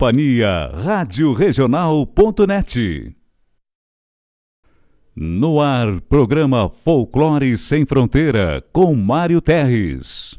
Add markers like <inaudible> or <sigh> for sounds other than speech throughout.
Companhia Rádio Regional.net. No ar, programa Folclore Sem Fronteira, com Mário Terres.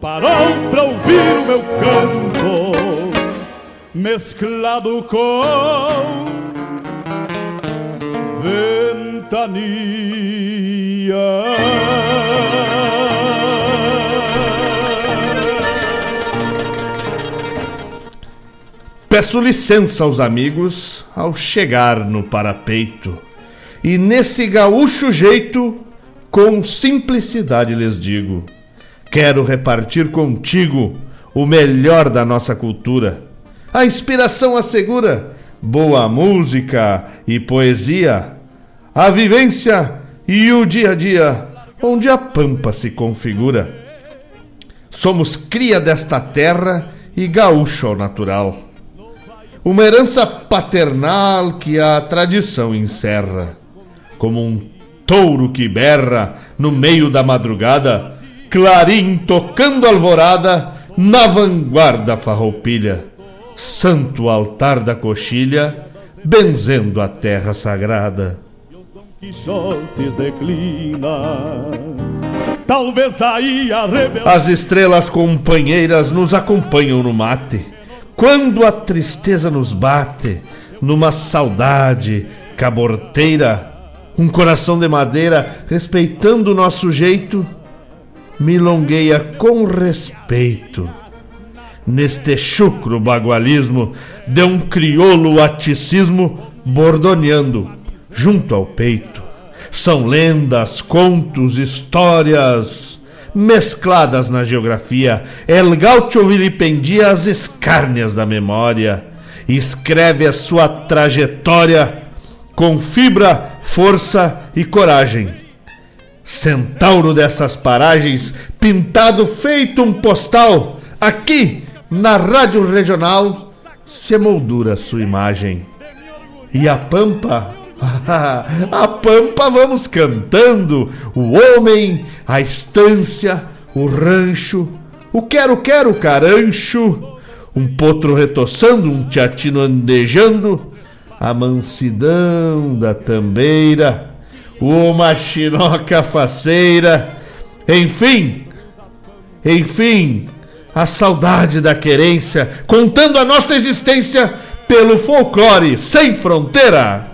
parou pra ouvir o meu canto, mesclado com ventania. Peço licença aos amigos ao chegar no parapeito, e nesse gaúcho jeito, com simplicidade lhes digo: quero repartir contigo o melhor da nossa cultura. A inspiração assegura boa música e poesia, a vivência e o dia a dia, onde a pampa se configura. Somos cria desta terra e gaúcho ao natural. Uma herança paternal que a tradição encerra. Como um touro que berra no meio da madrugada, clarim tocando alvorada, na vanguarda farroupilha, santo altar da coxilha, benzendo a terra sagrada. As estrelas companheiras nos acompanham no mate, quando a tristeza nos bate, numa saudade caborteira, um coração de madeira respeitando o nosso jeito milongueia com respeito. Neste chucro bagualismo de um crioulo aticismo bordoneando junto ao peito. São lendas, contos, histórias mescladas na geografia. El Gaucho vilipendia as escárnias da memória. Escreve a sua trajetória com fibra, força e coragem centauro dessas paragens, pintado feito um postal, aqui na Rádio Regional se moldura sua imagem. E a pampa? <laughs> a pampa vamos cantando, o homem, a estância, o rancho, o quero-quero carancho, um potro retoçando, um teatino andejando, a mansidão da tambeira, uma chinoca faceira, enfim, enfim, a saudade da querência, contando a nossa existência pelo folclore sem fronteira.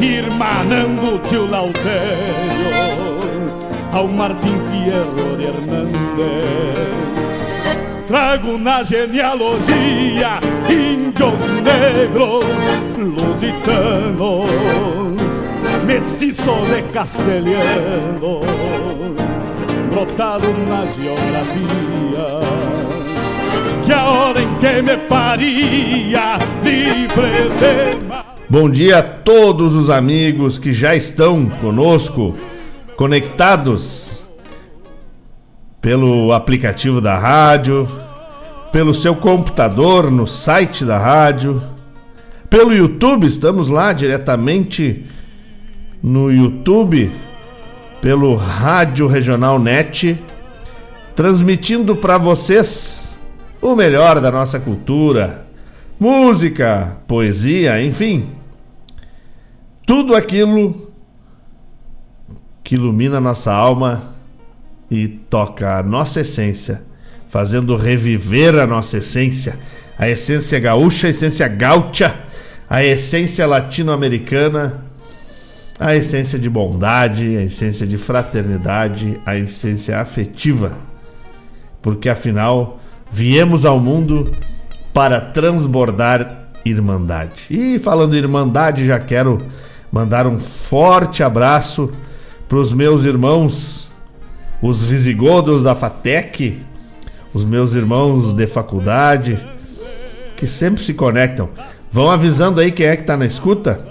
Irmanando tio Lautério ao Martim Fierro de Hernández. Trago na genealogia índios negros lusitanos, mestiços de castelhano, brotado na geografia. Que a hora em que me paria, livre de mar. Bom dia a todos os amigos que já estão conosco, conectados pelo aplicativo da rádio, pelo seu computador no site da rádio, pelo YouTube, estamos lá diretamente no YouTube, pelo Rádio Regional Net, transmitindo para vocês o melhor da nossa cultura, música, poesia, enfim, tudo aquilo que ilumina nossa alma e toca a nossa essência, fazendo reviver a nossa essência, a essência gaúcha, a essência gaúcha, a essência latino-americana, a essência de bondade, a essência de fraternidade, a essência afetiva. Porque afinal, viemos ao mundo para transbordar irmandade. E falando em irmandade, já quero mandar um forte abraço para os meus irmãos, os visigodos da FATEC, os meus irmãos de faculdade, que sempre se conectam. Vão avisando aí quem é que está na escuta.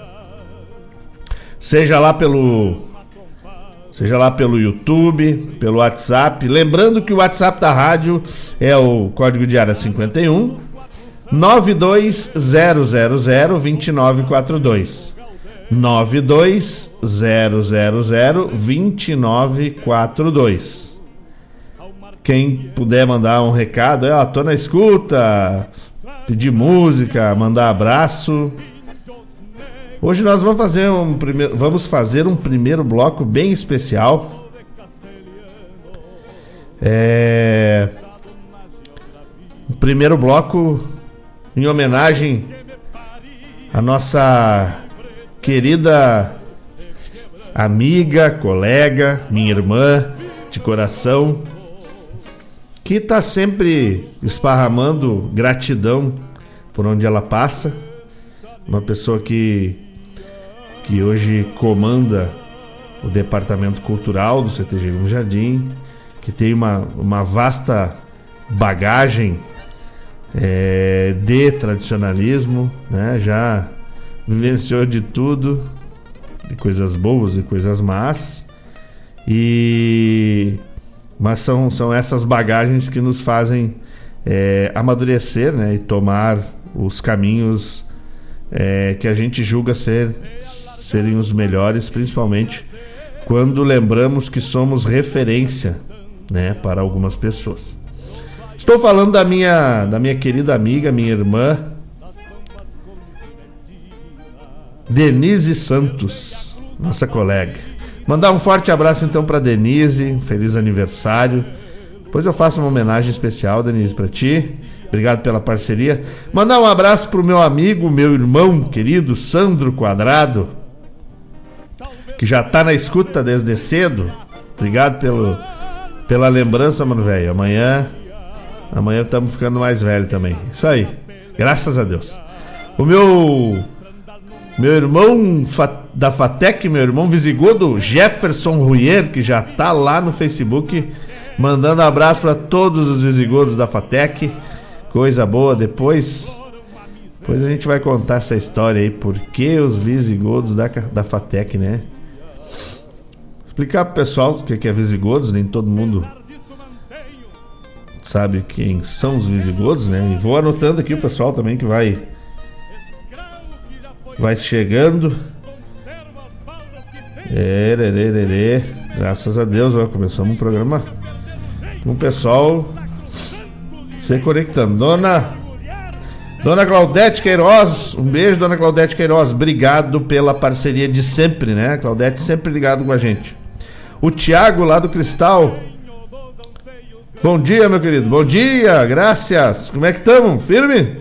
Seja lá pelo seja lá pelo YouTube, pelo WhatsApp. Lembrando que o WhatsApp da rádio é o código de área 51 92000 2942. 920002942. Quem puder mandar um recado, é, ó, tô na escuta, pedir música, mandar abraço. Hoje nós vamos fazer um primeiro, vamos fazer um primeiro bloco bem especial. É, um primeiro bloco em homenagem à nossa querida amiga, colega, minha irmã de coração, que está sempre esparramando gratidão por onde ela passa. Uma pessoa que, que hoje comanda o departamento cultural do CTG no Jardim, que tem uma, uma vasta bagagem é, de tradicionalismo, né? já vivenciou de tudo, de coisas boas e coisas más. E mas são, são essas bagagens que nos fazem é, amadurecer né, e tomar os caminhos é, que a gente julga ser, serem os melhores, principalmente quando lembramos que somos referência né, para algumas pessoas. Estou falando da minha, da minha querida amiga, minha irmã, Denise Santos, nossa colega. Mandar um forte abraço então para Denise, feliz aniversário. Depois eu faço uma homenagem especial, Denise, para ti. Obrigado pela parceria. Mandar um abraço pro meu amigo, meu irmão querido Sandro Quadrado, que já tá na escuta desde cedo. Obrigado pelo, pela lembrança, mano, velho. Amanhã, amanhã estamos ficando mais velho também. Isso aí. Graças a Deus. O meu meu irmão da Fatec, meu irmão visigodo Jefferson Ruier, que já tá lá no Facebook, mandando abraço para todos os visigodos da Fatec. Coisa boa, depois depois a gente vai contar essa história aí, por que os visigodos da, da Fatec, né? Explicar pro pessoal o que é visigodos, nem todo mundo sabe quem são os visigodos, né? E vou anotando aqui o pessoal também que vai vai chegando. É, lê, Graças a Deus, ó, começamos um programa com o pessoal se conectando. Dona Dona Claudete Queiroz, um beijo, Dona Claudete Queiroz. Obrigado pela parceria de sempre, né? Claudete sempre ligado com a gente. O Tiago lá do Cristal. Bom dia, meu querido. Bom dia, graças. Como é que estamos? Firme?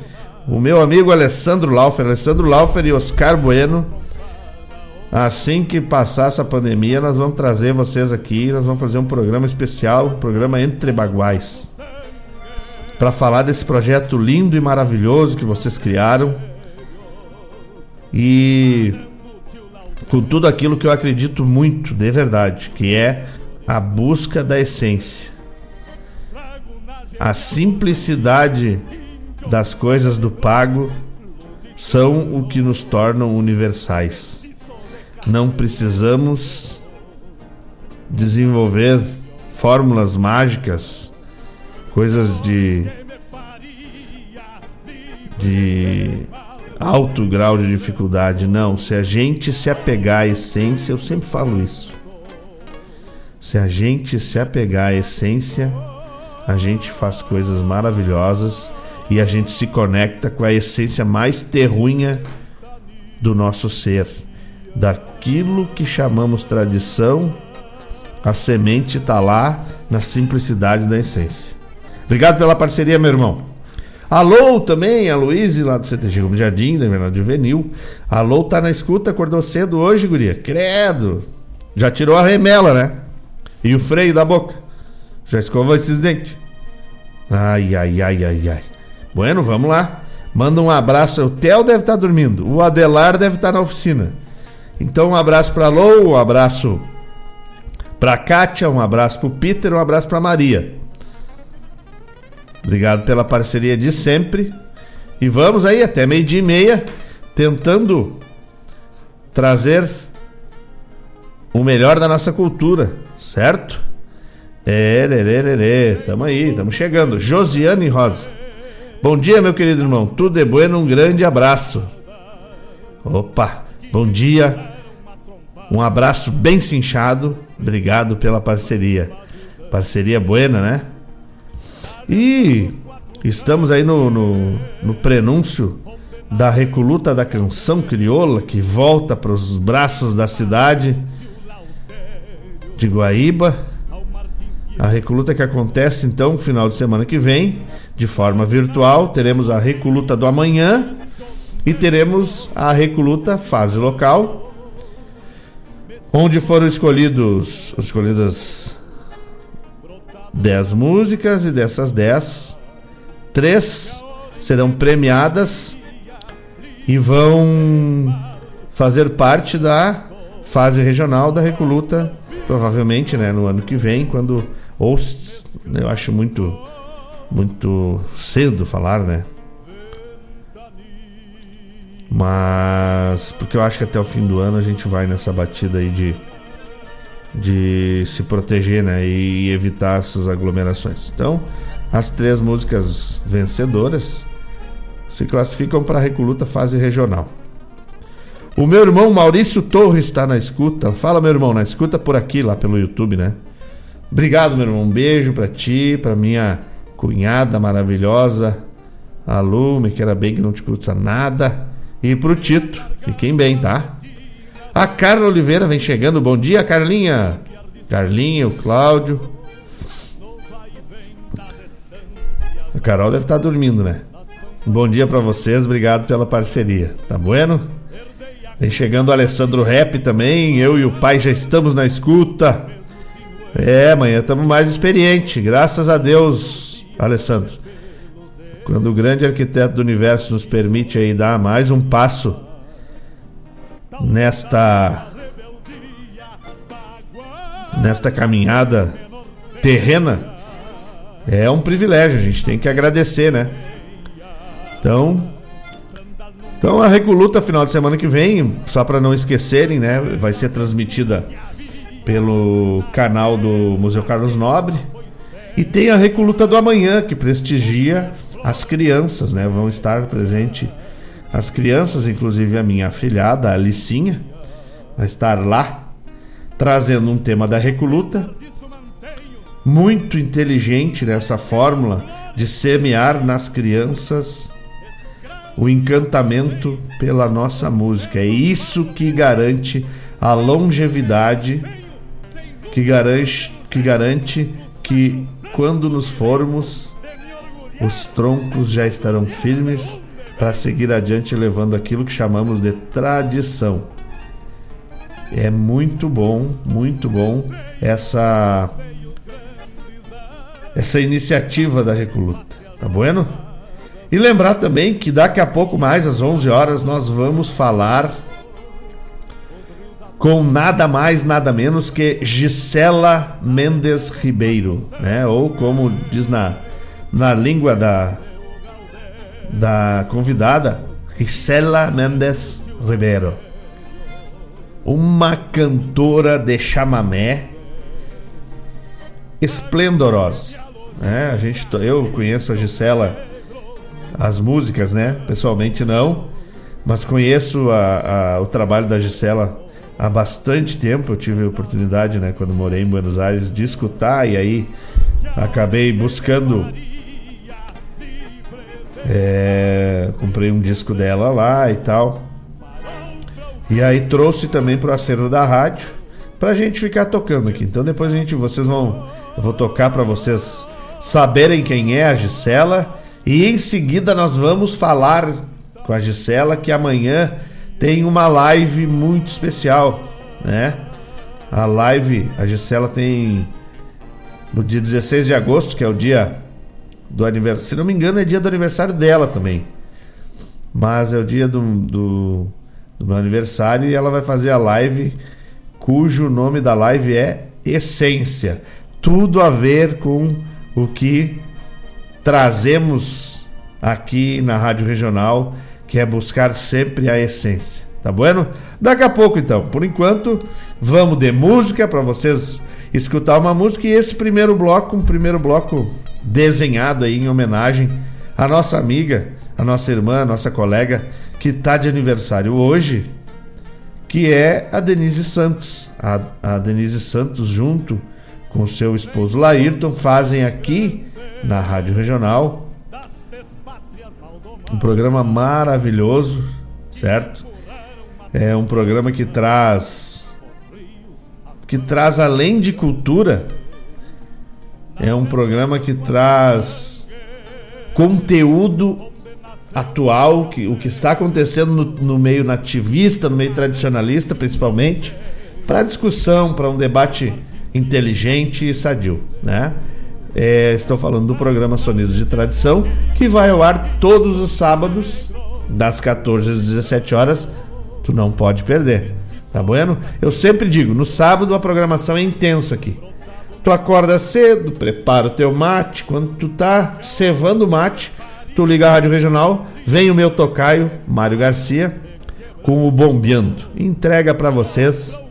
O meu amigo Alessandro Laufer, Alessandro Laufer e Oscar Bueno. Assim que passar essa pandemia, nós vamos trazer vocês aqui, nós vamos fazer um programa especial, um programa Entre Baguais, para falar desse projeto lindo e maravilhoso que vocês criaram. E com tudo aquilo que eu acredito muito, de verdade, que é a busca da essência. A simplicidade das coisas do pago são o que nos tornam universais. Não precisamos desenvolver fórmulas mágicas, coisas de de alto grau de dificuldade, não. Se a gente se apegar à essência, eu sempre falo isso. Se a gente se apegar à essência, a gente faz coisas maravilhosas e a gente se conecta com a essência mais terrunha do nosso ser, daquilo que chamamos tradição. A semente está lá na simplicidade da essência. Obrigado pela parceria, meu irmão. Alô também, a Luíse lá do CTG Gomes Jardim, da Invernada Juvenil. Alô tá na escuta, acordou cedo hoje, guria. Credo. Já tirou a remela, né? E o freio da boca. Já escovou esses dentes. Ai, ai, ai, ai, ai. Bueno, vamos lá. Manda um abraço. O Theo deve estar tá dormindo. O Adelar deve estar tá na oficina. Então, um abraço para Lou, um abraço para Kátia, um abraço para Peter, um abraço para Maria. Obrigado pela parceria de sempre. E vamos aí até meio-dia e meia, tentando trazer o melhor da nossa cultura, certo? É, lê, lê, lê, Tamo aí, tamo chegando. Josiane Rosa. Bom dia, meu querido irmão. Tudo é bueno, um grande abraço. Opa, bom dia. Um abraço bem cinchado. Obrigado pela parceria. Parceria buena, né? E estamos aí no, no, no prenúncio da recoluta da canção crioula que volta para os braços da cidade de Guaíba. A recoluta que acontece então no final de semana que vem, de forma virtual. Teremos a recoluta do amanhã e teremos a recoluta fase local, onde foram escolhidos escolhidas 10 músicas e dessas 10, três serão premiadas e vão fazer parte da fase regional da Recoluta, provavelmente, né, no ano que vem, quando ou eu acho muito muito cedo falar, né? Mas porque eu acho que até o fim do ano a gente vai nessa batida aí de de se proteger, né, e evitar essas aglomerações. Então, as três músicas vencedoras se classificam para a Recoluta fase regional. O meu irmão Maurício Torres está na escuta. Fala, meu irmão, na escuta por aqui, lá pelo YouTube, né? Obrigado, meu irmão. Um beijo para ti, para minha cunhada maravilhosa, a que era bem que não te custa nada, e pro Tito. Fiquem bem, tá? A Carla Oliveira vem chegando. Bom dia, Carlinha. Carlinha, o Cláudio. A Carol deve estar dormindo, né? Bom dia para vocês, obrigado pela parceria. Tá bueno? Vem chegando o Alessandro Rap também. Eu e o pai já estamos na escuta. É, amanhã estamos mais experientes, graças a Deus, Alessandro. Quando o grande arquiteto do universo nos permite aí dar mais um passo nesta nesta caminhada terrena, é um privilégio, a gente tem que agradecer, né? Então, então a Recoluta final de semana que vem, só para não esquecerem, né, vai ser transmitida pelo canal do Museu Carlos Nobre. E tem a Recoluta do Amanhã, que prestigia as crianças, né? Vão estar presente as crianças, inclusive a minha afilhada, a Alicinha, vai estar lá trazendo um tema da Recoluta. Muito inteligente nessa fórmula de semear nas crianças o encantamento pela nossa música. É isso que garante a longevidade que garante, que garante que quando nos formos, os troncos já estarão firmes para seguir adiante levando aquilo que chamamos de tradição. É muito bom, muito bom essa essa iniciativa da Recoluta. Tá bueno? E lembrar também que daqui a pouco mais às 11 horas nós vamos falar com nada mais, nada menos que Gisela Mendes Ribeiro, né? Ou como diz na, na língua da, da convidada, Gisela Mendes Ribeiro. Uma cantora de chamamé esplendorosa. Né? A gente, eu conheço a Gisela, as músicas, né? Pessoalmente não, mas conheço a, a, o trabalho da Gisela há bastante tempo. Eu tive a oportunidade, né, quando morei em Buenos Aires, de escutar e aí acabei buscando. É, comprei um disco dela lá e tal. E aí trouxe também pro acervo da rádio pra gente ficar tocando aqui. Então depois a gente, vocês vão, eu vou tocar para vocês saberem quem é a Gisela e em seguida nós vamos falar com a Gisela que amanhã tem uma live muito especial, né? A live, a Gisela tem no dia 16 de agosto, que é o dia do aniversário. Se não me engano, é dia do aniversário dela também. Mas é o dia do, do, do meu aniversário e ela vai fazer a live cujo nome da live é Essência. Tudo a ver com o que trazemos aqui na Rádio Regional, que é buscar sempre a essência. Tá bueno? Daqui a pouco então, por enquanto, vamos de música para vocês escutar uma música e esse primeiro bloco, um primeiro bloco desenhado aí em homenagem à nossa amiga, a nossa irmã, a nossa colega que está de aniversário hoje, que é a Denise Santos. A, a Denise Santos, junto com seu esposo Laírton, fazem aqui na Rádio Regional um programa maravilhoso, certo? É um programa que traz que traz além de cultura, é um programa que traz conteúdo atual, que, o que está acontecendo no, no meio nativista, no meio tradicionalista, principalmente, para discussão, para um debate inteligente e sadio, né? É, estou falando do programa Sonidos de Tradição, que vai ao ar todos os sábados, das 14 às 17 horas. Tu não pode perder, tá bueno? Eu sempre digo, no sábado a programação é intensa aqui. Tu acorda cedo, prepara o teu mate, quando tu tá cevando o mate, tu liga a Rádio Regional, vem o meu tocaio, Mário Garcia, com o Bombeando. Entrega para vocês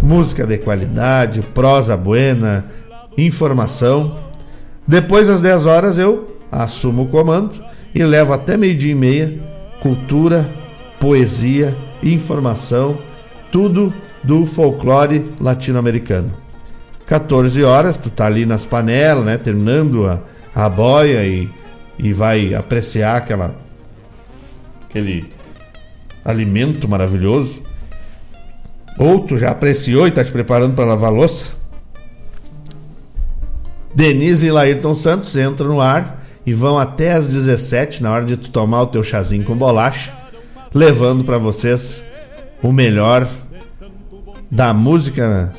música de qualidade, prosa buena, informação. Depois das 10 horas eu assumo o comando e levo até meio-dia e meia cultura, poesia, informação, tudo do folclore latino-americano. 14 horas, tu tá ali nas panelas, né, terminando a, a boia e, e vai apreciar aquela aquele alimento maravilhoso. Ou tu já apreciou e tá te preparando para lavar louça? Denise e Laírton Santos entram no ar e vão até às 17 na hora de tu tomar o teu chazinho com bolacha, levando para vocês o melhor da música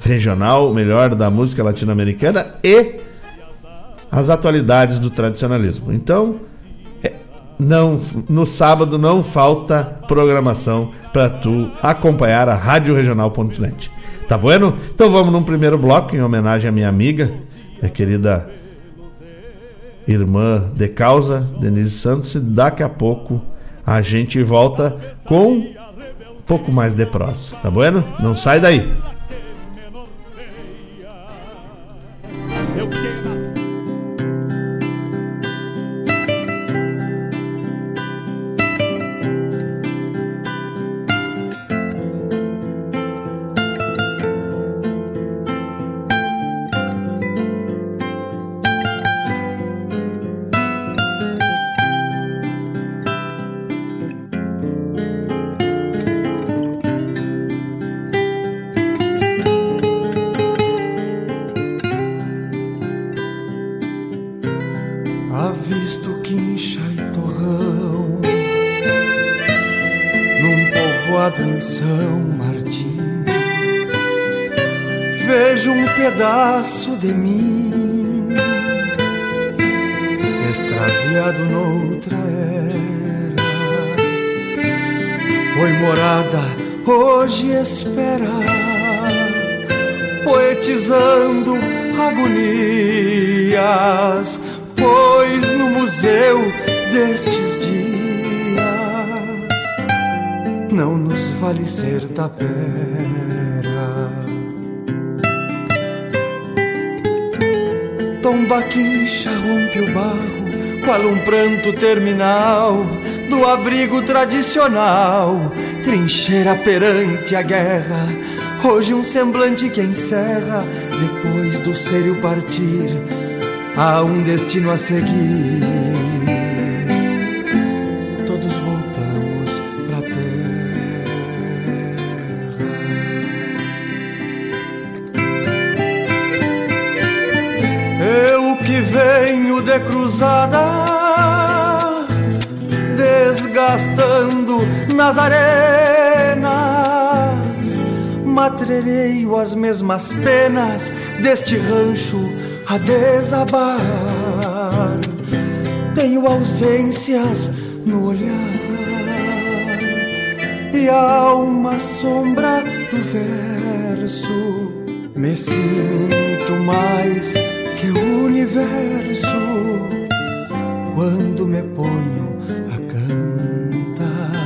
regional, o melhor da música latino-americana e as atualidades do tradicionalismo. Então, é, não no sábado não falta programação para tu acompanhar a radioregional.net. Tá bueno? Então vamos num primeiro bloco em homenagem à minha amiga minha querida irmã de causa, Denise Santos, e daqui a pouco a gente volta com um pouco mais de prosa, tá bueno? Não sai daí. Avisto quincha e torrão. Num povoado em São Martim. Vejo um pedaço de mim. Extraviado noutra era. Foi morada, hoje espera. Poetizando agonias falecer da pera. tomba quincha rompe o barro, qual um pranto terminal do abrigo tradicional, trincheira perante a guerra. Hoje um semblante que encerra, depois do sério partir, há um destino a seguir. venho de cruzada, desgastando nas arenas, matrereio as mesmas penas deste rancho a desabar. Tenho ausências no olhar e há uma sombra do verso. Me sinto mais que o universo quando me ponho a cantar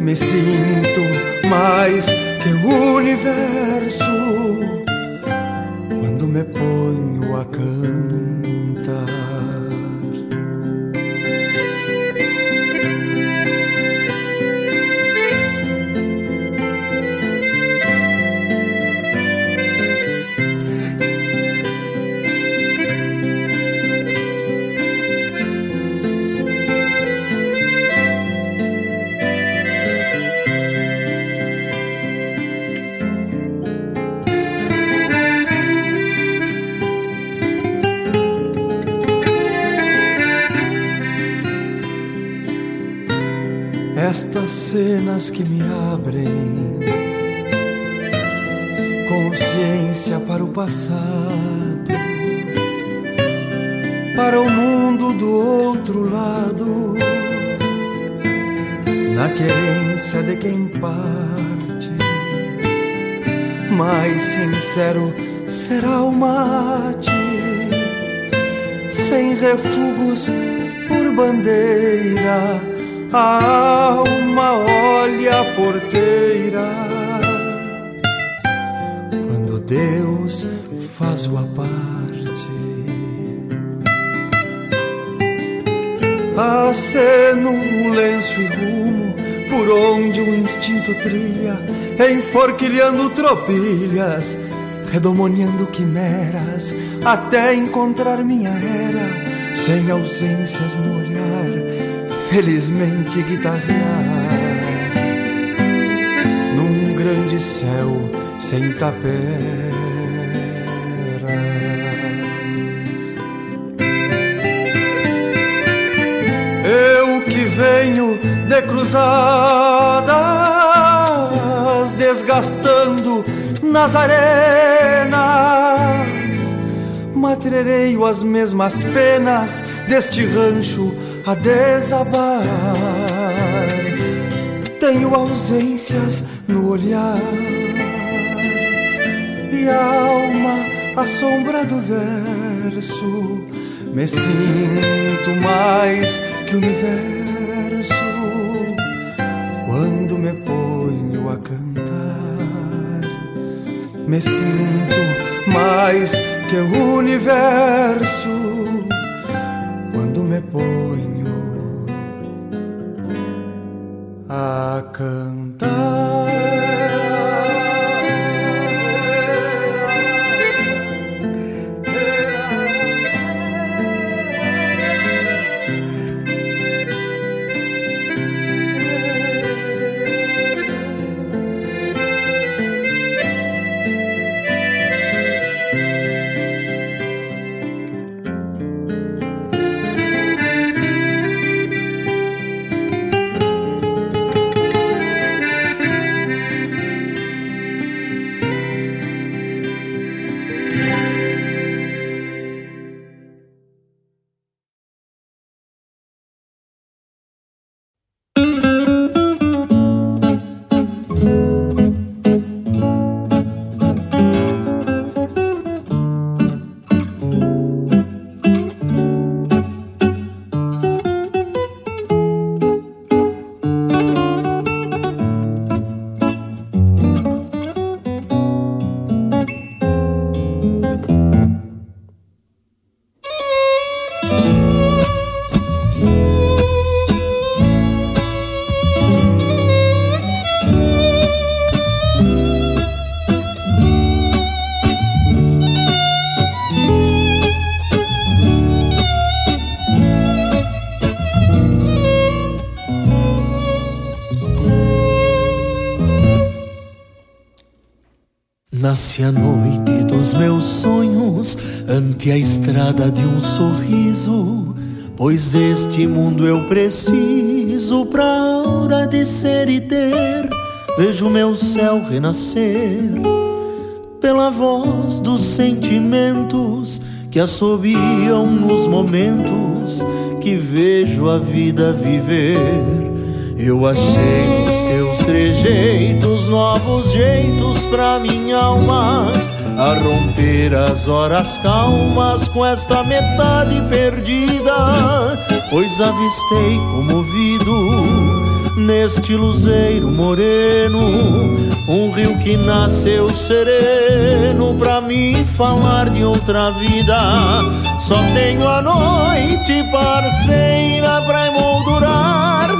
me sinto mais que o universo refugos por bandeira a alma olha a porteira quando Deus faz o parte. Aceno um lenço e rumo por onde o instinto trilha, enforquilhando tropilhas, redomoniando quimeras, até encontrar minha era, sem ausências no olhar felizmente guitarrear num grande céu sem taperas. Eu que venho de cruzadas, desgastando nas arenas, matrereio as mesmas penas deste rancho a desabar. Tenho ausências no olhar e a alma a sombra do verso. Me sinto mais que o universo quando me ponho a cantar. Me sinto mais o universo Nasce a noite dos meus sonhos ante a estrada de um sorriso, pois este mundo eu preciso pra hora de ser e ter. Vejo meu céu renascer pela voz dos sentimentos que assobiam nos momentos que vejo a vida viver. Eu achei nos teus trejeitos novos jeitos pra minha alma a romper as horas calmas com esta metade perdida, pois avistei comovido neste luzeiro moreno um rio que nasceu sereno pra mim falar de outra vida. Só tenho a noite parceira pra emoldurar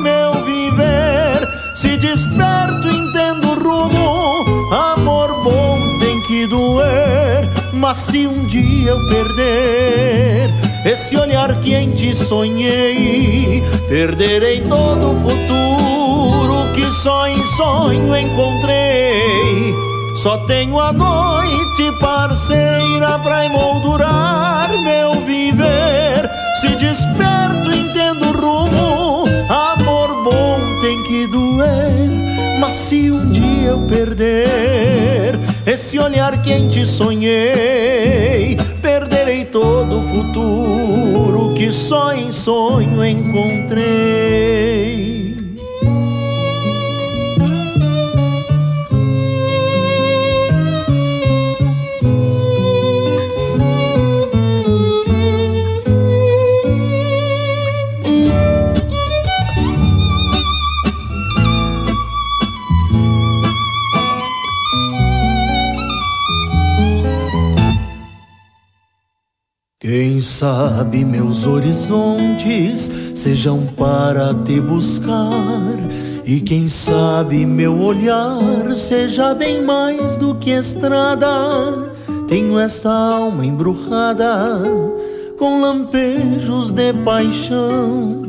se desperto, entendo o rumo. Amor bom tem que doer. Mas se um dia eu perder esse olhar que em ti sonhei, perderei todo o futuro que só em sonho encontrei. Só tenho a noite parceira pra emoldurar meu viver. Se desperto, entendo o rumo. Tem que doer. Mas se um dia eu perder esse olhar que em ti sonhei, perderei todo o futuro que só em sonho encontrei. Sabe meus horizontes sejam para te buscar, e quem sabe meu olhar seja bem mais do que estrada. Tenho esta alma embrujada com lampejos de paixão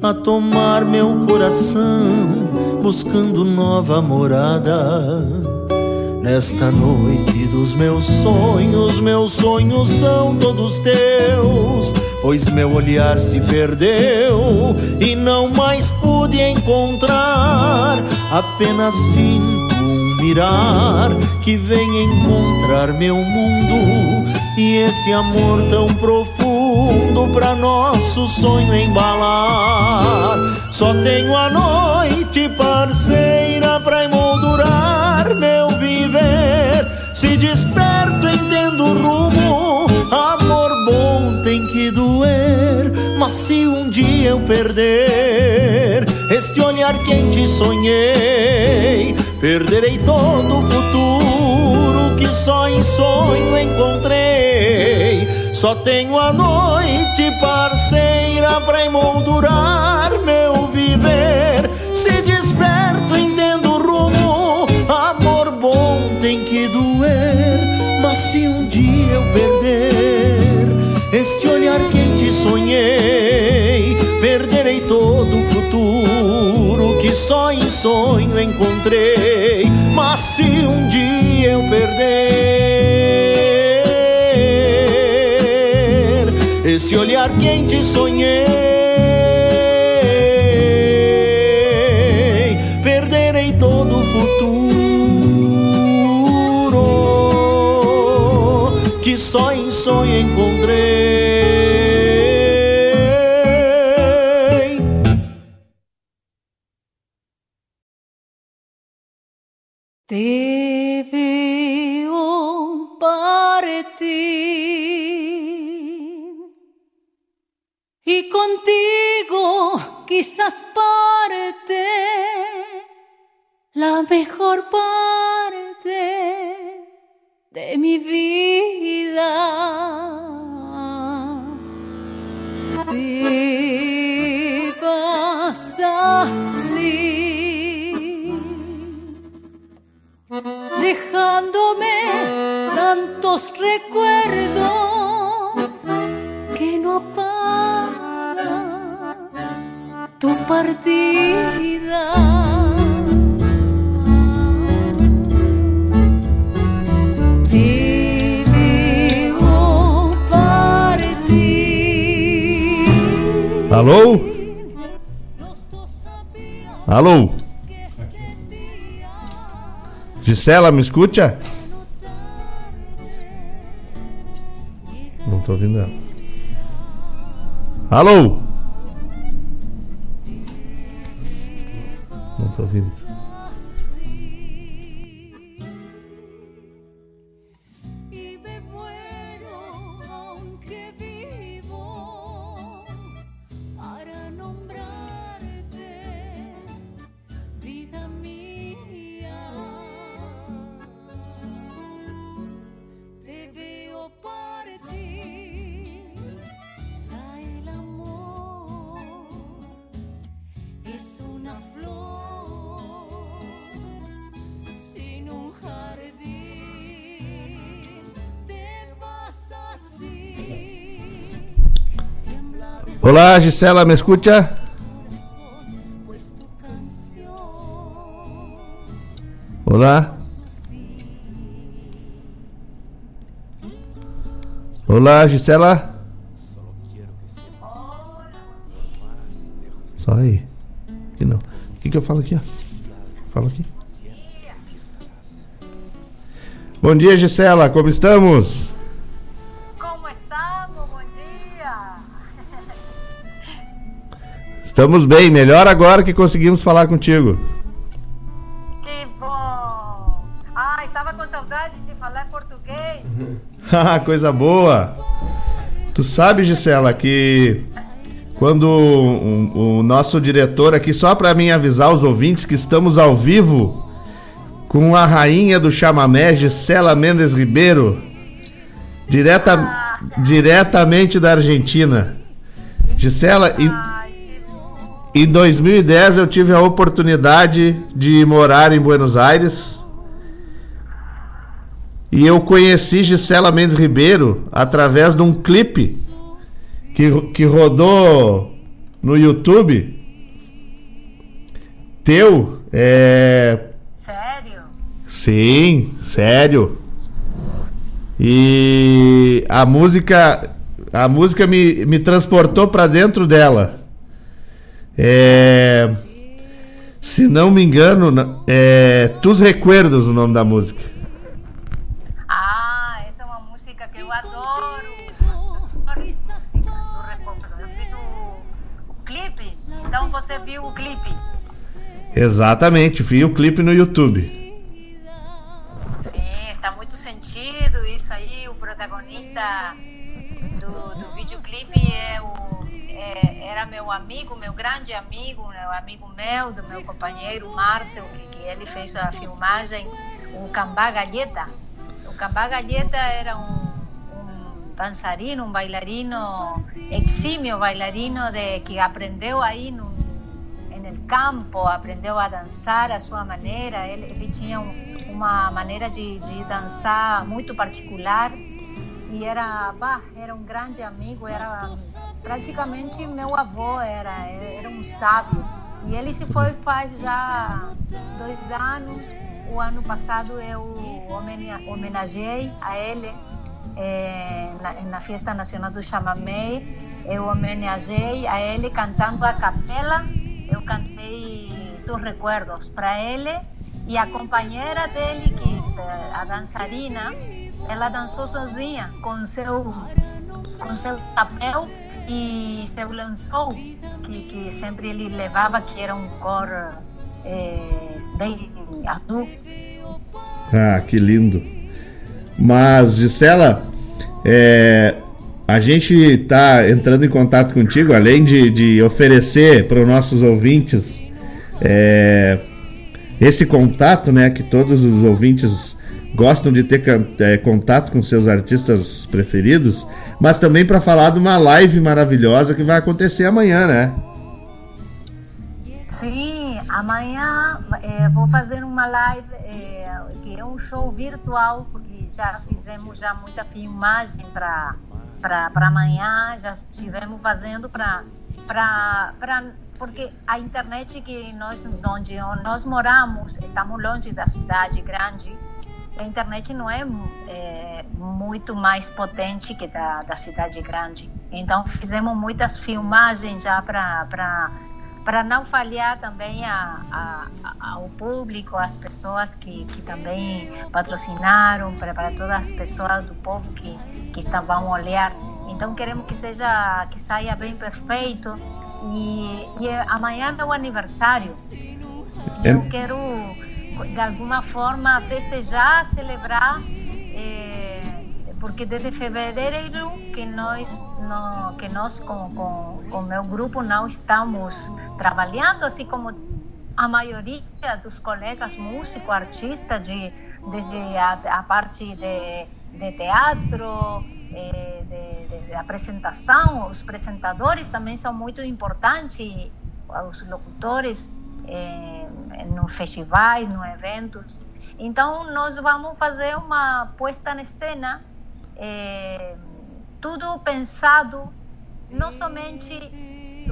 a tomar meu coração, buscando nova morada. Nesta noite dos meus sonhos, meus sonhos são todos teus, pois meu olhar se perdeu e não mais pude encontrar. Apenas sinto um mirar que vem encontrar meu mundo e esse amor tão profundo para nosso sonho embalar. Só tenho a noite parceira pra emoldurar meu. Se desperto, entendo o rumo. Amor bom tem que doer. Mas se um dia eu perder este olhar quente sonhei, perderei todo o futuro que só em sonho encontrei. Só tenho a noite parceira pra emoldurar meu viver. Se só em sonho encontrei. Mas se um dia eu perder Gisela, me escuta? Não tô ouvindo ela. Alô? Olá, Gisela, ¿me escucha? Olá. Olá, Gisela. Só aí. Aqui não. O que, que eu falo aqui, ó? Falo aqui. Bom dia, Gisela. Como estamos? Estamos bem, melhor agora que conseguimos falar contigo. Que bom! Ai, estava com saudade de falar português. <laughs> Ah, coisa boa! Tu sabe, Gisela, que quando o, o nosso diretor aqui, só para mim avisar os ouvintes que estamos ao vivo com a rainha do chamamé, Gisela Mendes Ribeiro, direta, ah. diretamente da Argentina. Gisela, ah. Em 2010 eu tive a oportunidade de morar em Buenos Aires. E eu conheci Gisela Mendes Ribeiro através de um clipe que, que rodou no YouTube. Teu. É... Sério? Sim, sério. E a música a música me, me transportou para dentro dela. É, se não me engano, é Tus Recuerdos o nome da música. Ah, essa é uma música que eu adoro. Eu fiz o, o clipe, então você viu o clipe. Exatamente, vi o clipe no YouTube. Sim, está muito sentido isso aí. O protagonista do, do videoclipe é o é, era meu amigo, meu grande amigo, meu amigo meu, do meu companheiro Márcio, que, que ele fez a filmagem, o Cambá Galheta. O Cambá Galheta era um, um dançarino, um bailarino, exímio bailarino de, que aprendeu aí no, no campo, aprendeu a dançar à sua maneira. Ele, ele tinha um, uma maneira de, de dançar muito particular e era, bah, era um grande amigo, era praticamente meu avô, era, era um sábio. E ele se foi faz já dois anos. O ano passado eu homenageei a ele é, na, na Festa Nacional do Chamamé. Eu homenageei a ele cantando a capela. Eu cantei Tus Recuerdos para ele e a companheira dele, que a dançarina, ela dançou sozinha com seu com seu chapéu e seu lençol que, que sempre ele levava que era um cor é, bem azul. Ah, que lindo! Mas Gisela, é, a gente está entrando em contato contigo, além de, de oferecer para os nossos ouvintes é, esse contato, né, que todos os ouvintes gostam de ter é, contato com seus artistas preferidos, mas também para falar de uma live maravilhosa que vai acontecer amanhã, né? Sim, amanhã é, vou fazer uma live é, que é um show virtual, porque já fizemos já muita filmagem para amanhã, já estivemos fazendo para porque a internet que nós onde nós moramos estamos longe da cidade grande a internet não é, é, muito mais potente que da, da cidade grande. Então fizemos muitas filmagens já para para não falhar também a, a, a, ao público, as pessoas que, que também patrocinaram, para, todas as pessoas do povo que, que estavam olhar. Então queremos que seja que saia bem perfeito e, e amanhã é meu aniversário. É. Eu quero de alguma forma festejar, celebrar. Eh, porque desde fevereiro que nós no, que nós com, com, com meu grupo não estamos trabalhando assim como a maioria dos colegas músicos artistas de desde a, a parte de, de teatro eh, de, de, de, apresentação os apresentadores também são muito importantes os locutores eh, nos festivais nos eventos então nós vamos fazer uma puesta em cena é, tudo pensado não somente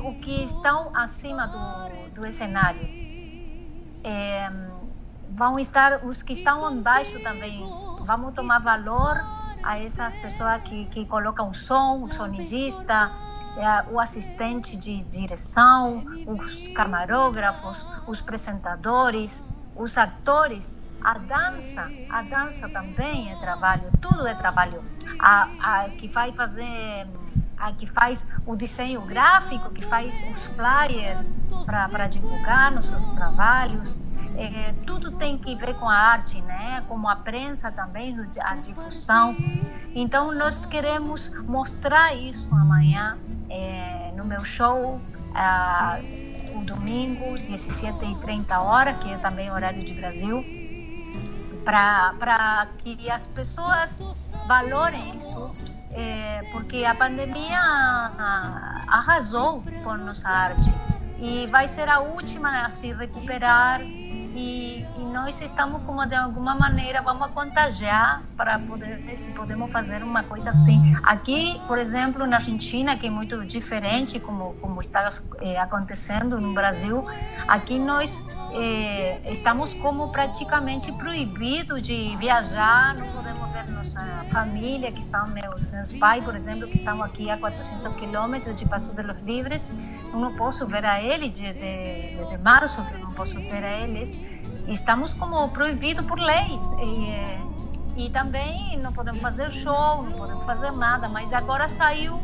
o que estão acima do, do cenário. É, vão estar os que estão embaixo também. Vamos tomar valor a essas pessoas que, que colocam o som, o sonidista, o assistente de direção, os camarógrafos, os apresentadores, os atores a dança, a dança também é trabalho, tudo é trabalho. A, a que vai fazer, a que faz o desenho gráfico, que faz os flyers para divulgar nossos trabalhos, é, tudo tem que ver com a arte, né? Como a prensa também, a difusão. Então nós queremos mostrar isso amanhã é, no meu show. O domingo, 17h30 horas, que é também horário de Brasil para que as pessoas valorem isso, é, porque a pandemia arrasou com nossa arte e vai ser a última a se recuperar. E, e, nós estamos como de alguma maneira vamos contagiar para poder ver se podemos fazer uma coisa assim. Aqui por exemplo na Argentina que é muito diferente como como está é, acontecendo no Brasil aqui nós é, estamos como praticamente proibidos de viajar não podemos ver nossa família que estão meus meus pais por exemplo que estão aqui a 400 quilômetros de Passo de los Livres não posso ver a eles de, de, março que não posso ver a eles estamos como proibido por lei. E, e também não podemos fazer show, não podemos fazer nada, mas agora saiu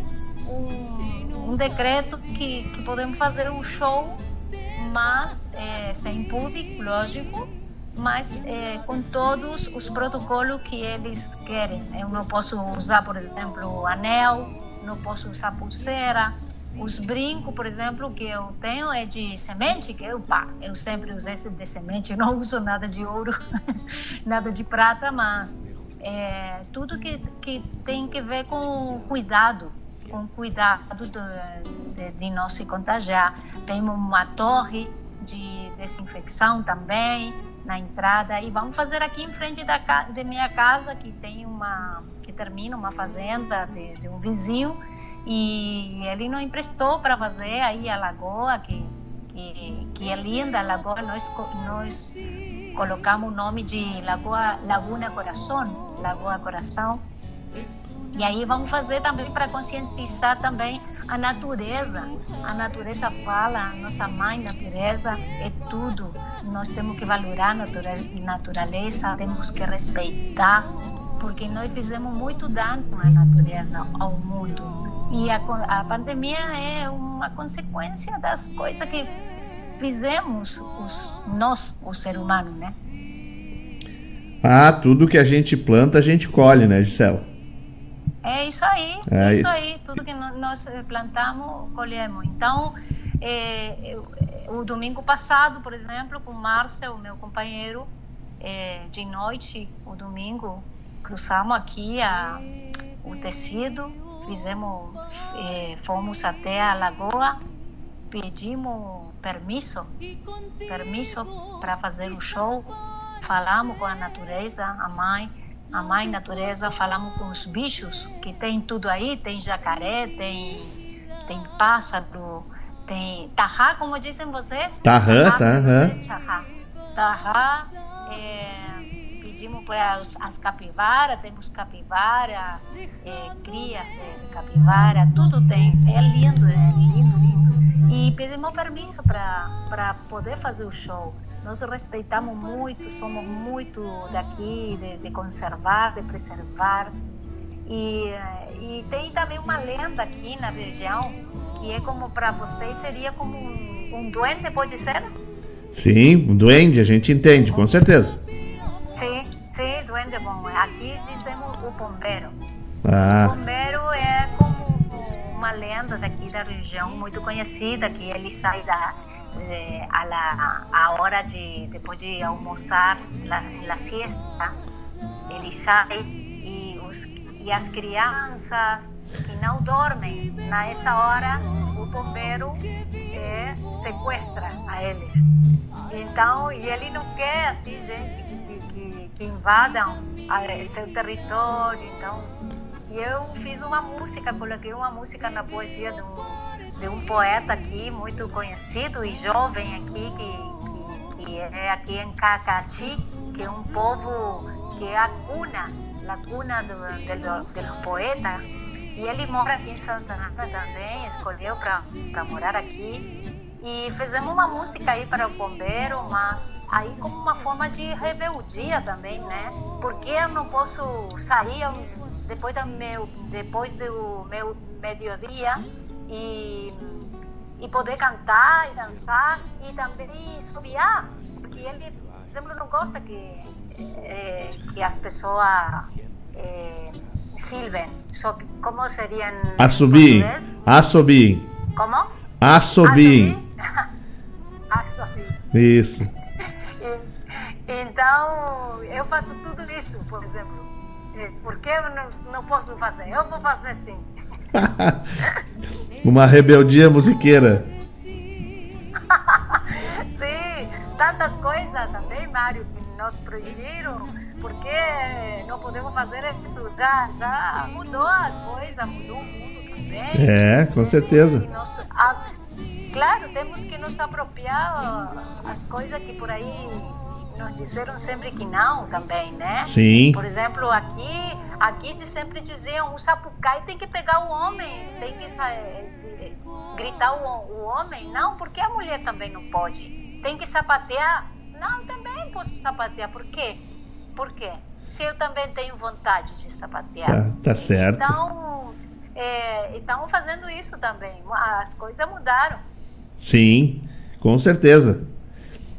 um, um decreto que, que podemos fazer um show, mas é, sem público, lógico, mas é, com todos os protocolos que eles querem. Eu não posso usar, por exemplo, anel, não posso usar pulseira, os brincos, por exemplo, que eu tenho é de semente, que eu, pá, eu sempre usei de semente, não uso nada de ouro, <laughs> nada de prata, mas é, tudo que, que tem que ver com cuidado, com cuidado de, de, de não se contagiar. Temos uma torre de desinfecção também na entrada e vamos fazer aqui em frente da de minha casa que tem uma que termina uma fazenda de, de um vizinho e ele nos emprestou para fazer aí a lagoa, que, que, que é linda a lagoa. Nós, nós colocamos o nome de Lagoa, Laguna Coração, Lagoa Coração. E aí vamos fazer também para conscientizar também a natureza. A natureza fala, a nossa mãe natureza é tudo. Nós temos que valorar a natureza, temos que respeitar, porque nós fizemos muito dano à natureza, ao mundo. E a, a pandemia é uma consequência das coisas que fizemos os, nós, o ser humano, né? Ah, tudo que a gente planta, a gente colhe, né, Gisela? É isso aí, é isso, isso, aí. Tudo que nós plantamos, colhemos. Então, é, o domingo passado, por exemplo, com o Márcio, meu companheiro, é, de noite, o domingo, cruzamos aqui a, o tecido fizemos, eh, fomos até a lagoa, pedimos permisso, permisso para fazer o show, falamos com a natureza, a mãe, a mãe natureza, falamos com os bichos, que tem tudo aí, tem jacaré, tem, tem pássaro, tem tarrá, como dizem vocês? Tarrá, tarrá. Tarrá, tarrá é, pedimos para as, as capivaras, temos capivara, é, crias de capivara, tudo tem. É lindo, é lindo, lindo. E pedimos permisso para poder fazer o show. Nós respeitamos muito, somos muito daqui, de, de conservar, de preservar. E, e tem também uma lenda aqui na região, que é como para vocês seria como um, um duende, pode ser? Sim, um duende, a gente entende, com certeza. Sim, sim, duende bom. Aqui dizemos o bombeiro. Ah. O bombeiro é como uma lenda daqui da região, muito conhecida, que ele sai da a, la, a hora de depois de almoçar, la, la siesta, ele sai e, os, e as crianças que não dormem nessa hora, o bombeiro eh, sequestra a eles. Então, e ele não quer assim gente invadam a, seu território. Então, e eu fiz uma música, coloquei uma música na poesia de um, de um poeta aqui muito conhecido e jovem aqui que, que, que é aqui em Cacati, que é um povo que é a cuna, a cuna do, do, dos poetas. E ele mora aqui em Santa Ana também, escolheu para morar aqui. E fizemos uma música aí para o bombeiro, mas aí como uma forma de rebeldia também, né? Porque eu não posso sair depois do meu, depois do meu meio-dia e, e poder cantar e dançar e também subiar, porque ele, por exemplo, não gosta que, é, que as pessoas é. Sob, como seria em Assobiem. português? Assobiem. Como? Assobiem. Assobiem. <laughs> Isso. Então, eu faço tudo isso, por exemplo. Eh, Por que eu não, não posso fazer? Eu vou fazer sim. <laughs> Uma rebeldia musiqueira. <laughs> Sim, tantas coisas também, Mário, que nos proibiram, porque não podemos fazer isso. Já, já mudou as coisas, mudou o mundo também. É, com certeza. Nós- a- claro, temos que nos apropriar as coisas que por aí nos disseram sempre que não também, né? Sim. Por exemplo, aqui, aqui sempre diziam, o sapucai tem que pegar o homem, tem que sa- eh, gritar o, o homem. Não, porque a mulher também não pode. Tem que sapatear. Não, também posso sapatear. Por quê? Por quê? Se eu também tenho vontade de sapatear. Tá, tá certo. Então, é, estamos fazendo isso também. As coisas mudaram. Sim, com certeza.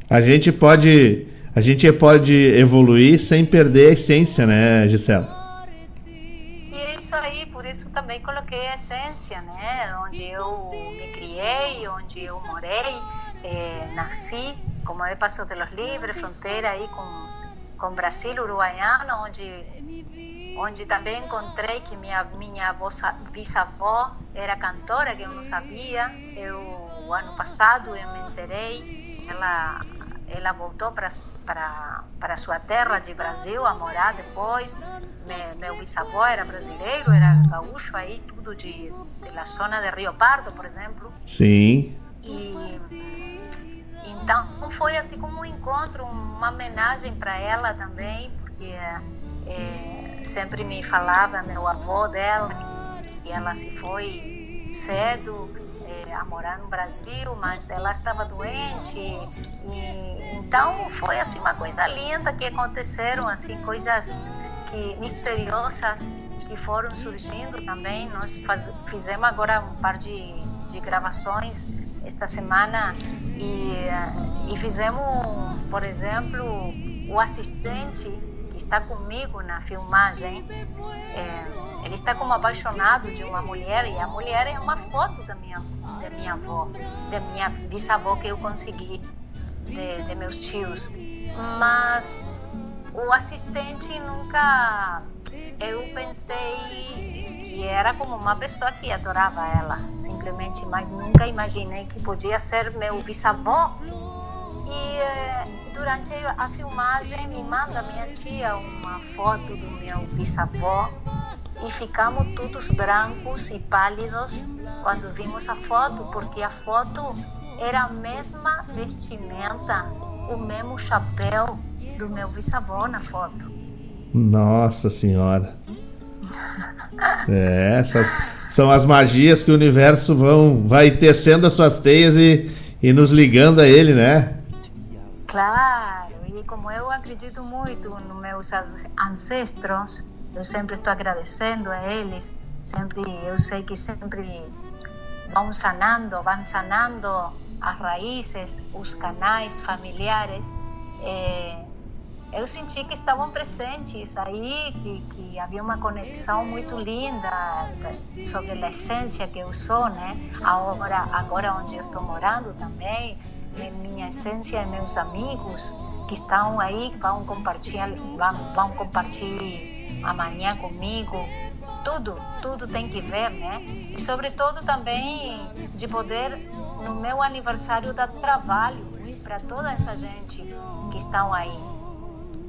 A gente pode, a gente pode evoluir sem perder a essência, né, Gisela? É isso aí, por isso também coloquei a essência, né? Onde eu me criei, onde eu morei, eh, nasci, como é Passo de los Libres, fronteira aí com, com Brasil, Uruguaiano, onde, onde também encontrei que minha, minha avó, bisavó era cantora, que eu não sabia. Eu, ano passado, eu me enterei, ela, ela voltou para sua terra de Brasil a morar depois. Me, meu bisavô era brasileiro, era gaúcho aí, tudo de, da zona de Rio Pardo, por exemplo. Sim. E então foi assim como um encontro, uma homenagem para ela também, porque eh, sempre me falava meu avô dela que ela se foi cedo a morar no Brasil, mas ela estava doente e então foi assim uma coisa linda que aconteceram assim coisas que misteriosas que foram surgindo também. Nós faz, fizemos agora um par de, de gravações esta semana e, eh, e fizemos, por exemplo, o assistente está comigo na filmagem, eh, ele está como apaixonado de uma mulher e a mulher é uma foto da minha, da minha avó, da minha bisavó que eu consegui de, de meus tios. Mas o assistente nunca eu pensei e era como uma pessoa que adorava ela simplesmente mas nunca imaginei que podia ser meu bisavô e eh, durante a filmagem me manda minha tia uma foto do meu bisavô e ficamos todos brancos e pálidos quando vimos a foto porque a foto era a mesma vestimenta o mesmo chapéu do meu bisavô na foto Nossa senhora. <laughs> É, essas são as magias que o universo vão vai tecendo as suas teias e, e nos ligando a ele, né? Claro, e como eu acredito muito nos meus ancestros, eu sempre estou agradecendo a eles, sempre eu sei que sempre vão sanando, vão sanando as raízes, os canais familiares. É, eu senti que estavam presentes aí, que, que havia uma conexão muito linda sobre a essência que eu sou, né? Agora, agora onde eu estou morando também, minha essência e meus amigos que estão aí, vão compartilhar, vão, vão compartilhar amanhã comigo. Tudo, tudo tem que ver, né? E sobretudo também de poder, no meu aniversário, dar trabalho para toda essa gente que estão aí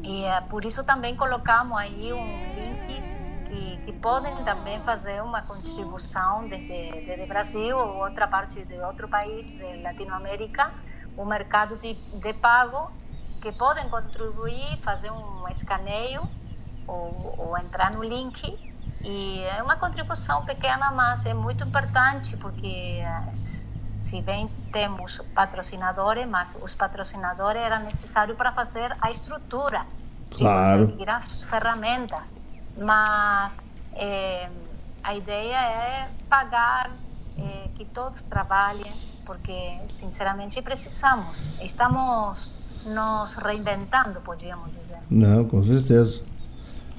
e é, por isso também colocamos aí um link que, que podem também fazer uma contribuição desde, desde Brasil ou outra parte de outro país de Latinoamérica, o mercado de, de pago, que podem contribuir, fazer um escaneio ou, ou entrar no link. E é uma contribuição pequena, mas é muito importante porque se bem temos patrocinadores, mas os patrocinadores eram necessários para fazer a estrutura, claro. conseguir as ferramentas. Mas é, a ideia é pagar, é, que todos trabalhem, porque sinceramente precisamos. Estamos nos reinventando, podíamos dizer. Não, com certeza.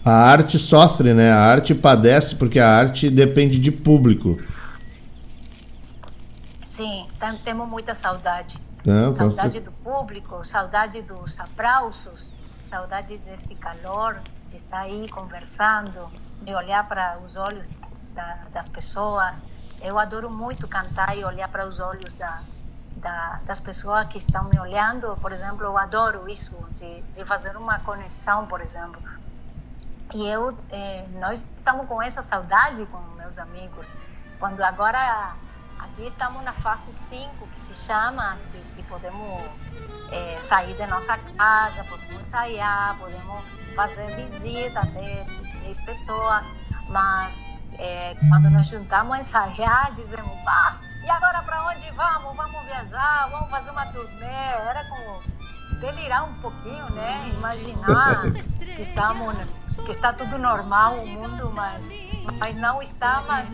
A arte sofre, né? A arte padece porque a arte depende de público. Sim, temos muita saudade. Não, saudade do público, saudade dos aplausos, saudade desse calor, de estar aí conversando, de olhar para os olhos da, das pessoas. Eu adoro muito cantar e olhar para os olhos da, da, das pessoas que estão me olhando. Por exemplo, eu adoro isso, de, de fazer uma conexão, por exemplo. E eu, eh, nós estamos com essa saudade com meus amigos. Quando agora Aqui estamos na fase 5, que se chama, que, que podemos é, sair de nossa casa, podemos ensaiar, podemos fazer visita até 10 pessoas, mas é, quando nós juntamos a ensaiar, dizemos, ah, e agora para onde vamos? Vamos viajar, vamos fazer uma turnê. Era como delirar um pouquinho, né? Imaginar que estamos, que está tudo normal o mundo, mas, mas não está, mas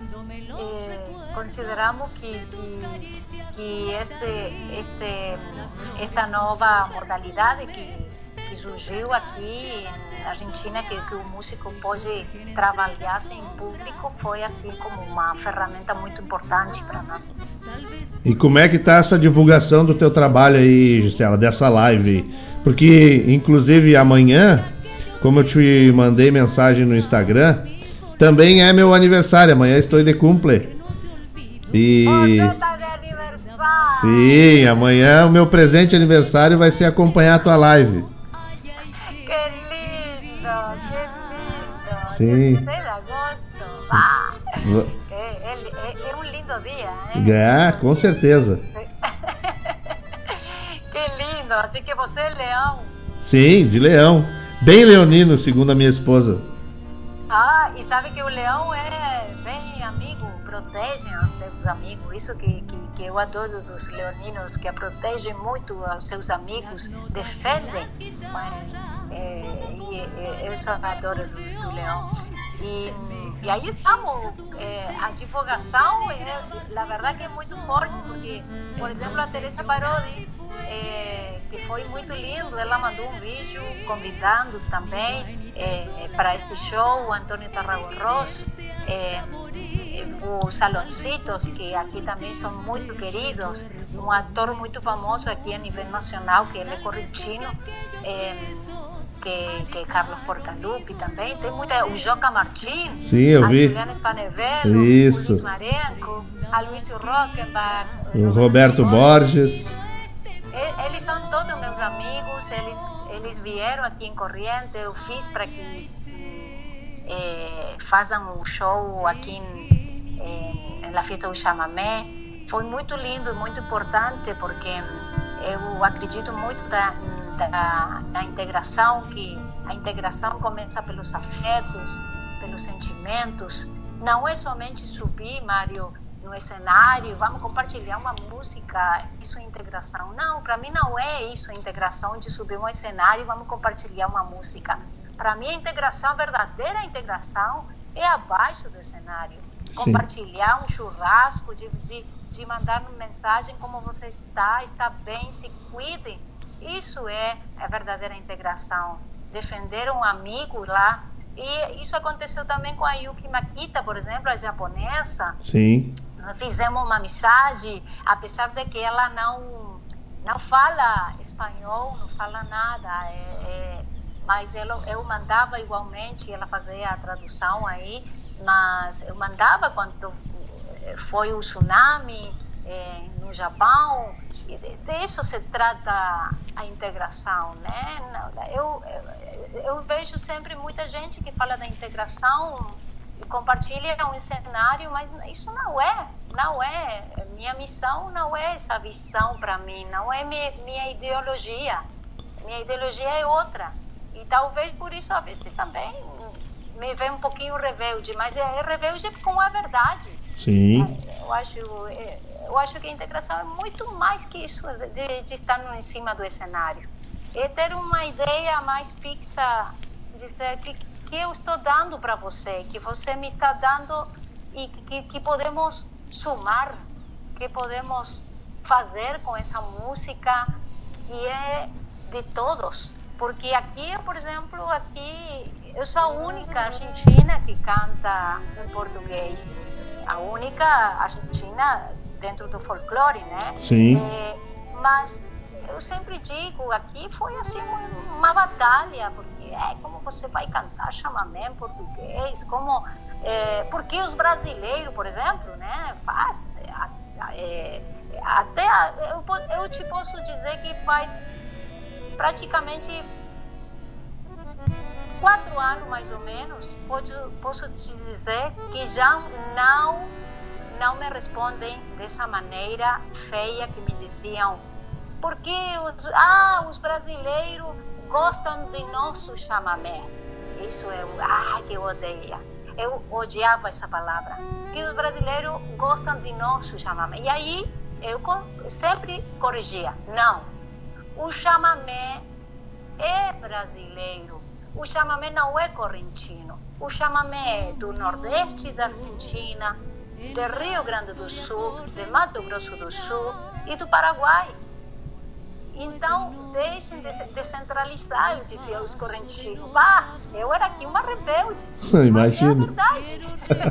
eh, consideramos que, que, que este, este, esta nova modalidade que, que surgiu aqui na Argentina, que, que o músico pode trabalhar em público, foi assim como uma ferramenta muito importante para nós. E como é que está essa divulgação do teu trabalho aí, Gisela, dessa live? Porque, inclusive, amanhã, como eu te mandei mensagem no Instagram, também é meu aniversário, amanhã estou de cumple. E. Tá Sim, amanhã o meu presente aniversário vai ser acompanhar a tua live. Sim. 16 de agosto. Ah, é, é, é, um lindo dia, é? É, com certeza. <laughs> que lindo. Assim que você é leão. Sim, de leão. Bem leonino, segundo a minha esposa. Ah, e sabe que o leão é bem amigo, protegem os seus amigos. Isso que, que, que eu adoro dos leoninos, que protegem muito os seus amigos, defendem. Mas, é, e, eu só adoro do, do leão. E, e aí estamos, é, a divulgação, é, na verdade que é muito forte, porque, por exemplo, a Teresa Parodi, é, que foi muito lindo, ela mandou um vídeo convidando também é, para este show, o Antônio Tarragorros, é, os Saloncitos, que aqui também são muito queridos, um ator muito famoso aqui a nível nacional, que ele é correntino, é, que, que Carlos Porcalupi também, tem muita, o Joca Martins, Sim, eu a vi. Juliana Spanevelo, Isso. o Luiz Marenco, a Luísio Rockenbach, O Roberto Borges. eles são todos meus amigos, eles, eles vieram aqui em Corriente, eu fiz para que eh, façam um show aqui em, em, na Fiesta do Chamamé. Foi muito lindo, muito importante, porque eu acredito muito da, da, da integração que a integração começa pelos afetos, pelos sentimentos. Não é somente subir, Mário, no cenário, vamos compartilhar uma música, isso é integração. Não, para mim não é isso a integração de subir um cenário e vamos compartilhar uma música. Para mim a integração, a verdadeira integração é abaixo do cenário. Compartilhar um churrasco, de, de, de mandar uma mensagem como você está, está bem, se cuidem. Isso é a verdadeira integração. Defender um amigo lá e isso aconteceu também com a Yuki Makita, por exemplo, a japonesa. Sim fizemos uma amizade, apesar de que ela não não fala espanhol, não fala nada, é, é, mas eu, eu mandava igualmente, ela fazia a tradução aí, mas eu mandava quando foi o tsunami é, no Japão, e de, de, isso se trata a integração, né? Eu, eu, eu vejo sempre muita gente que fala da integração compartilha um cenário, mas isso não é, não é minha missão, não é essa visão para mim, não é minha, minha ideologia. Minha ideologia é outra. E talvez por isso a vezes também me vê um pouquinho rebelde, mas é rebelde com a verdade. Sim. Eu acho, eu acho que a integração é muito mais que isso de, de estar em cima do cenário. É ter uma ideia mais fixa, dizer que que eu estou dando para você, que você me está dando e que, que podemos somar, que podemos fazer com essa música que é de todos. Porque aqui, por exemplo, aqui eu sou a única argentina que canta em português. A única argentina dentro do folclore, né? Sim. É, mas eu sempre digo, aqui foi assim uma batalha, porque é como você vai cantar chamamé em português, como é, porque os brasileiros, por exemplo, né, faz é, até eu, eu te posso dizer que faz praticamente quatro anos mais ou menos, pode, posso te dizer que já não não me respondem dessa maneira feia que me diziam porque os, ah, os brasileiros gostam de nosso chamamé. Isso é o ah, que eu odeio. Eu odiava essa palavra. Que os brasileiros gostam de nosso chamamé. E aí eu sempre corrigia. Não. O chamamé é brasileiro. O chamamé não é correntino. O chamamé é do Nordeste da Argentina, do Rio Grande do Sul, de Mato Grosso do Sul e do Paraguai. Então, deixem de descentralizar, eu dizia os correntinos. Vá, eu era aqui uma rebelde. <laughs> Imagina. É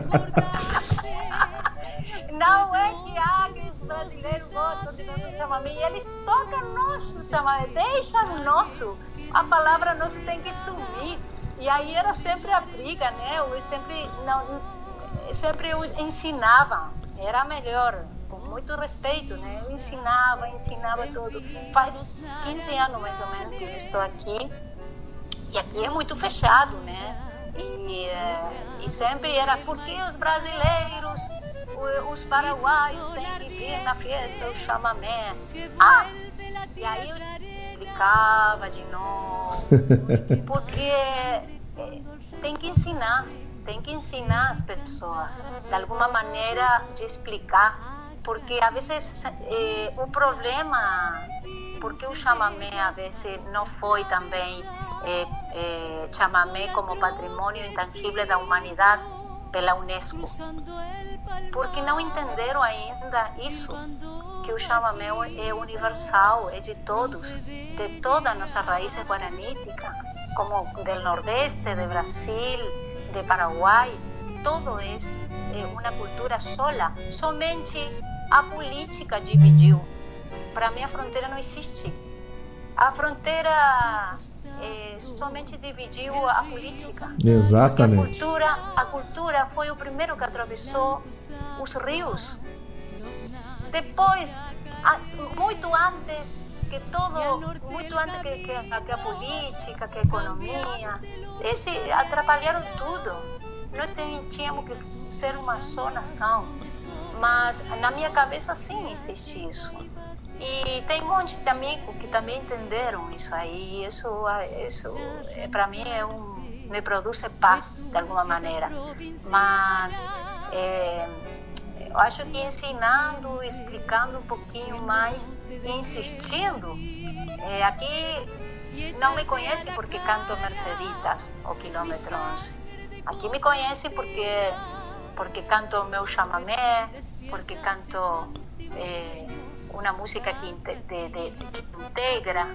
<laughs> Não é que que os brasileiros de nosso chamamento. Eles tocam nosso chamamento, deixam nosso. A palavra nosso tem que sumir. E aí era sempre a briga, né? Eu sempre, não, sempre eu ensinava. Era melhor com muito respeito, né? Eu ensinava, ensinava tudo. Faz 15 anos mais ou menos que eu estou aqui. E aqui é muito fechado, né? E, eh, e sempre era porque os brasileiros, os paraguaios têm que vir na festa, o chamamé. Ah! E aí eu explicava de novo. <laughs> Porque eh, tem que ensinar tem que ensinar as pessoas de alguma maneira de explicar porque a vezes eh, o problema, porque o chamamé a vezes não foi também eh, eh, chamamé como patrimônio intangível da humanidade pela Unesco, porque não entenderam ainda isso, que o chamamé é universal, é de todos, de toda a nossa raiz guaranítica, como do Nordeste, de Brasil, de Paraguai, todo é uma cultura sola, somente a política dividiu. Para mim, a fronteira não existe. A fronteira é, somente dividiu a política. Exatamente. A cultura, a cultura foi o primeiro que atravessou os rios. Depois, muito antes que todo, muito antes que, que, que a política, que a economia, esse atrapalharam tudo. Nós tínhamos que ser uma só nação mas na minha cabeça sim existe isso. E tem um monte de amigos que também entenderam isso aí. Isso, isso é, para mim é um me produz paz de alguma maneira. Mas é, eu acho que ensinando, explicando um pouquinho mais, insistindo, é, aqui não me conhece porque canto Merceditas ou Quilômetro 11. Aqui me conhece porque porque canto meu chamamé, porque canto é, uma música que, de, de, que integra.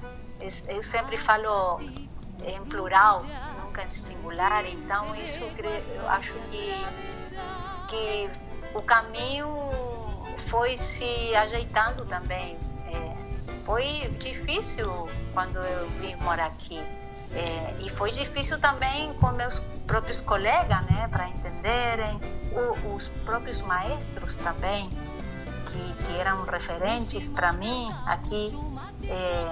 Eu sempre falo em plural, nunca em singular, então isso eu acho que, que o caminho foi se ajeitando também. É, foi difícil quando eu vim morar aqui. É, e foi difícil também com meus próprios colegas, né, para entenderem, o, os próprios maestros também, que, que eram referentes para mim aqui. É,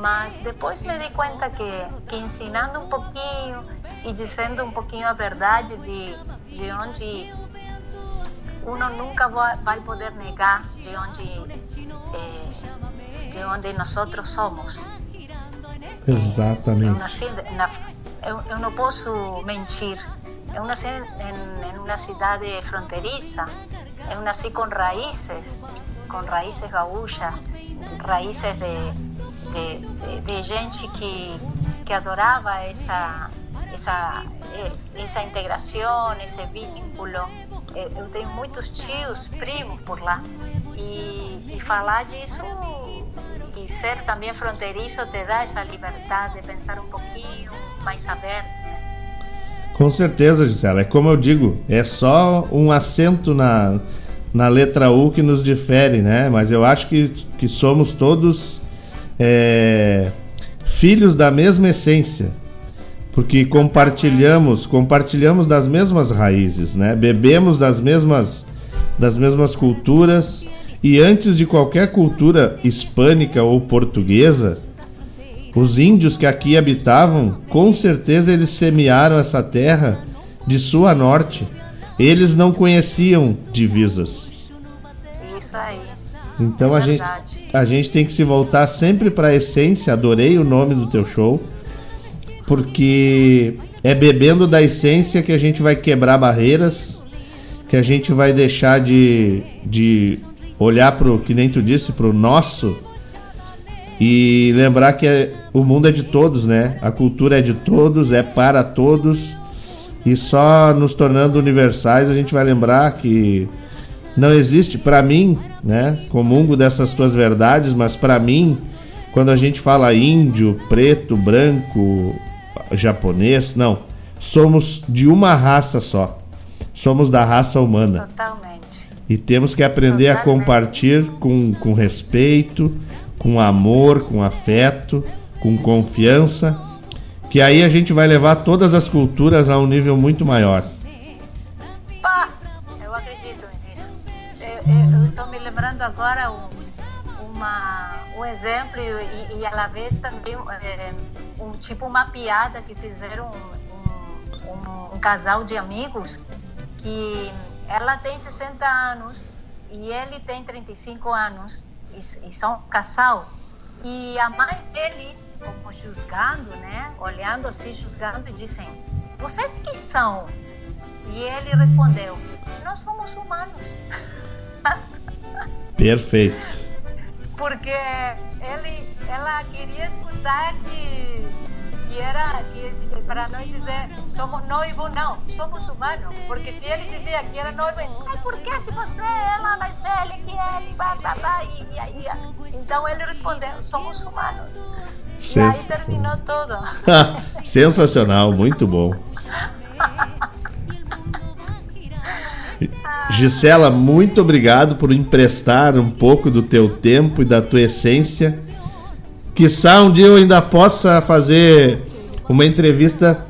mas depois me di conta que, que ensinando um pouquinho e dizendo um pouquinho a verdade de, de onde uno nunca vai poder negar de onde é, de onde nós somos. Exatamente. Eu, eu, eu não posso mentir. Eu nasci em, em uma cidade fronteiriça. Eu nasci com raízes, com raízes gaúchas, raízes de, de, de, de gente que, que adorava essa, essa, essa integração, esse vínculo. Eu tenho muitos tios, primos por lá. E, e falar disso e ser também fronteiriço te dá essa liberdade de pensar um pouquinho mais aberto. Com certeza, Gisela. É como eu digo, é só um acento na, na letra U que nos difere, né? Mas eu acho que, que somos todos é, filhos da mesma essência. Porque compartilhamos, compartilhamos das mesmas raízes, né? Bebemos das mesmas, das mesmas culturas e antes de qualquer cultura hispânica ou portuguesa, os índios que aqui habitavam, com certeza eles semearam essa terra de sul a norte. Eles não conheciam divisas. Isso aí. Então é a gente, a gente tem que se voltar sempre para a essência. Adorei o nome do teu show, porque é bebendo da essência que a gente vai quebrar barreiras, que a gente vai deixar de, de olhar pro que nem tu disse, pro nosso e lembrar que é, o mundo é de todos, né? A cultura é de todos, é para todos. E só nos tornando universais a gente vai lembrar que não existe para mim, né? Comungo dessas tuas verdades, mas para mim, quando a gente fala índio, preto, branco, japonês, não, somos de uma raça só. Somos da raça humana. Totalmente. E temos que aprender a compartilhar com, com respeito, com amor, com afeto, com confiança, que aí a gente vai levar todas as culturas a um nível muito maior. Pá, eu acredito nisso. Eu estou me lembrando agora um, uma, um exemplo e, e à vez também é, um tipo uma piada que fizeram um, um, um casal de amigos que ela tem 60 anos e ele tem 35 anos e, e são casal. E a mãe dele, como julgando, né? Olhando assim, julgando, e dizem: Vocês que são? E ele respondeu: Nós somos humanos. <laughs> Perfeito. Porque ele, ela queria escutar que que era que, para nós dizer somos noivo não, somos humanos, porque se ele dizia que era noivo, ai, por que se você é lá mais velha que ele, blá, blá, blá, e, e aí, então ele respondeu, somos humanos. E aí terminou tudo. Sensacional, muito bom. Gisela, muito obrigado por emprestar um pouco do teu tempo e da tua essência Quiçá um dia eu ainda possa fazer uma entrevista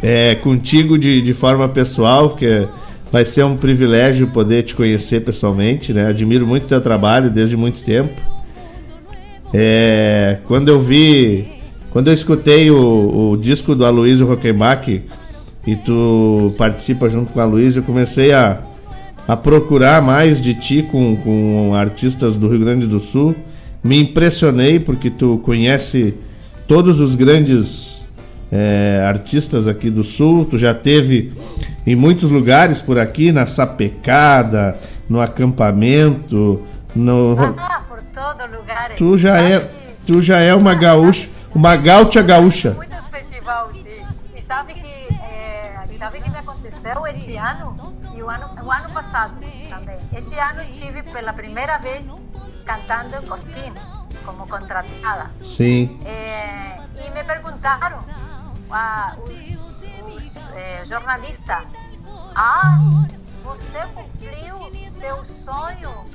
é, contigo de, de forma pessoal, que vai ser um privilégio poder te conhecer pessoalmente, né? Admiro muito teu trabalho desde muito tempo. É, quando eu vi, quando eu escutei o, o disco do Aloysio Rockenbach e tu participa junto com a Aloysio, eu comecei a, a procurar mais de ti com, com artistas do Rio Grande do Sul. Me impressionei porque tu conhece todos os grandes é, artistas aqui do Sul. Tu já teve em muitos lugares por aqui, na Sapecada, no acampamento, no. Ah, por todo lugar. Tu já é, tu já é uma gaúcha, uma gaúcha gaúcha. Muitos festivais. E sabe que, é, sabe que me aconteceu esse ano e o ano, o ano passado também. Este ano estive pela primeira vez cantando em Cosquín, como contratada. Sim. É, e me perguntaram, ah, os, é, jornalistas, ah, você cumpriu teu sonho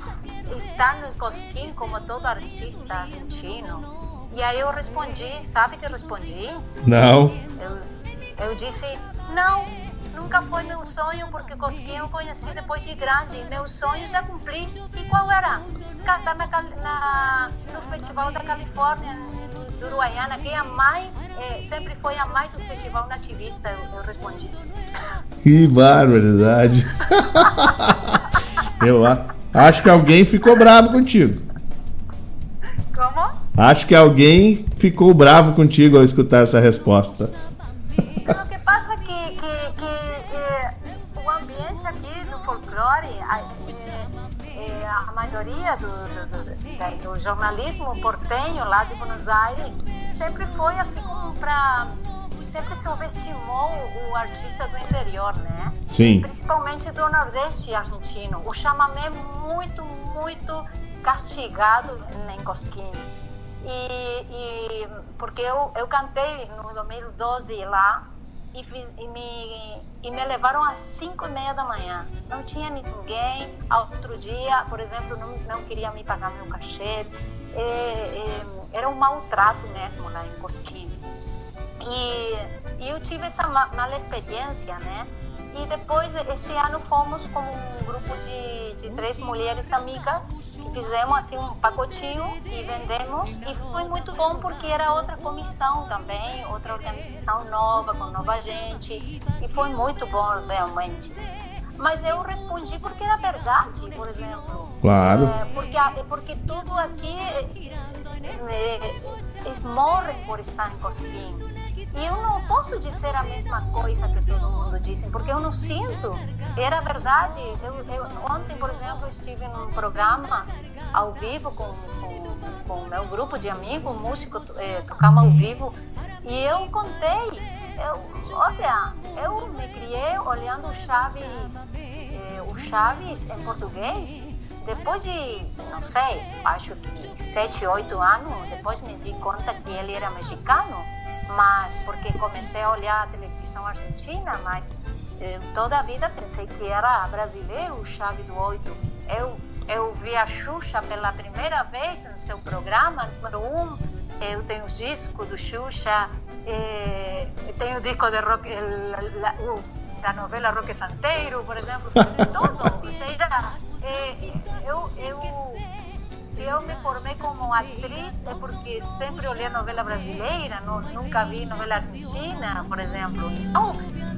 estar no Cosquim como todo artista argentino? E aí eu respondi, sabe que eu respondi? Não. Eu, eu disse, não, nunca foi meu sonho, porque Cosquinha eu conheci depois de grande. Meu sonho já cumpri. E qual era? Cantar na, na, no Festival da Califórnia, do Uruguaiana, que é a mãe, eh, sempre foi a mãe do Festival Nativista, eu, eu respondi. Que barbaridade. <laughs> Eu acho que alguém ficou bravo contigo. Como? Acho que alguém ficou bravo contigo ao escutar essa resposta. Que, eh, o ambiente aqui do folclore, a, eh, eh, a maioria do, do, do- do jornalismo portenho lá de Buenos Aires sempre foi assim como para sempre subestimou o artista do interior, né? Sim. Principalmente do Nordeste argentino. O chamamé é muito, muito castigado em Cosquín. E, e porque eu, eu cantei no 2012 lá e, e me, e me levaram às 5 e meia da manhã. Não tinha ninguém. Outro dia, por exemplo, não, não queria me pagar meu cachê. É, é, era um maltrato mesmo lá em Cosquín. E, e eu tive essa ma- mala experiência, né? E depois, este ano, fomos como um grupo de, de três mulheres amigas que fizemos assim um pacotinho e vendemos. E foi muito bom porque era outra comissão também, outra organização nova, com nova gente. E foi muito bom realmente. Mas eu respondi porque era verdade, por exemplo. Claro. É, porque, a- porque tudo aqui é, eles morrem por estar em Cosquim. E eu não posso dizer a mesma coisa que todo mundo diz, porque eu não sinto. Era verdade. Eu, eu- ontem, por exemplo, estive num programa ao vivo com, o meu grupo de amigos, músico, eh, tocamos ao vivo, e eu contei. Eu, olha, eu me criei olhando o Chaves, eh, o Chaves em português depois de, não sei, acho que 7, 8 anos, depois me di conta que ele era mexicano, mas porque comecei a olhar a televisão argentina, mas eh, toda a vida pensei que era brasileiro o Chave do Oito. Eu, eu vi a Xuxa pela primeira vez no seu programa, número um, eu tenho os discos do Xuxa, eh, tenho o disco de rock, el- la- o- da novela Roque Santeiro, por exemplo, tudo. <laughs> Ou seja, eh, eu, eu, se eu me formei como atriz é porque sempre olhei novela brasileira, nu- nunca vi novela argentina, por exemplo. Então,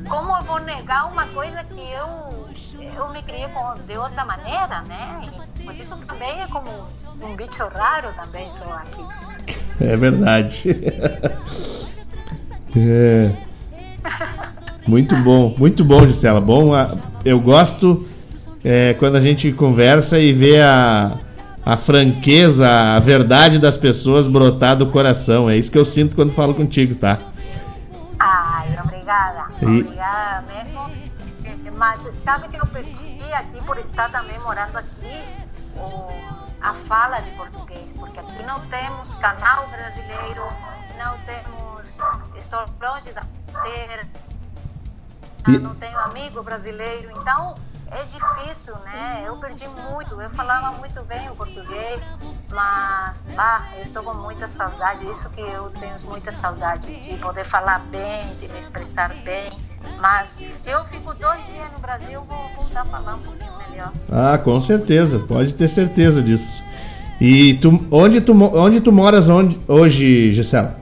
como eu vou negar uma coisa que eu, eu me criei com, de outra maneira, né? Por isso também é como um bicho raro também sou aqui. É verdade. <laughs> É. Muito bom, muito bom, Gisela. Bom, a- eu gosto é, quando a gente conversa e vê a, a franqueza, a verdade das pessoas brotar do coração. É isso que eu sinto quando falo contigo, tá? Ai, obrigada. E- Obrigada mesmo. Eh, Mas sabe que eu perdi aqui por estar também morando aqui o, a fala de português, porque aqui não temos canal brasileiro, não temos, estou longe da fronteira, E- não tenho amigo brasileiro, então é difícil, né? Eu perdi muito, eu falava muito bem o português, mas ah, eu estou com muita saudade, isso que eu tenho muita saudade, de poder falar bem, de me expressar bem. Mas se eu fico dois dias no Brasil, eu vou voltar a falar um pouquinho melhor. Ah, com certeza, pode ter certeza disso. E tu, onde, tu, onde tu moras onde, hoje, Gisela?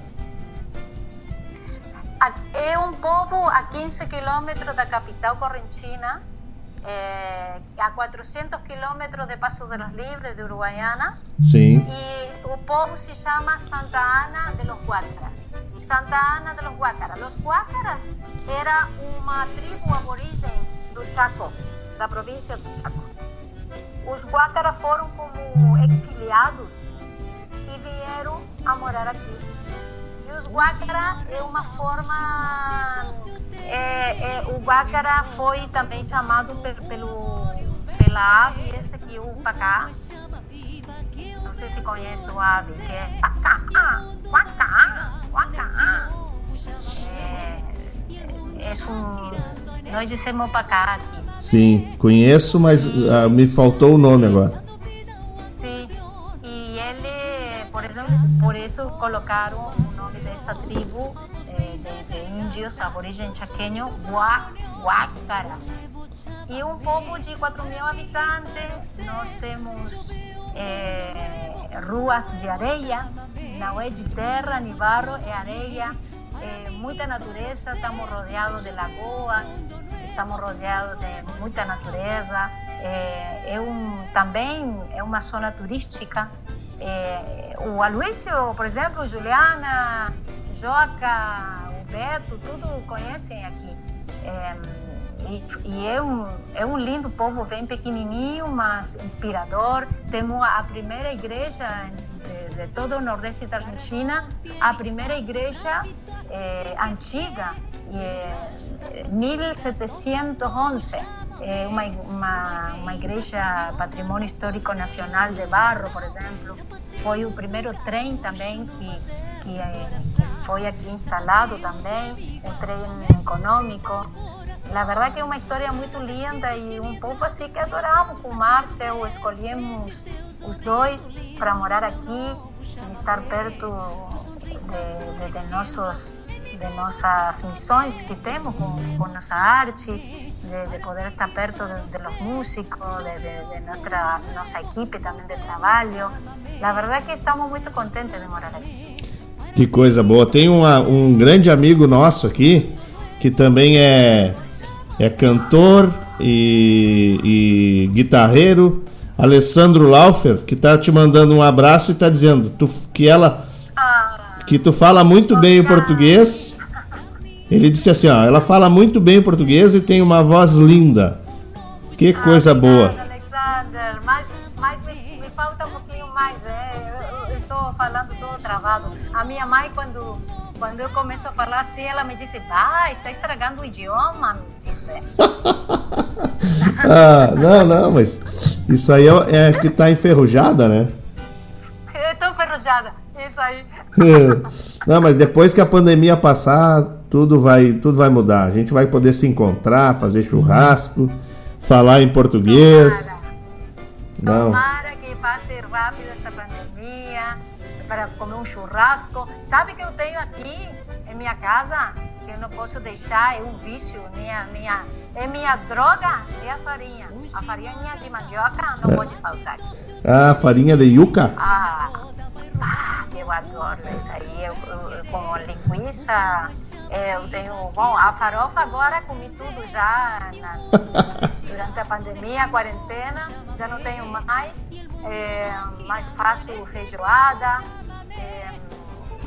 É um povo a 15 quilômetros da capital correntina, é, a 400 quilômetros de Passo de los Libres, de Uruguaiana. Sim. Y povo se llama Santa Ana de los Guácaras. Santa Ana de los Guácaras. Los Guácaras era uma tribo aborígene do Chaco, da província do Chaco. Os Guácaras foram como exiliados e vieram a morar aqui. Os Guácara é uma forma. É, é, o Guácara foi também chamado pe- pelo, pela ave, esse aqui, o pacá. Não sei se conhece o ave, que é pacá, guacá, guacá. É, é um, nós dizemos pacá aqui. Sim, conheço, mas ah, me faltou o nome agora. Por exemplo, por isso colocaram o nome dessa tribo eh, de, de índios aborigen chaqueño, Gua- Guácaras. E um povo de 4 mil habitantes, nós temos eh, ruas de areia, não é de terra nem barro, é areia, eh, muita natureza, estamos rodeados de lagoas, estamos rodeados de muita natureza. É, é um, também é uma zona turística. É, o Aloysio, por exemplo, Juliana, Joca, o Beto, tudo conhecem aqui. É, e, e é, um, é um lindo povo, bem pequenininho, mas inspirador. Temos a primeira igreja de, de todo o Nordeste da Argentina, a primeira igreja eh, antiga, eh, 1711. É uma, uma, uma igreja patrimônio histórico nacional de barro, por exemplo. Foi o primeiro trem também que, que, eh, que foi aqui instalado também, um trem econômico. La verdad que é uma história muito linda e um povo assim que adoramos com o Márcio, escolhemos os dois para morar aqui e estar perto de, de, de nossos de nossas missões que temos com, com nossa arte, de, de poder estar perto de, los músicos, de, nuestra, nossa equipe também de trabalho. La verdad que estamos muito contentes de morar aqui. Que coisa boa. Tem uma- um grande amigo nosso aqui, que também é, é cantor e, e guitarreiro, Alessandro Laufer, que tá te mandando um abraço e tá dizendo tu- que ela que tu fala muito bem o português. Ele disse assim, ó, ela fala muito bem o português e tem uma voz linda. Que coisa boa. Alexander, mas, mas me, me falta um pouquinho mais, é, eu- estou falando todo travado. A minha mãe, quando, quando eu começo a falar assim, ela me disse, vai, está estragando o idioma. <laughs> Ah, não, não, mas isso aí é, é que tá enferrujada, né? <laughs> Eu estou enferrujada, isso aí. <laughs> Não, mas depois que a pandemia passar, tudo vai, tudo vai mudar. A gente vai poder se encontrar, fazer churrasco, falar em português. Não. Tomara que passe rápido essa pandemia, para comer um churrasco. Sabe que eu tenho aqui em minha casa, não posso deixar, é um vício, minha, minha, é minha droga, é a farinha. A farinha de mandioca não pode faltar. Ah, farinha de yuca? Ah, ah, eu adoro isso aí. Eu, eu- com linguiça, é, eu tenho. Bom, a farofa agora comi tudo já na- <laughs> durante a pandemia, a quarentena, já não tenho mais. É, mas faço feijoada. é,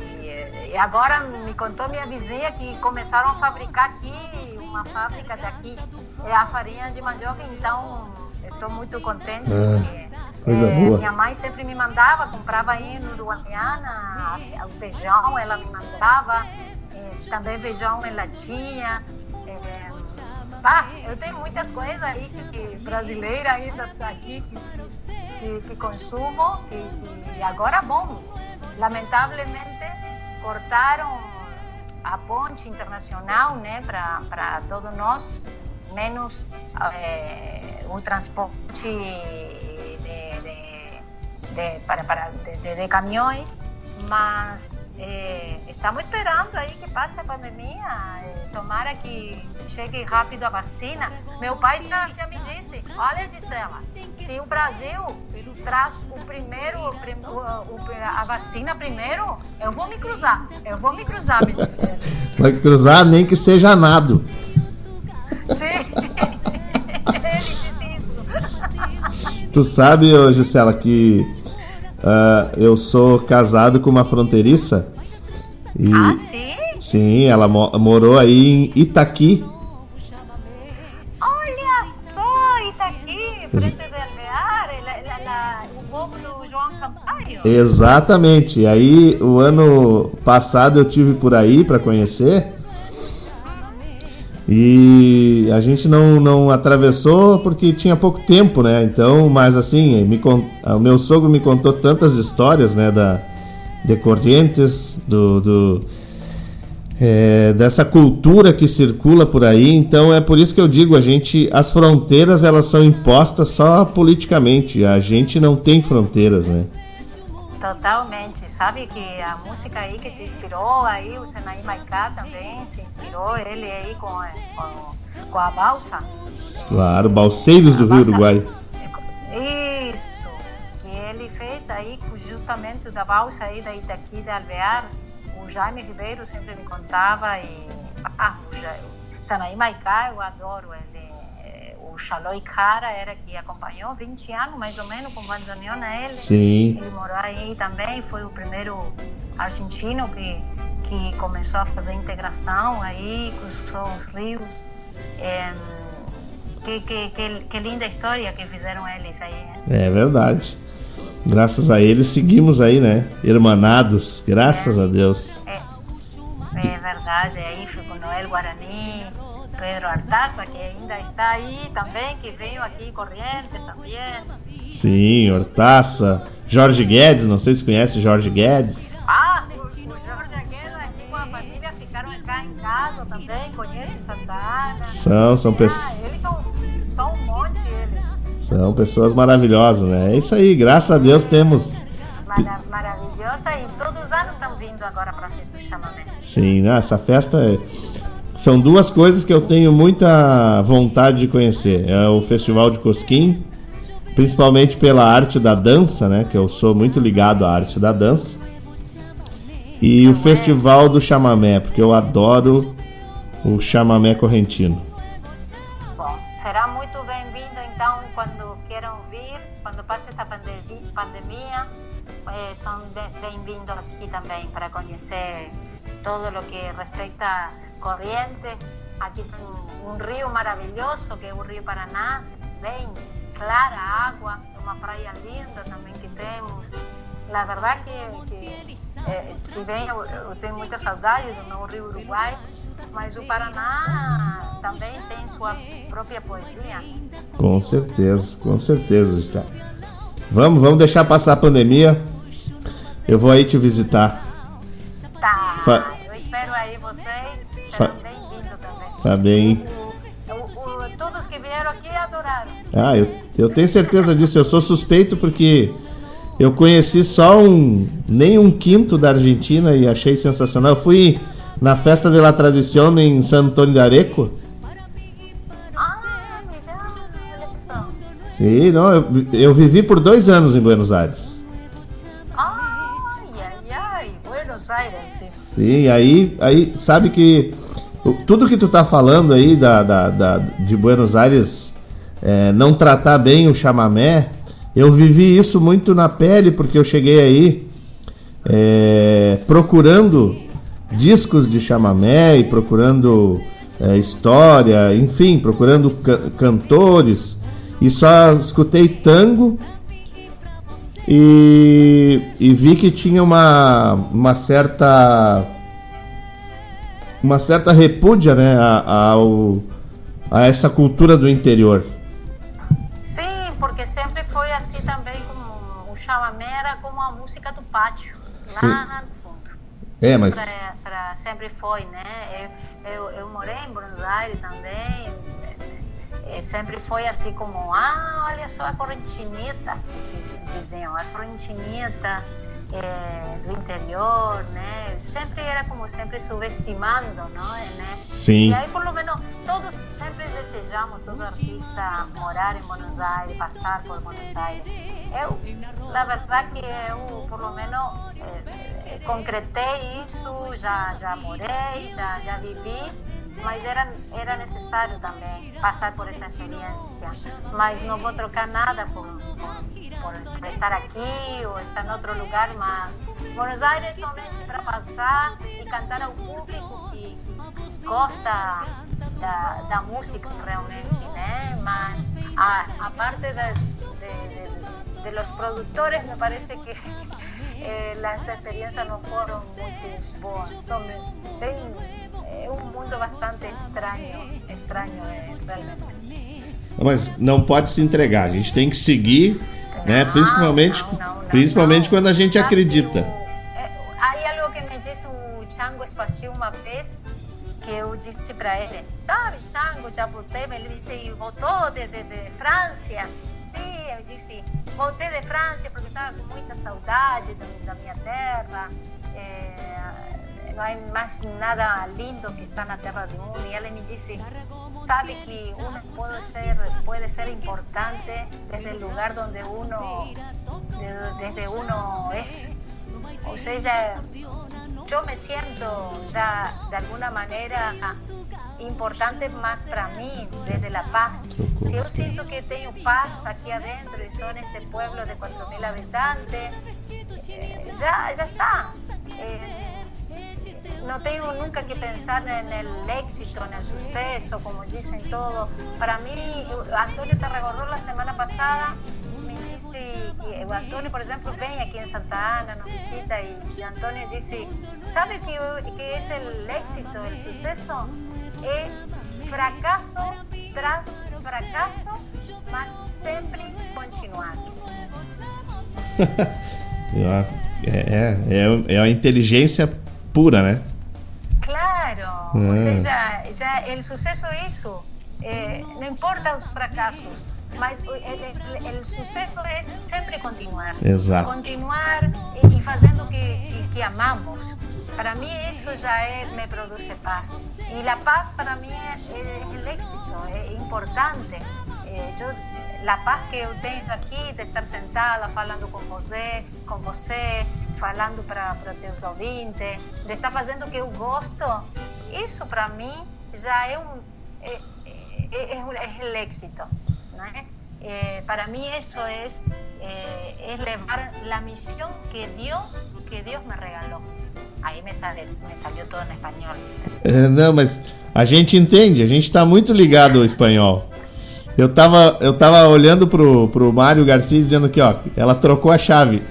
e, e agora me contou minha vizinha que começaram a fabricar aqui, uma fábrica daqui, é a farinha de mandioca, então eu estou muito contente. porque, coisa é, boa. Minha mãe sempre me mandava, comprava aí no Uruguaiana, o feijão ela me mandava, é, também feijão em latinha. É, pá, eu tenho muitas coisas aí que, que brasileira ainda aqui que, que, consumo e, e agora bom, lamentavelmente cortaram a ponte internacional, né, para todos nós, menos eh, o transporte de, de- de- para, para, de- de caminhões, mas eh, estamos esperando aí que passe a pandemia, eh, tomara que chegue rápido a vacina. Meu pai já, já me disse, olha Gisela, se o Brasil traz o primeiro, o o- a vacina primeiro, eu vou me cruzar, eu vou me cruzar, me. Vai cruzar nem que seja nado. Sim. <laughs> Tu sabe, Gisela, que ah, eu sou casado com uma fronteiriça. E, Ah, sim? Sim, ela mo- morou aí em Itaqui. Olha só, isso aqui, Preto de Alvear, la- la- la- o povo do João Sampaio. Exatamente. Aí, o ano passado eu tive por aí para conhecer. E a gente não, não atravessou porque tinha pouco tempo, né? Então, mas assim, me o meu sogro me contou tantas histórias, né? Da, de Corrientes, do, do, é, dessa cultura que circula por aí. Então é por isso que eu digo, a gente, as fronteiras elas são impostas só politicamente. A gente não tem fronteiras, né? Totalmente. Sabe que a música aí que se inspirou aí, o Senai Maiká também se inspirou, ele aí com, a- com, com a balsa. Claro, Balseiros do Rio Uruguai. Isso, que ele fez aí justamente da balsa aí daí daqui de Alvear. O Jaime Ribeiro sempre me contava e ah, o Sanaí Maiká eu adoro ele. Xaloi Cara era que acompanhou 20 anos mais ou menos com o bandoneon a ele. Sim. Ele morou aí também, foi o primeiro argentino que, que começou a fazer integração aí, cruzou os rios. Em, que, que, que, que linda história que fizeram eles aí. né? É verdade. Graças a eles seguimos aí, né? Hermanados, graças a Deus. É, é verdade, aí ficou Noel Guarani, Pedro Artaza, que ainda está aí também, que veio aqui corrente também. Sim, Hortaça. Jorge Guedes, não sei se conhece Jorge Guedes. Ah, o, o Jorge Agueda aqui com a família ficaram cá em casa também, conhece Santa Ana. São, são, Ah, pessoas, eles são, são um monte, eles. são pessoas maravilhosas, né? É isso aí, graças a Deus temos. Mara, maravilhosa e todos os anos estão vindo agora para a festa do chamamento. Sim, né? essa festa é... são duas coisas que eu tenho muita vontade de conhecer. É o Festival de Cosquim, principalmente pela arte da dança, né? Que eu sou muito ligado à arte da dança. E o Festival do Chamamé, porque eu adoro o chamamé correntino. Bom, será muito bem-vindo então quando queiram vir, quando passe esta pandemia, pandemia eh, são be- bem-vindos aqui também para conhecer todo o que respeita a corriente. Aqui tem um rio maravilhoso que é o Rio Paraná, bem clara a água, é uma praia linda também que temos. Na verdade que, que eh, bem eu, eu tenho muita saudade do meu Rio Uruguai, mas o Paraná também tem sua própria poesia. Com certeza, com certeza está. Vamos, vamos deixar passar a pandemia. Eu vou aí te visitar. Tá, Fa- eu espero aí vocês, Fa- serão bem-vindos também. Tá bem? O, o, o, todos que vieram aqui adoraram. Ah, eu, eu tenho certeza disso. Eu sou suspeito porque eu conheci só um nem um quinto da Argentina e achei sensacional. Eu fui na festa de la tradición em San Antônio de Areco. Ah. Sim, não, eu, eu vivi por dois anos em Buenos Aires. Sim. Aí, aí sabe que tudo que tu tá falando aí da, da, da- de Buenos Aires é, não tratar bem o chamamé, eu vivi isso muito na pele porque eu cheguei aí é, procurando discos de chamamé e procurando é, história, enfim, procurando ca- cantores e só escutei tango e, e vi que tinha uma, uma certa uma certa repúdia né, a, ao- a essa cultura do interior. Sim, porque sempre foi assim também como o chamamé era como a música do pátio, lá no fundo. É, mas Pra- pra- sempre foi, né? Eu, eu, eu morei em Buenos Aires também. Eh, eh, sempre foi assim como, ah, olha só a correntinita, diz- diziam, a correntinita eh, do interior, né? Sempre era como sempre subestimando, não é, né? Sim. E aí, por lo menos, todos sempre desejamos, todo artista, morar em Buenos Aires, passar por Buenos Aires. Eu, na verdade, que eu, por lo menos, eh, eh, concretei isso, já, já morei, já, já vivi. Mas era, era necessário também passar por essa experiência. Mas não vou trocar nada por, por, por estar aqui ou estar em outro lugar, mas Buenos Aires somente para passar e cantar ao público que gosta da, da música realmente, né? Mas a, a parte de, de, de, los productores me parece que <laughs> eh, las experiencias no fueron muy boas. Son, tem, é um mundo bastante estranho, estranho é, realmente. Mas não pode se entregar, a gente tem que seguir, né? Não, Principalmente, não, não, principalmente quando a gente acredita. é, Aí algo que me disse o Chango Espacio uma vez, que eu disse para ele, sabe, Chango Chaputema, ele disse, voltou de, de, de França. Eu disse, voltei de França porque estava com muita saudade da, minha terra. É, não há mais nada lindo que estar na terra de um. E ele me disse, sabe que uno pode ser, pode ser importante desde o lugar onde uno, de- desde uno es. O sea, yo me siento ya de alguna manera importante más para mí desde la paz. Si yo siento que tengo paz aquí adentro y son este pueblo de 4.000 habitantes, eh, ya, ya está. Eh, no tengo nunca que pensar en el éxito, en el suceso, como dicen todos. Para mí, Antonio te la semana pasada, me dice, que Antonio, por ejemplo, ven aquí en Santa Ana, nos visita y Antonio dice, ¿sabe qué, qué es el éxito, el suceso? Es fracaso tras fracaso, mas sempre continuar. <laughs> É, é, é a inteligência pura, né? Claro, o Ah. sea, ya el suceso es eso. Eh, no importa los fracasos, mas o- el- el suceso es siempre continuar. Exato. Continuar y, y haciendo que, que, que amamos. Para mí eso ya es- me produce paz. Y la paz para mí es, es el éxito, es importante. Eh, yo, la paz que eu tenho aqui de estar sentada falando com você, com você, falando para teus ouvintes, de estar fazendo o que eu gosto, isso para mim já é um é, é, é, é o éxito, né? Eh, para mí eso es, eh, es levar la misión que Dios, que Dios me regaló. Ahí me, sale, me salió todo en español. É, não, mas a gente entende, a gente tá muito ligado ao espanhol. Eu tava, eu tava olhando pro, pro Mário Garcia dizendo aqui, ó, ela trocou a chave.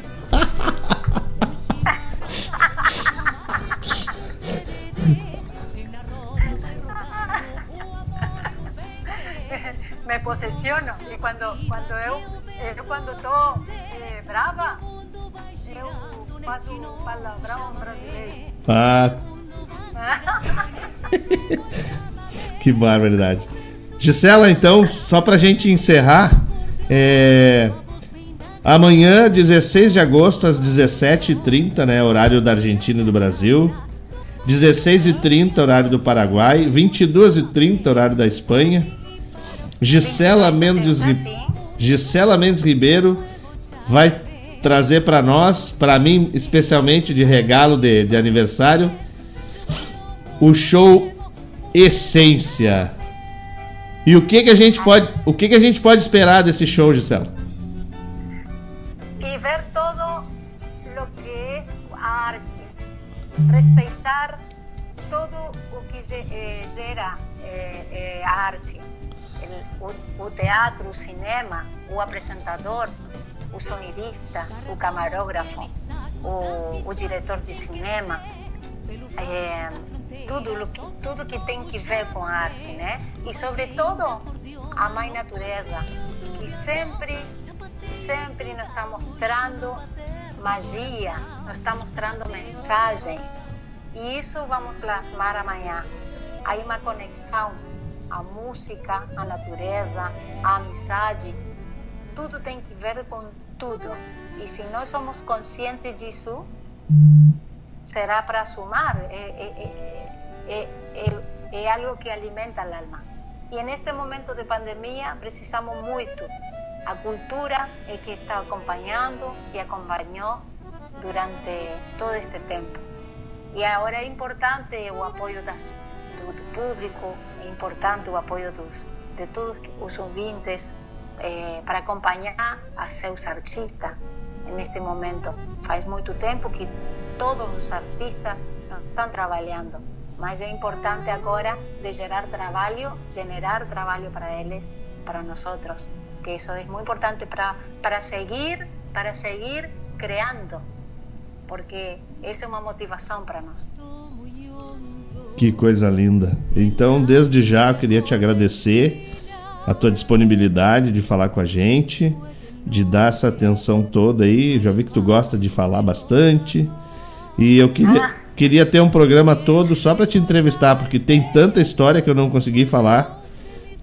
Ah, <laughs> que barbaridade. Gisela, então, só pra gente encerrar, é... amanhã, 16 de agosto, às 17h30, né, horário da Argentina e do Brasil. 16h30, horário do Paraguai. 22h30, horário da Espanha. Gisela Mendes. Gisela Mendes Ribeiro vai trazer pra nós, pra mim especialmente de regalo de, de aniversário, o show Essência. E o que que a gente pode, o que que a gente pode esperar desse show, Gisela? y ver todo lo que es a arte, respeitar todo o que eh, gera eh, eh, a arte, o, o teatro, o cinema, o apresentador, o sonidista, o camarógrafo, o, o diretor de cinema, é, tudo, tudo que tem que ver com arte, né? E sobretudo a mãe natureza, que sempre, sempre nos está mostrando magia, nos está mostrando mensagem. E isso vamos plasmar amanhã. Aí uma conexão, a música, a natureza, a amizade, tudo tem que ver com tudo. E se nós somos conscientes disso, será para sumar, é, é, é, é algo que alimenta o alma. E neste momento de pandemia precisamos muito. A cultura é que está acompanhando e acompanhou durante todo este tempo. E agora é importante o apoio das, do público, é importante o apoio dos, de todos os ouvintes eh, para acompanhar a seus artistas neste momento. Faz muito tempo que todos os artistas estão trabalhando, mas é importante agora de gerar trabalho, generar trabalho para eles, para nós, que isso é muito importante para, para seguir, para seguir criando, porque essa é uma motivação para nós. Que coisa linda. Então, desde já, eu queria te agradecer a tua disponibilidade de falar com a gente, de dar essa atenção toda aí. Já vi que tu gosta de falar bastante. E eu queria, ah. queria ter um programa todo só para te entrevistar, porque tem tanta história que eu não consegui falar.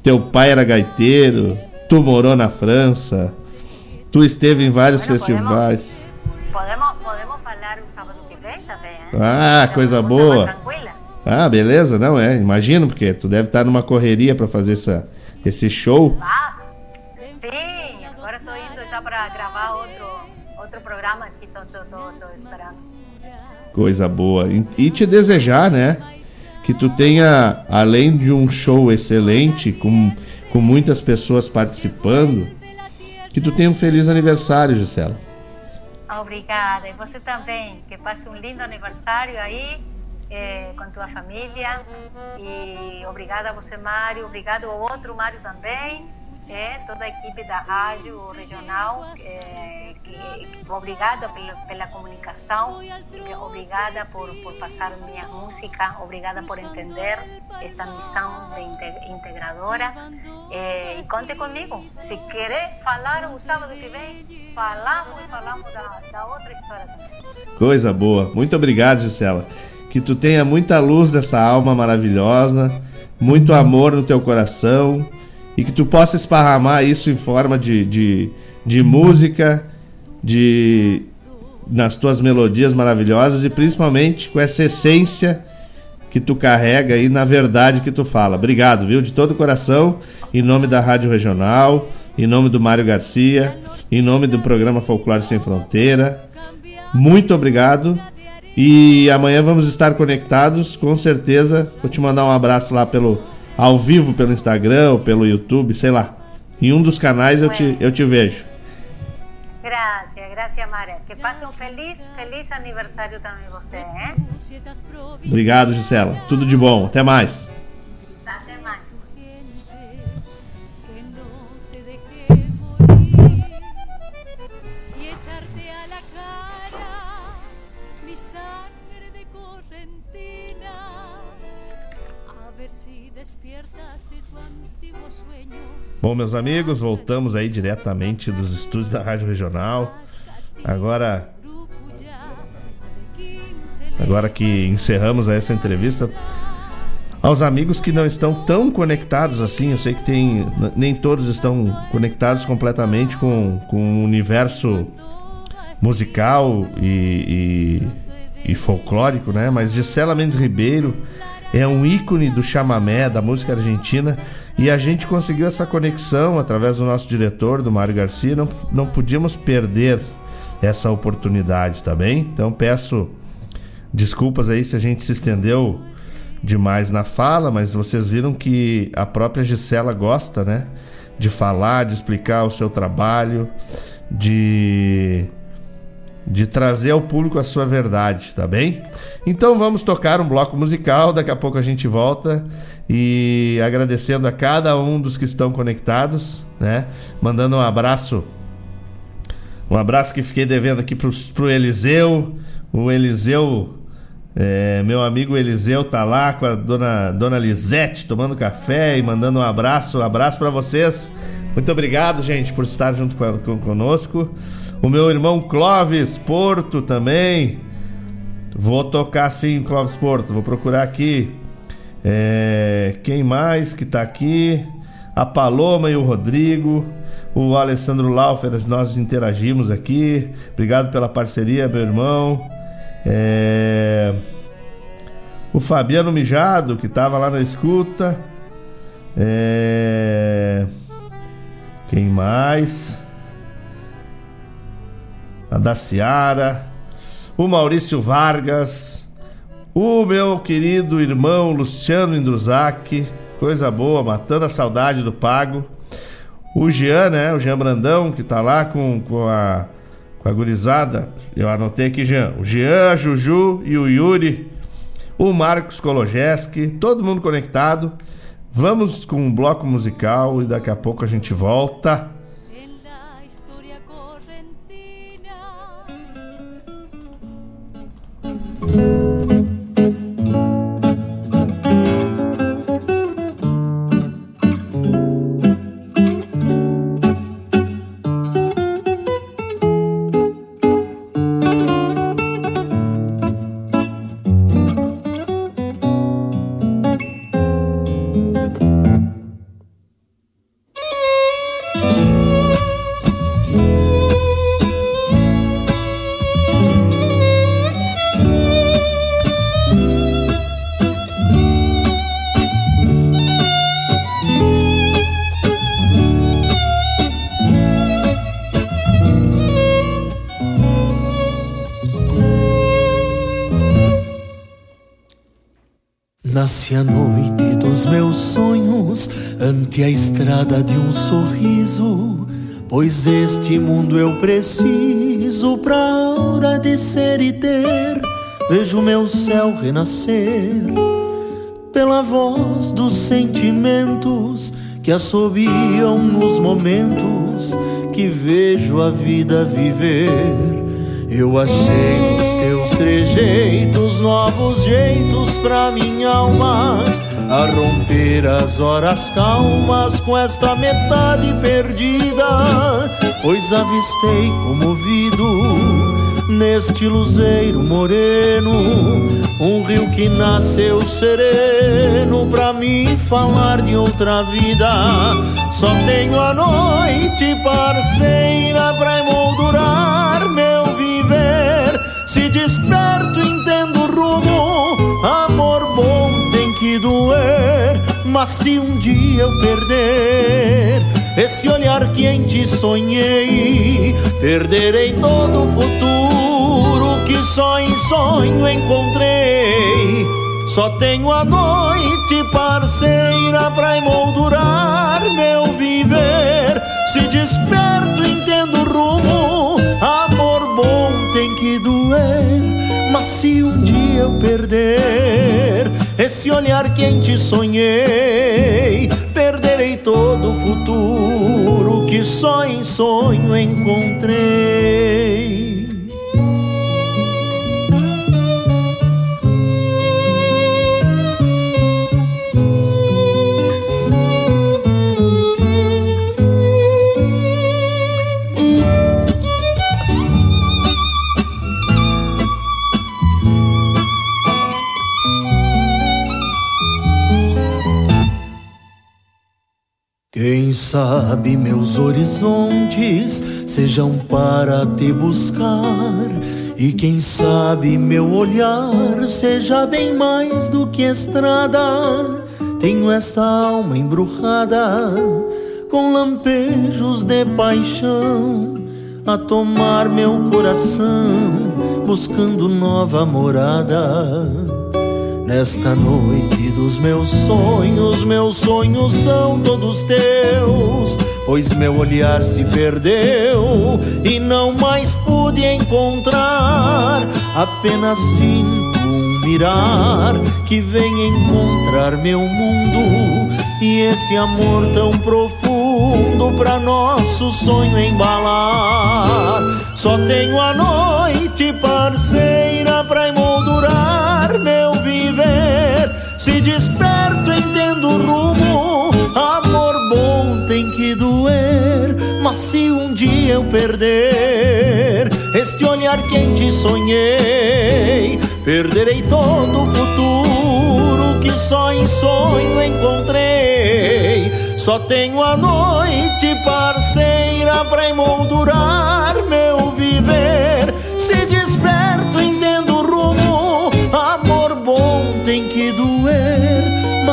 Teu pai era gaiteiro, tu morou na França, tu esteve em vários bueno, festivais. Podemos, podemos falar o sábado que vem também, né? Ah, coisa boa. Ah, beleza, não é? Imagino, porque tu deve estar numa correria para fazer essa, esse show. Ah, sim, agora estou indo já para gravar outro, outro programa que estou esperando. Coisa boa. E te desejar, né? Que tu tenha, além de um show excelente, com, com muitas pessoas participando, que tu tenha um feliz aniversário, Gisela. Obrigada. E você também. Que passe um lindo aniversário aí eh, com tua família. E obrigada a você, Mário. Obrigado ao outro Mário também. É, toda a equipe da rádio regional, é, obrigada pela, pela comunicação, obrigada por, por passar minha música, obrigada por entender esta missão de integradora. É, e conte comigo, se querer falar o sábado que vem, falamos e falamos da, da outra história também. Coisa boa, muito obrigado, Gisela que tu tenha muita luz dessa alma maravilhosa, muito amor no teu coração e que tu possa esparramar isso em forma de, de, de música, de nas tuas melodias maravilhosas e principalmente com essa essência que tu carrega e na verdade que tu fala. Obrigado, viu? De todo o coração, em nome da Rádio Regional, em nome do Mário Garcia, em nome do programa Folclore Sem Fronteira. Muito obrigado e amanhã vamos estar conectados, com certeza. Vou te mandar um abraço lá pelo ao vivo pelo Instagram ou pelo YouTube, sei lá. Em um dos canais eu te, eu te vejo. Graças, graças, Maria. Que passe um feliz, feliz aniversário também você, hein? Obrigado, Gisela. Tudo de bom. Até mais. Bom, meus amigos, voltamos aí diretamente dos estúdios da Rádio Regional. Agora agora que encerramos essa entrevista aos amigos que não estão tão conectados assim, eu sei que tem nem todos estão conectados completamente com, com o universo musical e, e, e folclórico, né? Mas Gisela Mendes Ribeiro é um ícone do chamamé, da música argentina, e a gente conseguiu essa conexão através do nosso diretor, do Mário Garcia. Não, não podíamos perder essa oportunidade, tá bem? Então peço desculpas aí se a gente se estendeu demais na fala, mas vocês viram que a própria Gisela gosta, né? De falar, de explicar o seu trabalho, de de trazer ao público a sua verdade, tá bem? Então vamos tocar um bloco musical, daqui a pouco a gente volta e agradecendo a cada um dos que estão conectados, né? Mandando um abraço, um abraço que fiquei devendo aqui pro, pro Eliseu, o Eliseu, é, meu amigo Eliseu tá lá com a dona, dona Lisete tomando café e mandando um abraço, um abraço para vocês. Muito obrigado, gente, por estar junto com, com, conosco. O meu irmão Clóvis Porto também. Vou tocar sim, Clóvis Porto. Vou procurar aqui. É, quem mais que tá aqui? A Paloma e o Rodrigo. O Alessandro Laufer, nós interagimos aqui. Obrigado pela parceria, meu irmão. É... O Fabiano Mijado, que estava lá na escuta. É... Quem mais? A da Ciara, o Maurício Vargas, O meu querido irmão Luciano Indruzac, coisa boa, matando a saudade do Pago. O Jean, né? O Jean Brandão, que tá lá com, com, a, a gurizada. Eu anotei aqui, Jean. O Jean, a Juju e o Yuri. O Marcos Kologeski, todo mundo conectado. Vamos com um bloco musical e daqui a pouco a gente volta. Nasce a noite dos meus sonhos ante a estrada de um sorriso, pois este mundo eu preciso pra hora de ser e ter. Vejo meu céu renascer pela voz dos sentimentos que assobiam nos momentos que vejo a vida viver. Eu achei teus trejeitos novos jeitos pra minha alma a romper as horas calmas com esta metade perdida, pois avistei comovido neste luzeiro moreno um rio que nasceu sereno pra mim falar de outra vida. Só tenho a noite parceira pra emoldurar meu. Se desperto, entendo o rumo. Amor bom tem que doer. Mas se um dia eu perder esse olhar que em ti sonhei, perderei todo o futuro que só em sonho encontrei. Só tenho a noite parceira pra emoldurar meu viver. Se desperto, entendo o rumo. Bom tem que doer. Mas se um dia eu perder esse olhar que em ti sonhei, perderei todo o futuro que só em sonho encontrei. Quem sabe meus horizontes sejam para te buscar, e quem sabe meu olhar seja bem mais do que estrada. Tenho esta alma embrujada com lampejos de paixão a tomar meu coração, buscando nova morada. Nesta noite dos meus sonhos, meus sonhos são todos teus, pois meu olhar se perdeu e não mais pude encontrar. Apenas sinto um mirar que vem encontrar meu mundo e esse amor tão profundo pra nosso sonho embalar. Só tenho a noite parceira pra emoldurar Se desperto, entendo o rumo. Amor bom tem que doer. Mas se um dia eu perder este olhar quente sonhei, perderei todo o futuro que só em sonho encontrei. Só tenho a noite parceira pra emoldurar meu viver. Se desperto, entendo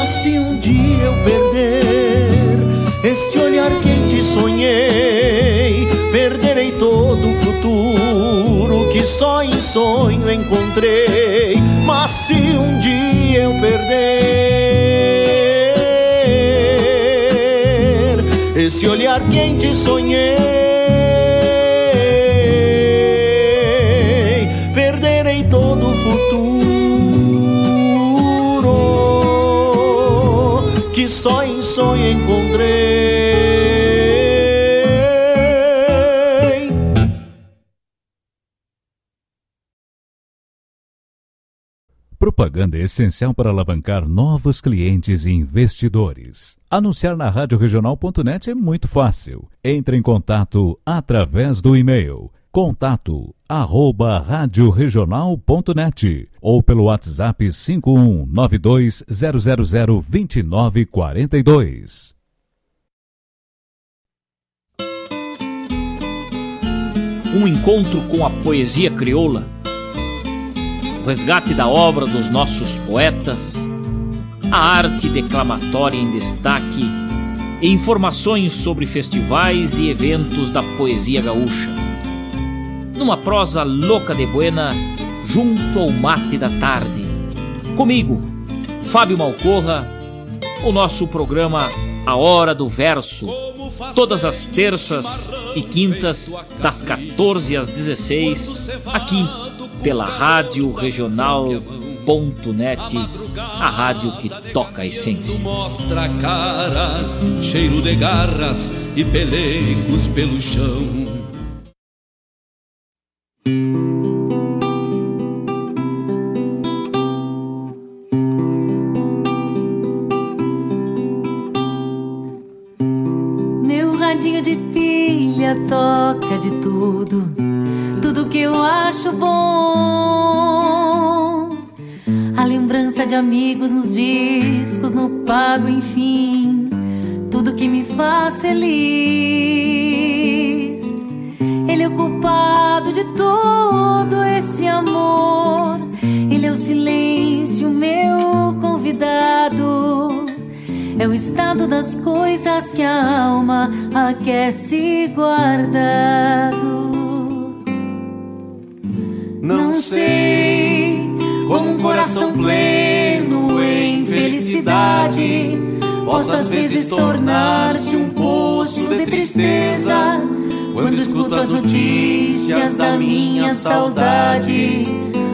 Mas se um dia eu perder este olhar quente sonhei, perderei todo o futuro que só em sonho encontrei. Mas se um dia eu perder esse olhar quente sonhei, encontrei. Propaganda é essencial para alavancar novos clientes e investidores. Anunciar na radioregional.net é muito fácil. Entre em contato através do e-mail contato arroba radioregional.net ou pelo WhatsApp 51920002942. Um encontro com a poesia crioula o resgate da obra dos nossos poetas, a arte declamatória em destaque e informações sobre festivais e eventos da poesia gaúcha. Numa prosa louca de buena, junto ao mate da tarde. Comigo, Fábio Malcorra, o nosso programa A Hora do Verso, todas as terças e quintas, das 14 às 16, aqui pela Rádio Regional.net, a rádio que toca a essência. Mostra cara, cheiro de garras e pelegos pelo chão. Pago, enfim, tudo que me faz feliz. Ele é o culpado de todo esse amor. Ele é o silêncio, meu convidado. É o estado das coisas que a alma aquece guardado. Não sei como um coração pleno felicidade possa às vezes tornar-se um poço de tristeza quando escuto as notícias da minha saudade.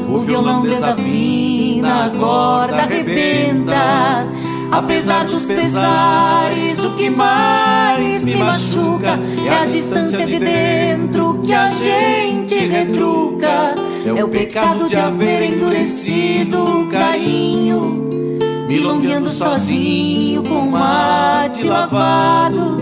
O violão desafina, a corda arrebenta. Apesar dos pesares, o que mais me machuca é a distância de dentro que a gente retruca. É o pecado de haver endurecido o carinho, milongueando sozinho com mate lavado.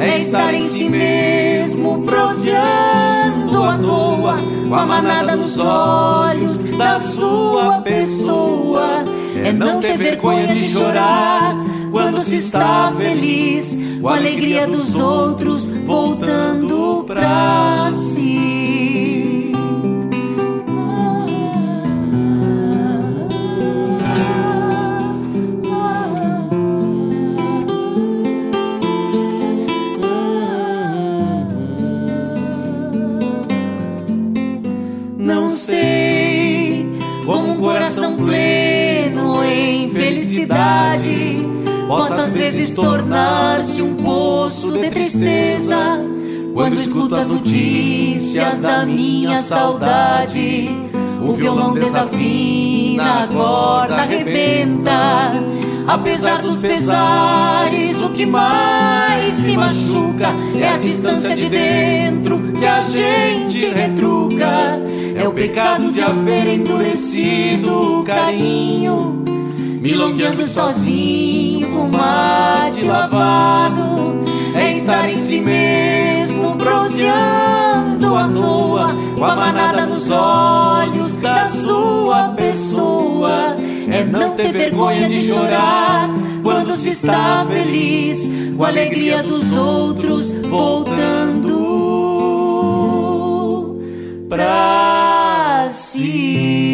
É estar em si mesmo, proseando à toa, com a manada nos olhos da sua pessoa. É não ter vergonha de chorar quando se está feliz, com a alegria dos outros voltando pra si. Possa às vezes tornar-se um poço de tristeza quando escuto as notícias da minha saudade. O violão desafina, a corda arrebenta. Apesar dos pesares, o que mais me machuca é a distância de dentro que a gente retruca. É o pecado de haver endurecido o carinho, milongueando sozinho com mate lavado. É estar em si mesmo, proseando à toa, com a manada nos olhos da sua pessoa. É não ter vergonha de chorar quando se está feliz, com a alegria dos outros voltando pra si.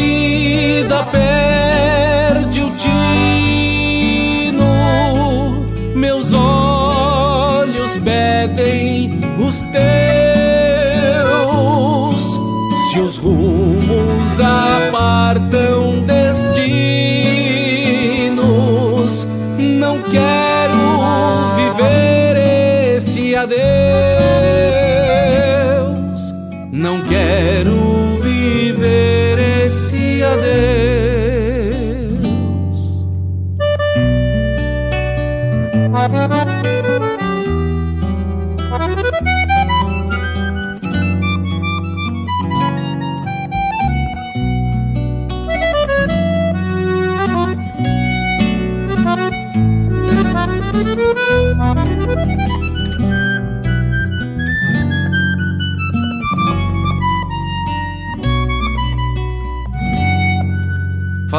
pedem os teus. Se os rumos apartam destinos,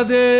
Adeus.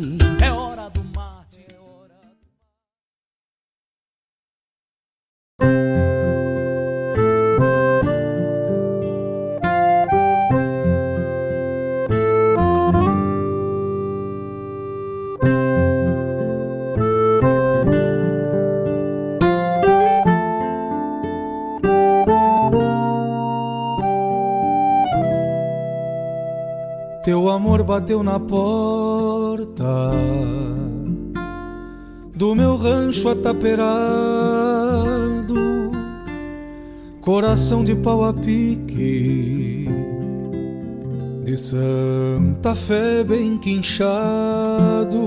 Teu amor bateu na porta do meu rancho ataperado, coração de pau a pique, de Santa Fé bem quinchado,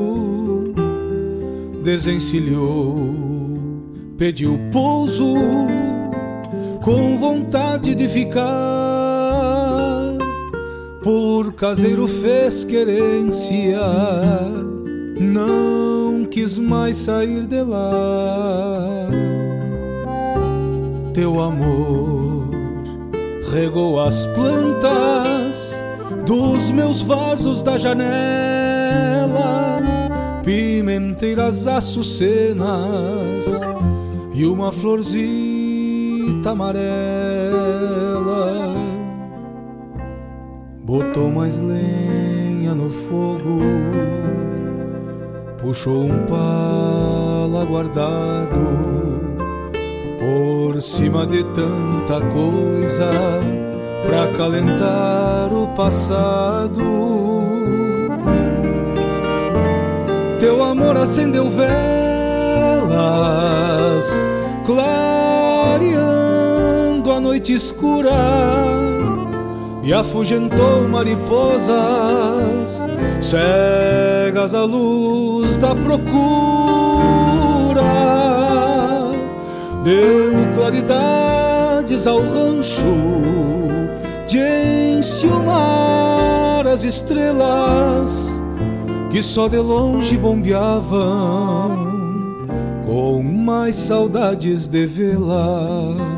desencilhou, pediu pouso, com vontade de ficar, por caseiro fez querência, não quis mais sair de lá. Teu amor regou as plantas dos meus vasos da janela, pimenteiras açucenas e uma florzita amarela. Botou mais lenha no fogo puxou um pala guardado por cima de tanta coisa pra calentar o passado. Teu amor acendeu velas, clareando a noite escura e afugentou mariposas cegas à luz da procura, deu claridades ao rancho de enciumar as estrelas que só de longe bombeavam com mais saudades de vê-la.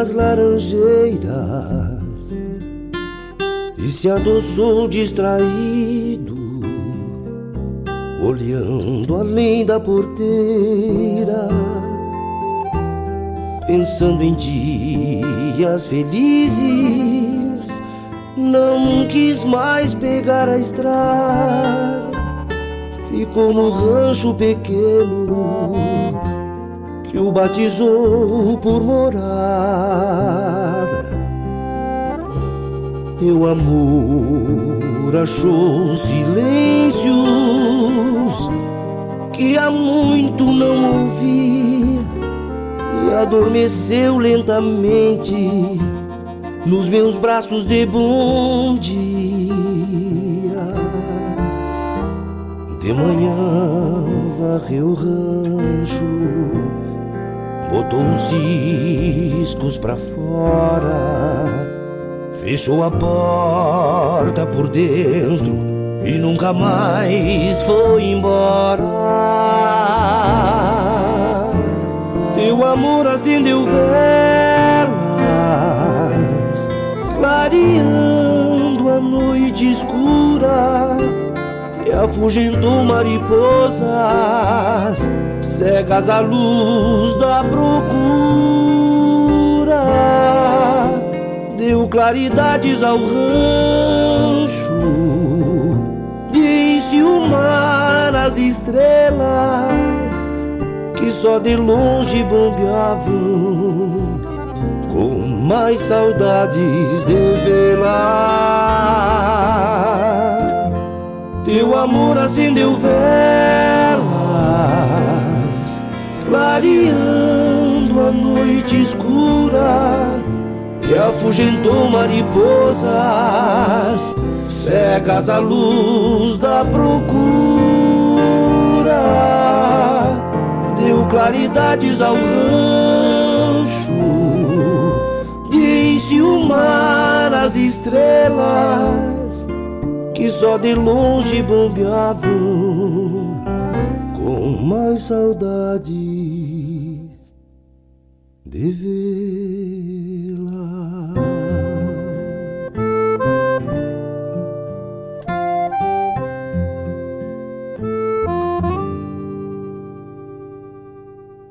Nas laranjeiras e se adoçou distraído, olhando além da porteira, pensando em dias felizes. Não quis mais pegar a estrada, ficou no rancho pequeno que o batizou por morada. Teu amor achou silêncios que há muito não ouvia e adormeceu lentamente nos meus braços de bom dia. De manhã varreu o rancho botou os ciscos pra fora, fechou a porta por dentro e nunca mais foi embora. Teu amor acendeu velas, clareando a noite escura e afugentou mariposas cegas à luz da procura, deu claridades ao rancho, disse o mar as estrelas que só de longe bombeavam. Com mais saudades de vê-la. Teu amor acendeu velas clareando a noite escura e afugentou mariposas cegas à luz da procura. Deu claridades ao rancho, o mar das estrelas que só de longe bombeavam mais saudades de vê-la.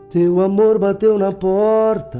Teu amor bateu na porta.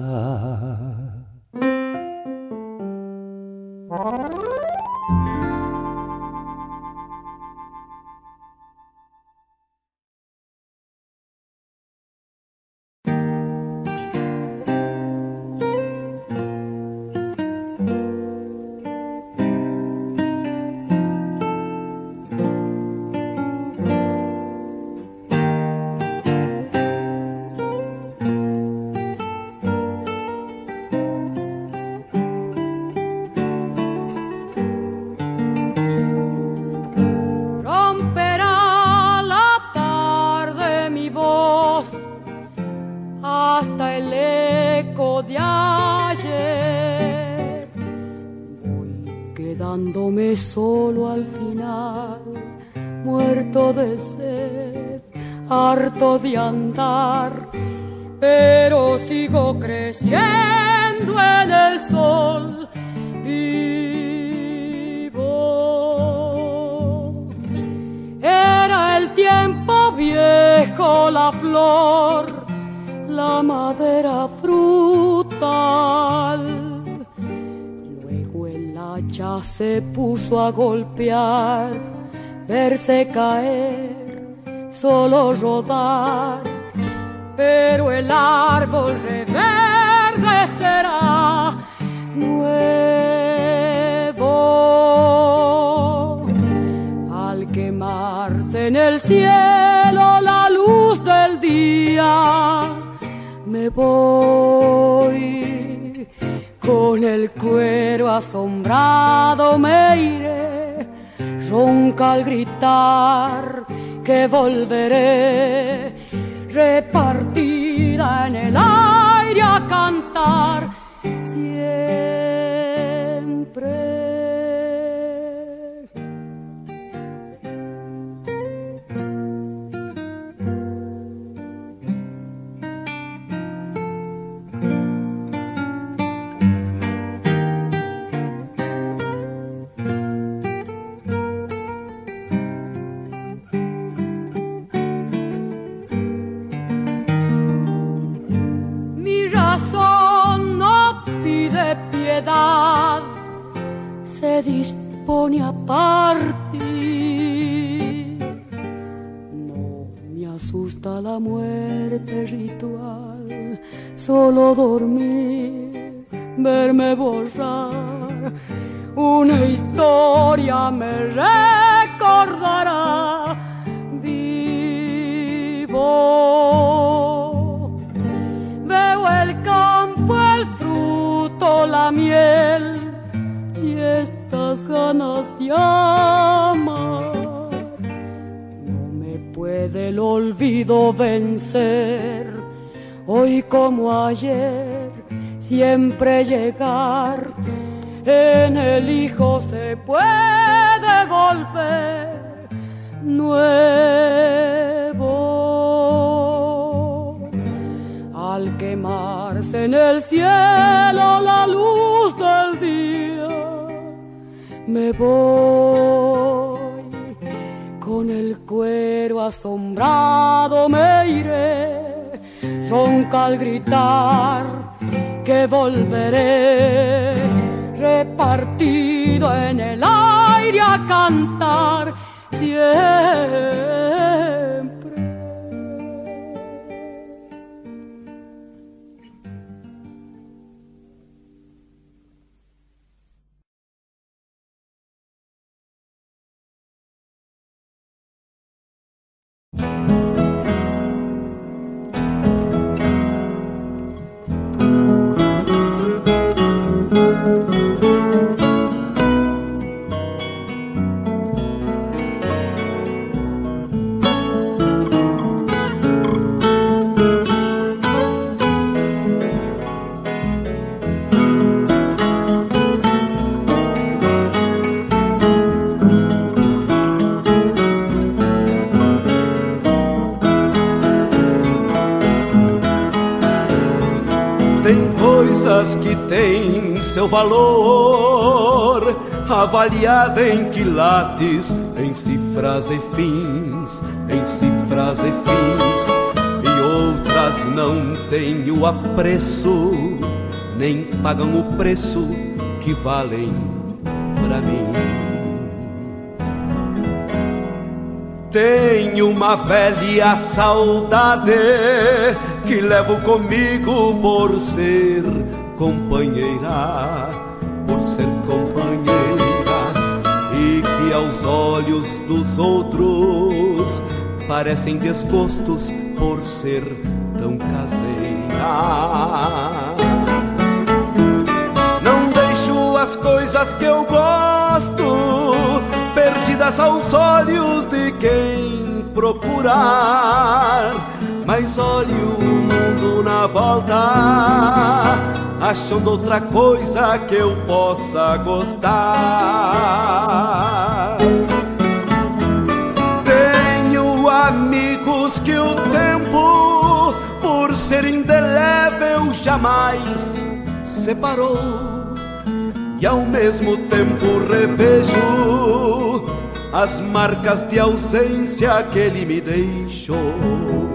A golpear, verse caer, solo rodar. Pero el árbol reverdecerá nuevo al quemarse en el cielo la luz del día me voy con el cuero asombrado me iré. Ronca al gritar que volveré repartida en el aire a cantar partir. No me asusta la muerte ritual, solo dormir, verme borrar. Una historia me recordará vivo. Veo el campo, el fruto, la miel y ganas de amar. No me puede el olvido vencer, hoy como ayer, siempre llegar. En el hijo se puede volver nuevo al quemarse en el cielo la luz del me voy. Con el cuero asombrado me iré. Ronca al gritar que volveré. Repartido en el aire a cantar. Seu valor, avaliada em quilates, em cifras e fins, em cifras e fins, e outras não têm o apreço, nem pagam o preço que valem para mim. Tenho uma velha saudade que levo comigo por ser companheira, por ser companheira, e que aos olhos dos outros parecem desgostos por ser tão caseira. Não deixo as coisas que eu gosto perdidas aos olhos de quem procurar. Mas olhe o mundo na volta, achando outra coisa que eu possa gostar. Tenho amigos que o tempo, por ser indelével, jamais separou e ao mesmo tempo revejo as marcas de ausência que ele me deixou.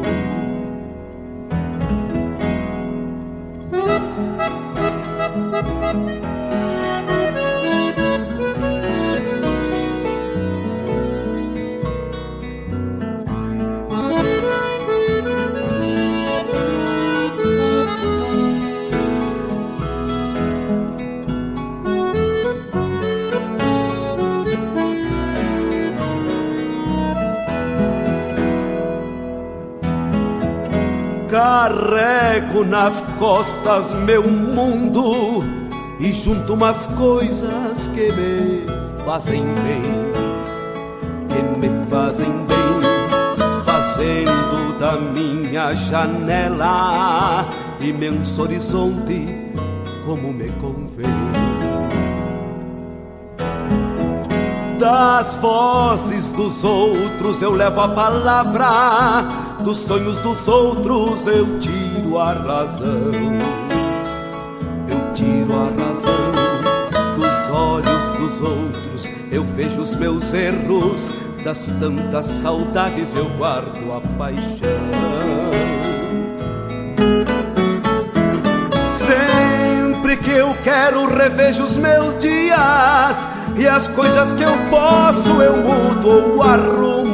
Nas costas meu mundo e junto umas coisas que me fazem bem, que me fazem bem, fazendo da minha janela imenso horizonte como me convém. Das vozes dos outros eu levo a palavra dos sonhos dos outros eu tiro a razão. Eu tiro a razão dos olhos dos outros. Eu vejo os meus erros, das tantas saudades eu guardo a paixão. Sempre que eu quero revejo os meus dias e as coisas que eu posso eu mudo ou arrumo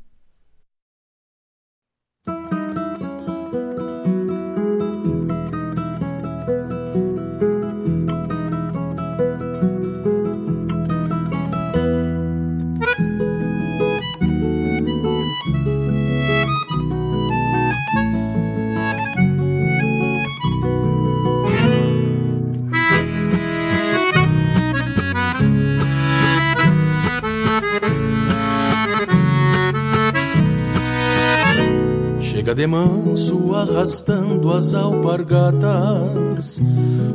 de manso arrastando as alpargatas,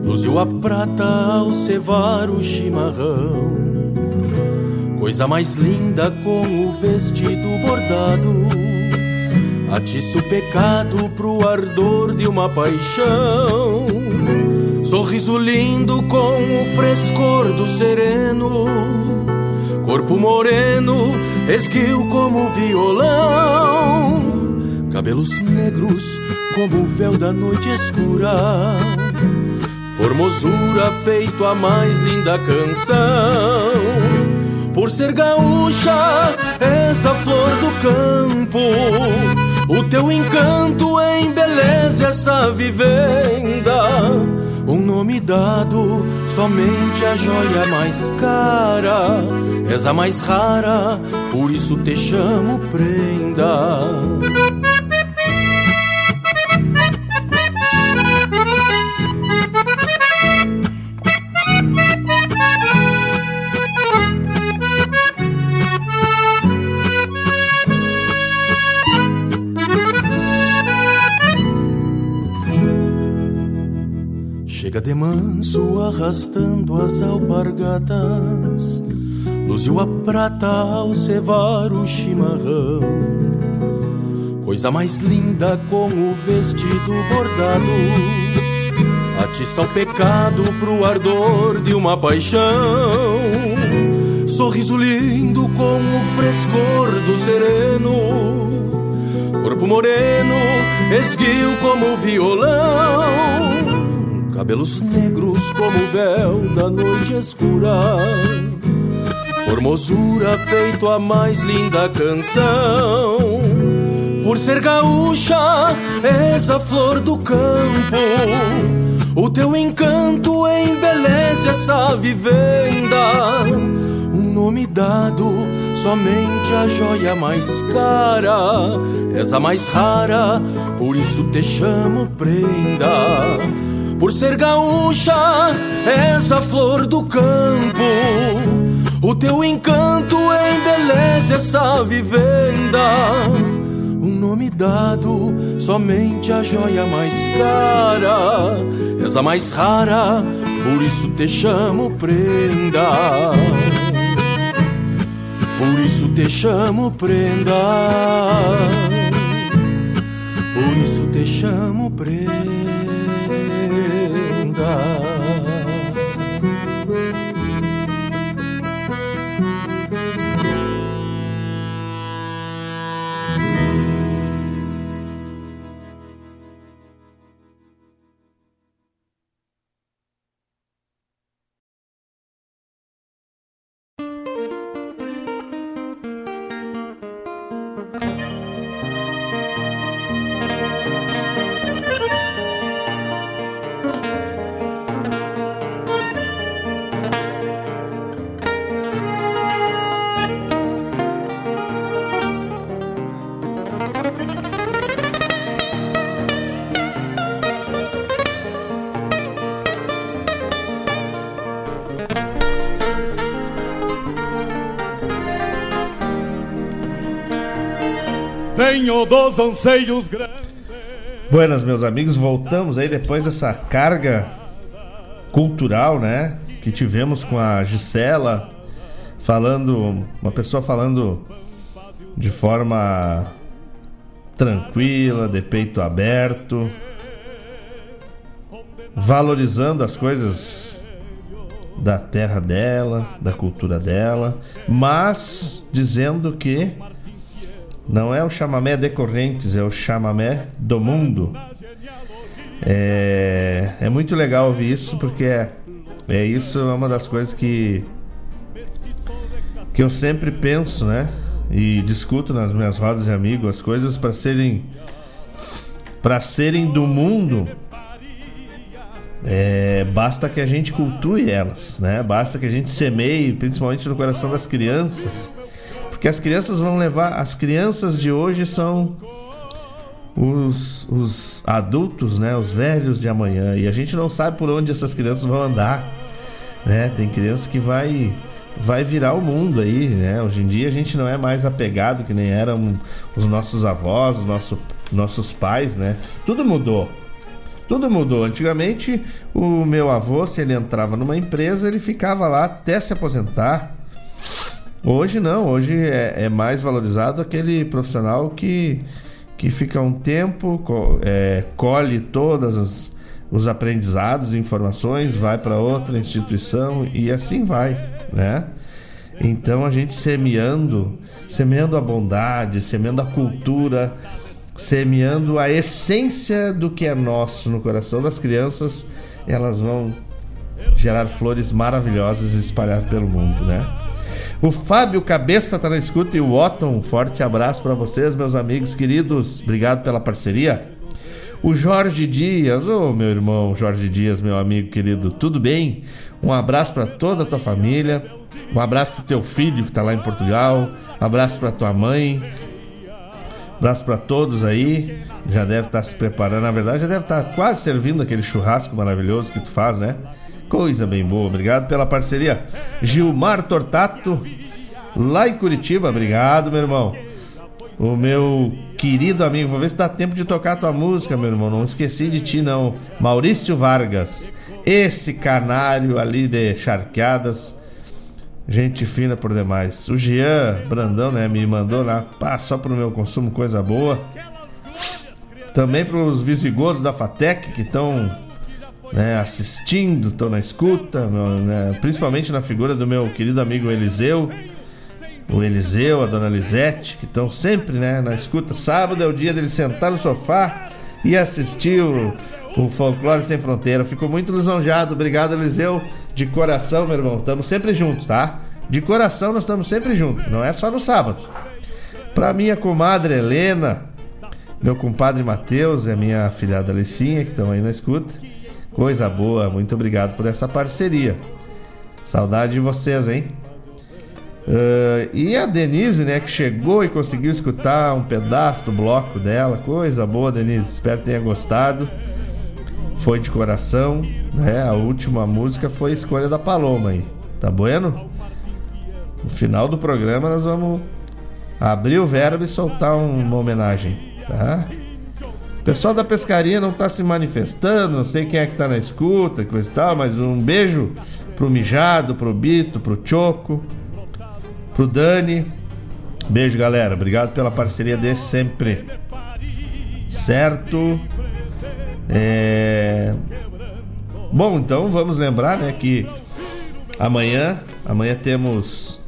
luziu a prata ao cevar o chimarrão. Coisa mais linda com o vestido bordado, atiça o pecado pro ardor de uma paixão. Sorriso lindo com o frescor do sereno Corpo moreno, esguio como violão, cabelos negros como o véu da noite escura. Formosura feito a mais linda canção. Por ser gaúcha, essa flor do campo. O teu encanto embeleza essa vivenda. Um nome dado, somente a joia mais cara. És a mais rara, por isso te chamo prenda. Chega de manso arrastando as alpargatas, luziu a prata ao cevar o chimarrão. Coisa mais linda com o vestido bordado, atiça o pecado pro ardor de uma paixão. Sorriso lindo com o frescor do sereno, corpo moreno, esguio como violão cabelos negros como o véu da noite escura. Formosura feito a mais linda canção. Por ser gaúcha, és a flor do campo. O teu encanto embeleza essa vivenda. Um nome dado, somente a joia mais cara. És a mais rara, por isso te chamo prenda por ser gaúcha, essa flor do campo. O teu encanto embeleza essa vivenda. Um nome dado, somente a joia mais cara. És a mais rara, por isso te chamo prenda. Por isso te chamo prenda. Por isso te chamo prenda. love. Dos anseios grandes. Buenas, meus amigos, voltamos aí depois dessa carga cultural, né? Que tivemos com a Gisela, falando, uma pessoa falando de forma tranquila, de peito aberto, valorizando as coisas da terra dela, da cultura dela, mas dizendo que não é o chamamé de Correntes, é o chamamé do mundo. É, é muito legal ouvir isso porque é, é isso é uma das coisas que que eu sempre penso, né? E discuto nas minhas rodas de amigos as coisas para serem para serem do mundo. É, basta que a gente cultue elas, né? Basta que a gente semeie, principalmente no coração das crianças, porque as crianças vão levar. As crianças de hoje são os, os adultos, né? Os velhos de amanhã. E a gente não sabe por onde essas crianças vão andar. Né? Tem criança que vai vai virar o mundo aí, né? Hoje em dia a gente não é mais apegado que nem eram os nossos avós, os nosso, nossos pais, né? Tudo mudou. Tudo mudou. Antigamente, o meu avô, se ele entrava numa empresa, ele ficava lá até se aposentar. Hoje não, hoje é, é mais valorizado aquele profissional que, que fica um tempo, é, colhe todas as os aprendizados, informações, vai para outra instituição e assim vai, né? Então a gente semeando, semeando a bondade, semeando a cultura, semeando a essência do que é nosso no coração das crianças, elas vão gerar flores maravilhosas e espalhar pelo mundo, né? O Fábio Cabeça tá na escuta e o Otton, um forte abraço para vocês, meus amigos queridos. Obrigado pela parceria. O Jorge Dias, ô oh, meu irmão Jorge Dias, meu amigo querido, tudo bem? Um abraço para toda a tua família, um abraço pro teu filho que tá lá em Portugal, um abraço para tua mãe, um abraço para todos aí. Já deve estar tá se preparando, na verdade, já deve estar tá quase servindo aquele churrasco maravilhoso que tu faz, né? Coisa bem boa, obrigado pela parceria. Gilmar Tortato, lá em Curitiba, obrigado, meu irmão. O meu querido amigo, vou ver se dá tempo de tocar a tua música, meu irmão. Não esqueci de ti, não. Maurício Vargas, esse canário ali de charqueadas. Gente fina por demais. O Jean Brandão, né, me mandou lá, pá, só pro meu consumo, coisa boa. Também para os visigodos da Fatec que estão né, assistindo, estão na escuta, né, principalmente na figura do meu querido amigo Eliseu, o Eliseu, a dona Lisete, que estão sempre né, na escuta. Sábado é o dia dele sentar no sofá e assistir o, o Folclore Sem Fronteira. Fico muito lisonjeado. Obrigado, Eliseu, de coração, meu irmão. Estamos sempre juntos, tá? De coração nós estamos sempre juntos, não é só no sábado. Para minha comadre Helena, meu compadre Matheus e a minha filhada Alicinha, que estão aí na escuta. Coisa boa, muito obrigado por essa parceria. Saudade de vocês, hein? Uh, e a Denise, né, que chegou e conseguiu escutar um pedaço do bloco dela. Coisa boa, Denise. Espero que tenha gostado. Foi de coração, né? A última música foi escolha da Paloma aí. Tá bueno? No final do programa nós vamos abrir o verbo e soltar uma homenagem, tá? Pessoal da pescaria não está se manifestando, não sei quem é que está na escuta e coisa e tal, mas um beijo pro Mijado, pro Bito, pro Choco, pro Dani. Beijo, galera. Obrigado pela parceria de sempre. Certo? É... Bom, então vamos lembrar, né, que amanhã, amanhã temos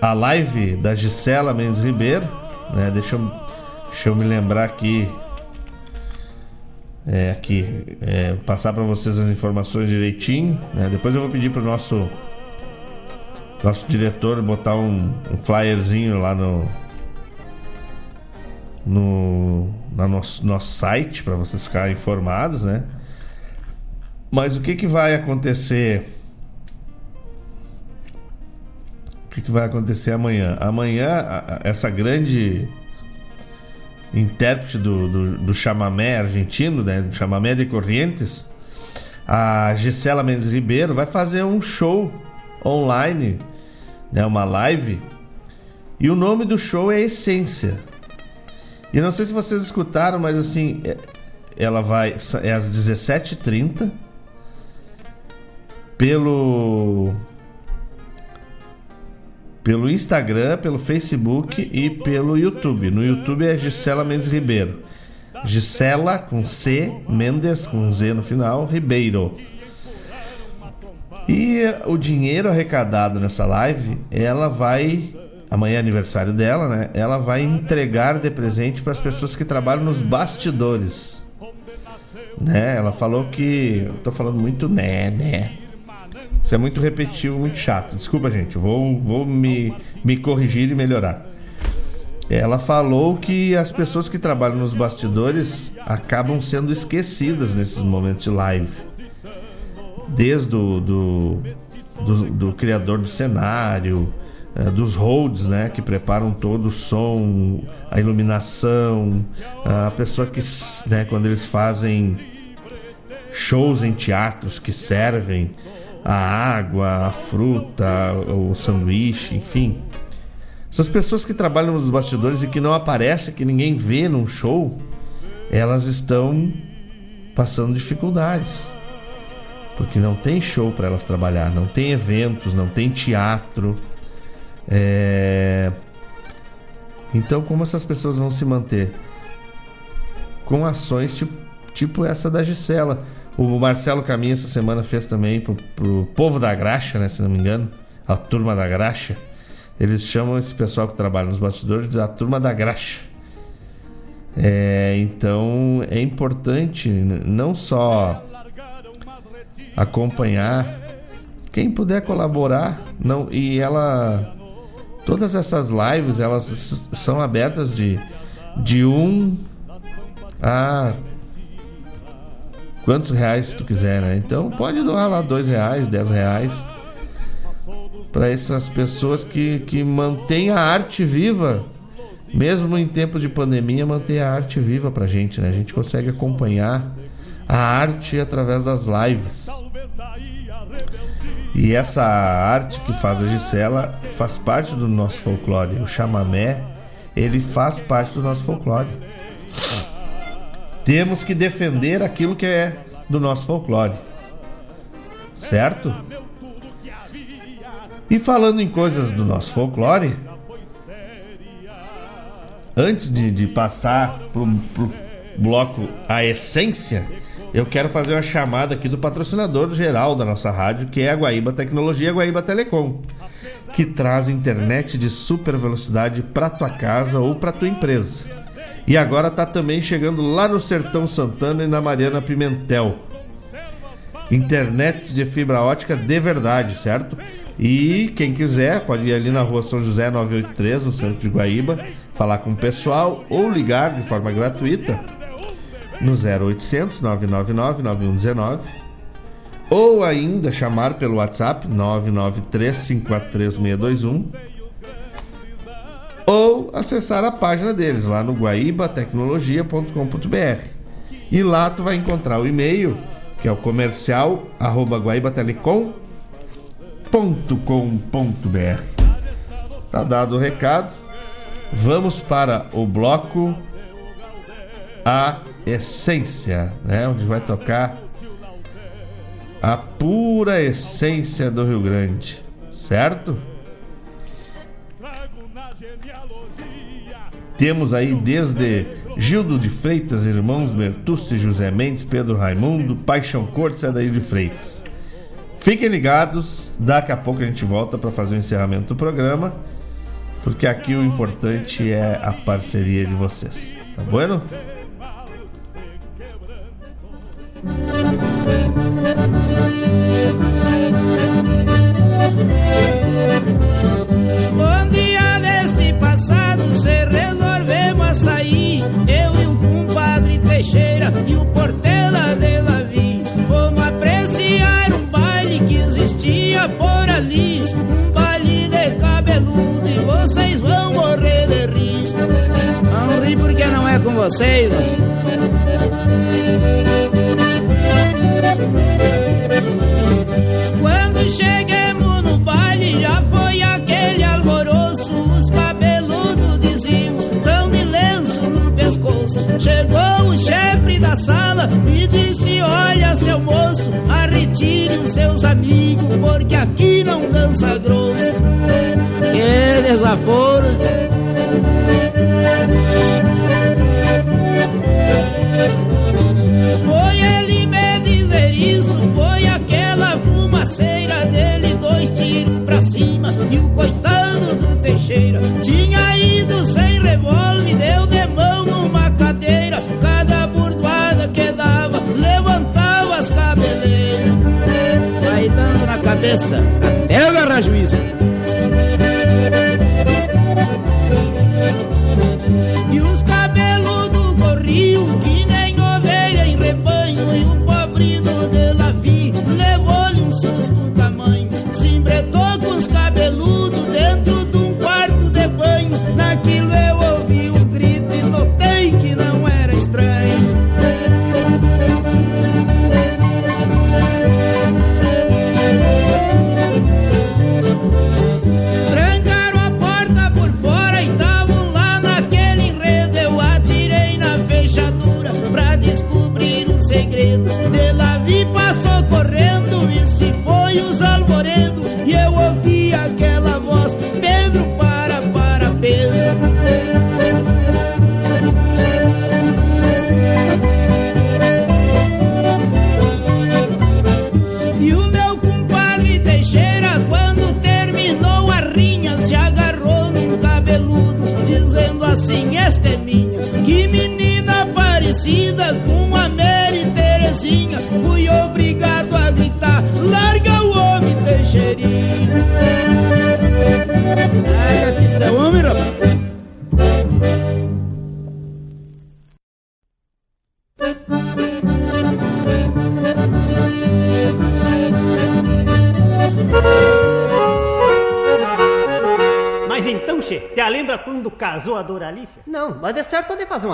a live da Gisela Mendes Ribeiro, né? Deixa eu, deixa eu me lembrar aqui é, aqui é, passar para vocês as informações direitinho. Né? Depois eu vou pedir para o nosso nosso diretor botar um, um flyerzinho lá no no, no nosso, nosso site para vocês ficarem informados, né? Mas o que que vai acontecer? O que que vai acontecer amanhã? Amanhã essa grande intérprete do, do, do chamamé argentino, né, do chamamé de Corrientes, a Gisela Mendes Ribeiro vai fazer um show online, né, uma live, e o nome do show é Essência. E não sei se vocês escutaram, mas assim, é, ela vai é às 17h30 pelo pelo Instagram, pelo Facebook e pelo YouTube. No YouTube é Gisela Mendes Ribeiro. Gisela com C, Mendes com Z no final, Ribeiro. E o dinheiro arrecadado nessa live, ela vai. Amanhã é aniversário dela, né? Ela vai entregar de presente para as pessoas que trabalham nos bastidores. Né? Ela falou que. Eu falando muito né, né? Isso é muito repetitivo, muito chato. Desculpa, gente. Vou, vou me, me corrigir e melhorar. Ela falou que as pessoas que trabalham nos bastidores acabam sendo esquecidas nesses momentos de live. Desde o do, do, do criador do cenário, é, dos holds, né, que preparam todo o som, a iluminação, a pessoa que, né, quando eles fazem shows em teatros que servem a água, a fruta, o sanduíche, enfim. Essas pessoas que trabalham nos bastidores e que não aparecem, que ninguém vê num show, elas estão passando dificuldades. Porque não tem show para elas trabalhar, não tem eventos, não tem teatro. É... Então, como essas pessoas vão se manter? Com ações tipo, tipo essa da Gisela o Marcelo Caminha essa semana fez também pro, pro Povo da Graxa, né? Se não me engano. a turma da graxa. Eles chamam esse pessoal que trabalha nos bastidores de a turma da graxa. É, então é importante não só acompanhar, quem puder colaborar, não e ela todas essas lives elas são abertas de de um a quantos reais tu quiser, né? Então pode doar lá dois reais, dez reais para essas pessoas que, que mantêm a arte viva, mesmo em tempo de pandemia, mantém a arte viva pra gente, né? A gente consegue acompanhar a arte através das lives. E essa arte que faz a Gisela faz parte do nosso folclore. O chamamé, ele faz parte do nosso folclore. Temos que defender aquilo que é do nosso folclore. Certo? E falando em coisas do nosso folclore, antes de, de passar pro, pro bloco A Essência, eu quero fazer uma chamada aqui do patrocinador geral da nossa rádio, que é a Guaíba Tecnologia, a Guaíba Telecom, que traz internet de super velocidade para tua casa ou para tua empresa. E agora tá também chegando lá no Sertão Santana e na Mariana Pimentel. Internet de fibra ótica de verdade, certo? E quem quiser pode ir ali na rua São José 983, no centro de Guaíba, falar com o pessoal ou ligar de forma gratuita no 0800 999 9119 ou ainda chamar pelo WhatsApp 993 543621 ou acessar a página deles lá no guaibatecnologia.com.br. E lá tu vai encontrar o e-mail, que é o comercial arroba guaibatelecom.com.br. Tá dado o recado. Vamos para o bloco A Essência, né? Onde vai tocar a pura essência do Rio Grande, certo? Temos aí desde Gildo de Freitas, irmãos Bertucci, José Mendes, Pedro Raimundo, Paixão Cortes e daí de Freitas. Fiquem ligados, daqui a pouco a gente volta para fazer o encerramento do programa, porque aqui o importante é a parceria de vocês. Tá bueno? Bom dia se resolvemos a sair. Eu e o compadre Teixeira e o Portela de Lavi. Fomos apreciar um baile que existia por ali. Um baile de cabeludo e vocês vão morrer de rir. Não ri porque não é com vocês. Quando cheguemos no baile já foi aquele alvoroço Os Chegou o chefe da sala e disse olha seu moço Arretire os seus amigos porque aqui não dança grosso. Que desaforo Foi ele me dizer isso, foi aquela fumaceira dele, dois tiros pra cima e o coitado cabeça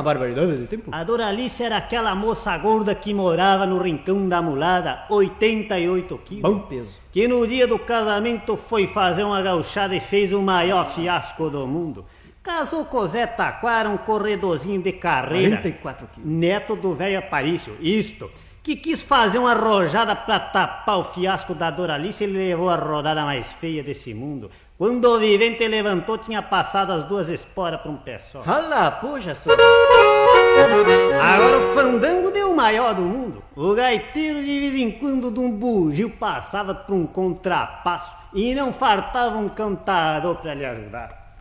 barbaridade de tempo. A Doralice era aquela moça gorda que morava no rincão da mulada, 88 quilos. Bom peso. Que no dia do casamento foi fazer uma gauchada e fez o maior fiasco do mundo. Casou com Zé Taquara, um corredorzinho de carreira. 44 quilos. Neto do velho Aparício, isto. Que quis fazer uma rojada pra tapar o fiasco da Doralice, ele levou a rodada mais feia desse mundo. Quando o vivente levantou, tinha passado as duas esporas para um pé só. Olha, puxa só. Agora o fandango deu o maior do mundo. O gaiteiro de vez em quando de um bugio passava por um contrapasso e não fartava um cantador para lhe ajudar.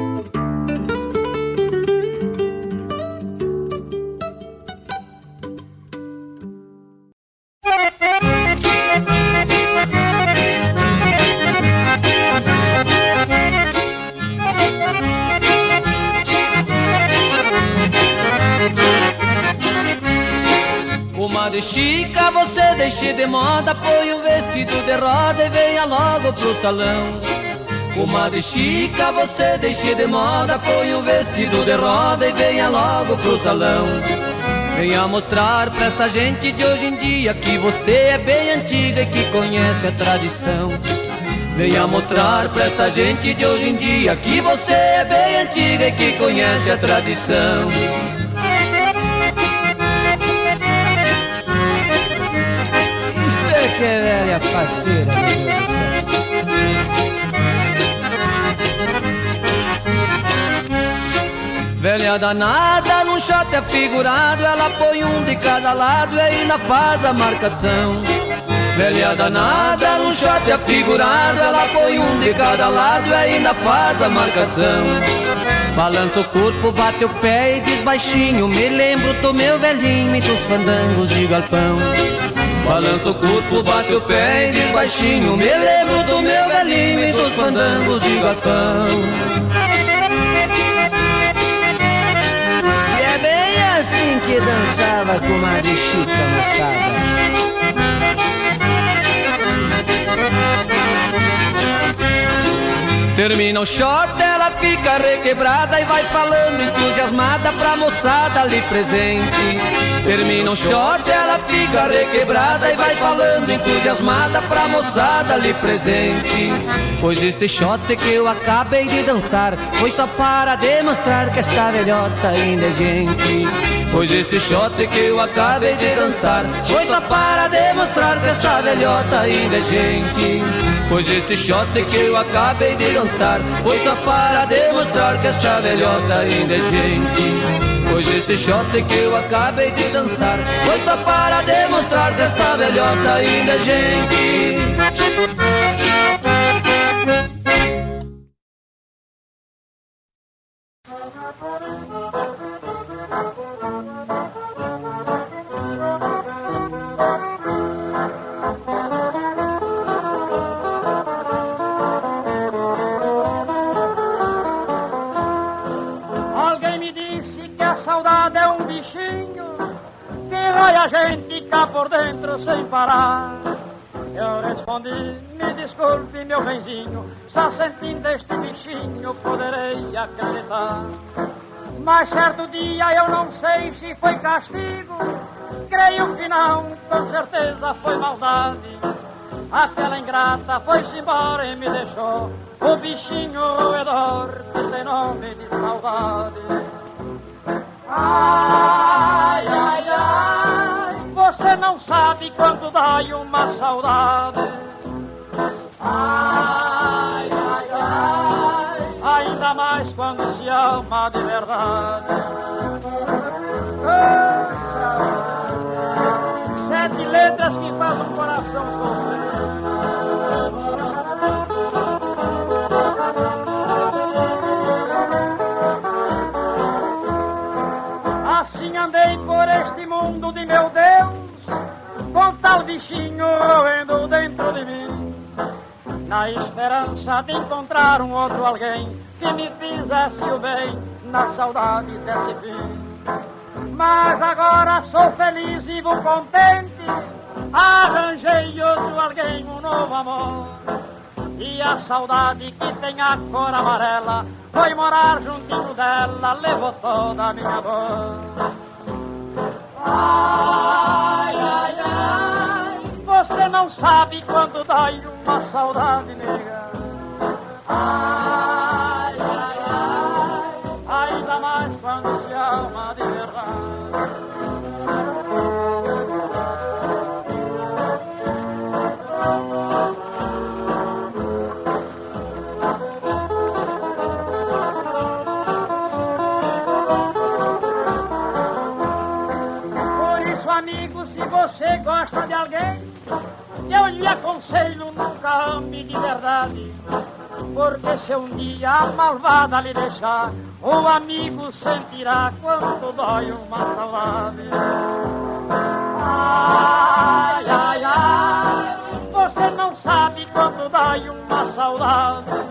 Pro salão. Comadre Chica, você deixe de moda, põe o vestido de roda e venha logo pro salão. Venha mostrar pra esta gente de hoje em dia que você é bem antiga e que conhece a tradição. Venha mostrar pra esta gente de hoje em dia que você é bem antiga e que conhece a tradição. Isto é que é velha faceira, meu Deus do céu. Velha danada, num shot afigurado, ela põe um de cada lado e ainda faz a marcação. Velha danada, num shot afigurado, ela põe um de cada lado e ainda faz a marcação. Balança o corpo, bate o pé e diz baixinho Me lembro do meu velhinho e dos fandangos de galpão Balança o corpo, bate o pé e diz baixinho Me lembro do meu velhinho e dos fandangos de galpão que dançava com uma Chica moçada Termina o short, ela fica requebrada e vai falando entusiasmada pra moçada ali presente. Termina o short, ela fica requebrada e vai falando entusiasmada pra moçada ali presente. Pois este shot que eu acabei de dançar foi só para demonstrar que esta velhota ainda é gente. Pois este shot que eu acabei de dançar foi só para demonstrar que esta velhota ainda é gente. Pois este shot que eu acabei de dançar Foi só para demonstrar que esta velhota ainda é gente Pois este shot que eu acabei de dançar Foi só para demonstrar que esta velhota ainda é gente benzinho, só sentindo este bichinho poderei acreditar. Mas certo dia eu não sei se foi castigo, creio que não, com certeza foi maldade. Aquela ingrata foi-se embora e me deixou o bichinho roedor que tem nome de saudade. Ai, ai, ai. Você não sabe quanto dói uma saudade. Ai, ai, ai. Ainda mais quando se ama de verdade. Oh, Sete letras que fazem um coração sofrer. Assim andei por este mundo de meu Deus, com tal bichinho roendo dentro de mim, na esperança de encontrar um outro alguém que me fizesse o bem, na saudade desse fim. Mas agora sou feliz, vivo contente, arranjei outro alguém, um novo amor. E a saudade que tem a cor amarela foi morar juntinho dela, levou toda a minha dor. Você não sabe quando dói uma saudade nega. Ai, ai, ai, ainda mais quando se ama de verdade. você gosta de alguém, eu lhe aconselho nunca ame de verdade. Porque se um dia a malvada lhe deixar, o amigo sentirá quanto dói uma saudade. Ai, ai, ai, você não sabe quanto dói uma saudade.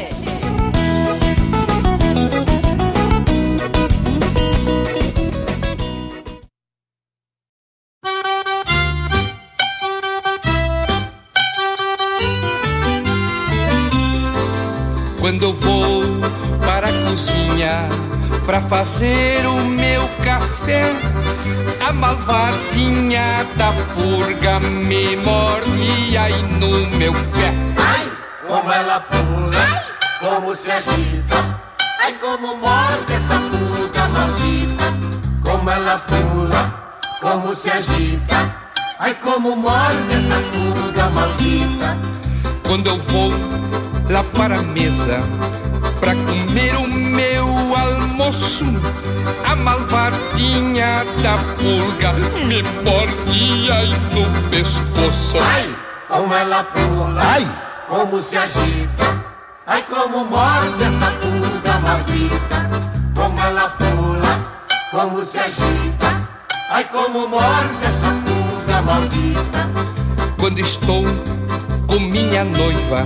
fazer o meu café. A malvadinha da purga me mordia aí no meu pé. Ai, como ela pula, Ai. como se agita. Ai, como morde essa purga maldita. Como ela pula, como se agita. Ai, como morde essa purga maldita. Quando eu vou lá para a mesa pra comer o meu A malvadinha da pulga me mordia aí no pescoço. Ai, como ela pula, ai, como se agita. Ai, como morde essa pulga maldita. Como ela pula, como se agita. Ai, como morde essa pulga maldita. Quando estou com minha noiva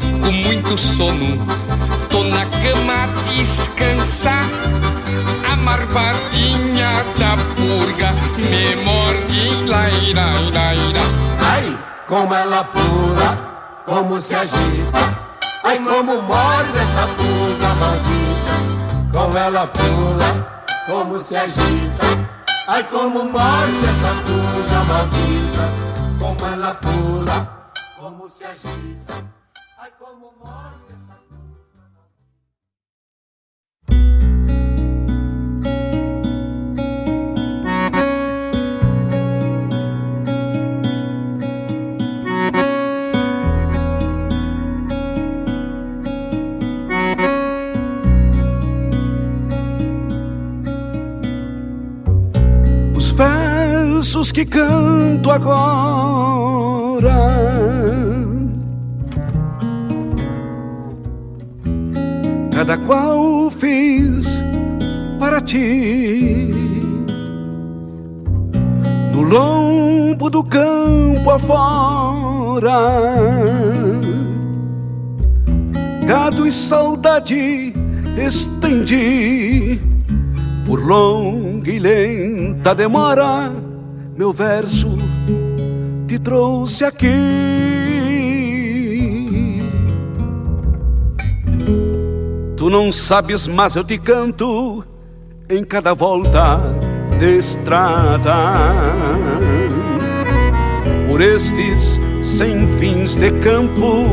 com muito sono Tô na cama a descansar. A marvadinha da purga me morde, laira, laira. Ai, como ela pula, como se agita. Ai, como morde essa purga maldita. Como ela pula, como se agita. Ai, como morde essa purga maldita. Como ela pula, como se agita. Ai, como morde. versos que canto agora. Cada qual fiz para ti. No lombo do campo afora, gado e saudade estendi por longa e lenta demora meu verso te trouxe aqui. Tu não sabes, mas eu te canto em cada volta de estrada. Por estes sem fins de campo,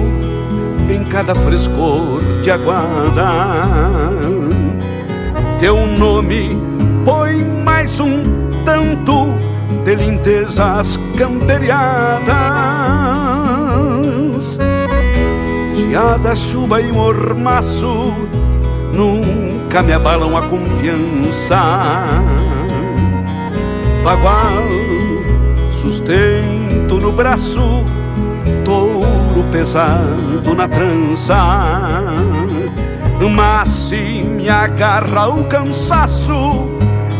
em cada frescor de aguada. Teu nome põe mais um tanto de lindezas camperiadas. Geada, chuva e mormaço nunca me abalam a confiança. Bagual, sustento no braço, touro pesado na trança. Mas se me agarra o cansaço,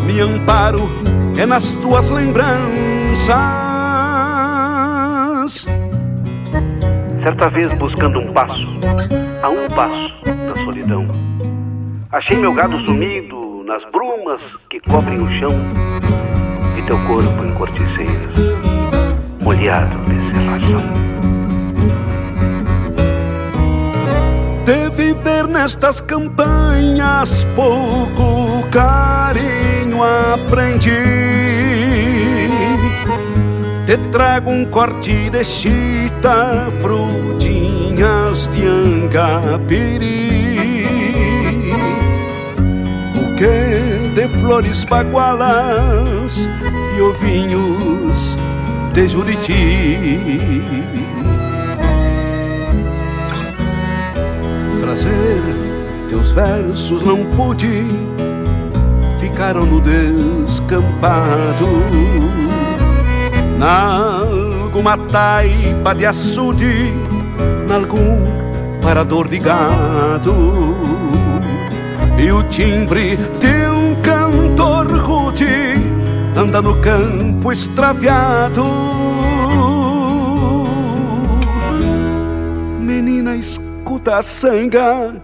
me amparo é nas tuas lembranças. Certa vez buscando um passo, a um passo da solidão, achei meu gado sumido nas brumas que cobrem o chão e teu corpo em corticeiras, molhado de serração. de viver nestas campanhas pouco carinho aprendi. Te trago um corte de chita, frutinhas de angapiri, buquê de flores bagualas e ovinhos de Juriti. Trazer teus versos não pude, ficaram no descampado. Nalguma taipa de açude, nalgum parador de gado. E o timbre de um cantor rude anda no campo extraviado. Menina, escuta a sanga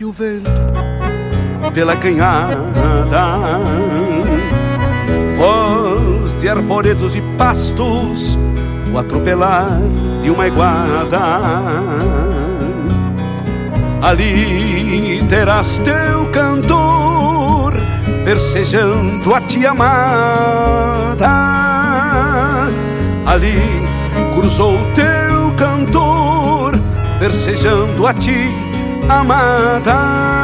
e o vento pela canhada. De arvoredos e pastos, o atropelar de uma iguada. Ali terás teu cantor versejando a ti amada. Ali cruzou teu cantor versejando a ti amada.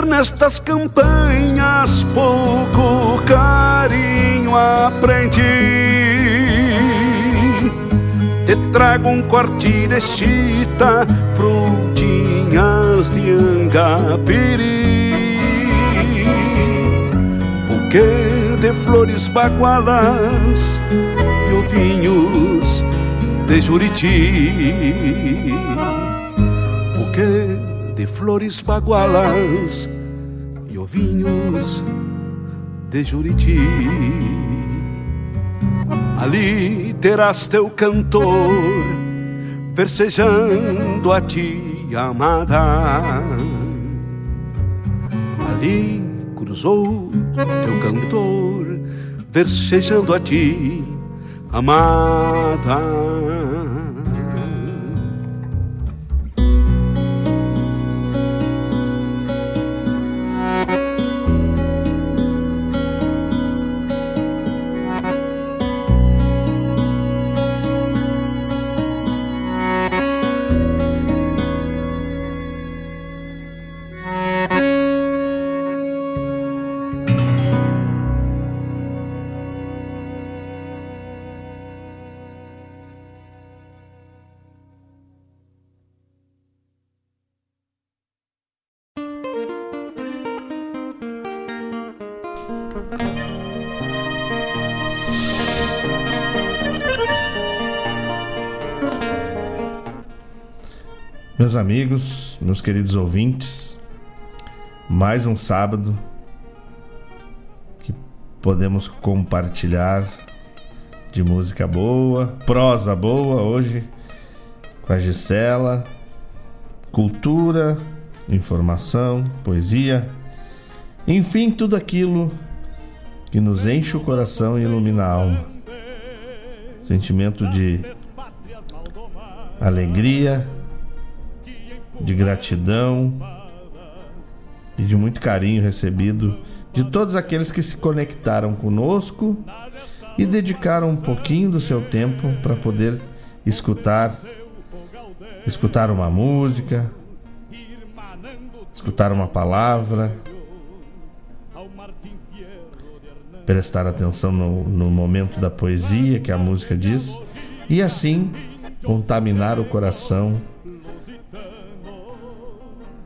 Nestas campanhas pouco carinho aprendi te trago um corte de chita, frutinhas de angapiri, buquê de flores bagualas e ovinhos de Juriti. Flores bagualas e ovinhos de Juriti. Ali terás teu cantor versejando a ti, amada. Ali cruzou teu cantor versejando a ti, amada. Meus amigos, meus queridos ouvintes, mais um sábado que podemos compartilhar de música boa, prosa boa hoje com a Gisela, cultura, informação, poesia, enfim, tudo aquilo que nos enche o coração e ilumina a alma. Sentimento de alegria, de gratidão e de muito carinho recebido de todos aqueles que se conectaram conosco e dedicaram um pouquinho do seu tempo para poder escutar escutar uma música, escutar uma palavra, prestar atenção no, no momento da poesia que a música diz e assim contaminar o coração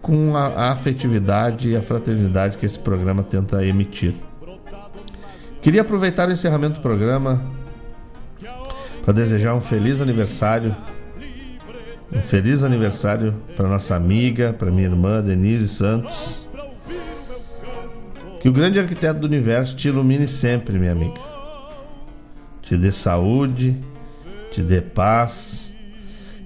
com a, a afetividade e a fraternidade que esse programa tenta emitir. Queria aproveitar o encerramento do programa para desejar um feliz aniversário. Um feliz aniversário para nossa amiga, para minha irmã Denise Santos. Que o grande arquiteto do universo te ilumine sempre, minha amiga. Te dê saúde, te dê paz,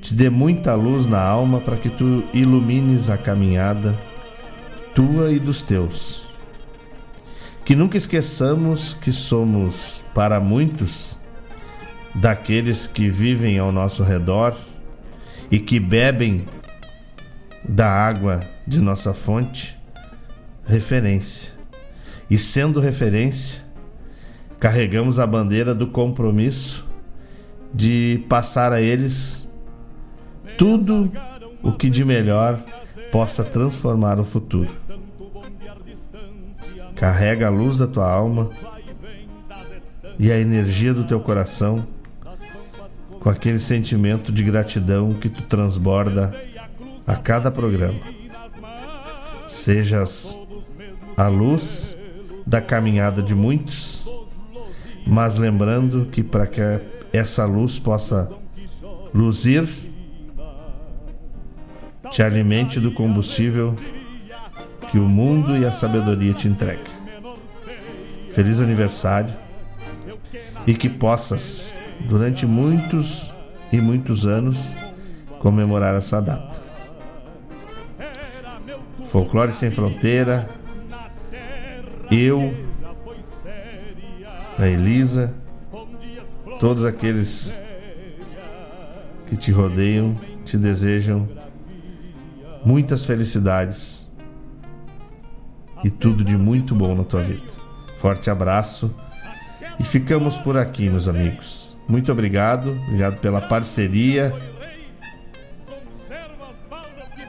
te dê muita luz na alma para que tu ilumines a caminhada tua e dos teus. Que nunca esqueçamos que somos, para muitos, daqueles que vivem ao nosso redor e que bebem da água de nossa fonte, referência. E sendo referência, carregamos a bandeira do compromisso de passar a eles tudo o que de melhor possa transformar o futuro. Carrega a luz da tua alma e a energia do teu coração com aquele sentimento de gratidão que tu transborda a cada programa. Sejas a luz da caminhada de muitos, mas lembrando que para que essa luz possa luzir, te alimente do combustível que o mundo e a sabedoria te entregam. Feliz aniversário e que possas, durante muitos e muitos anos, comemorar essa data. Folclore Sem Fronteira, eu, a Elisa, todos aqueles que te rodeiam, te desejam muitas felicidades e tudo de muito bom na tua vida. Forte abraço e ficamos por aqui, meus amigos. Muito obrigado, obrigado pela parceria.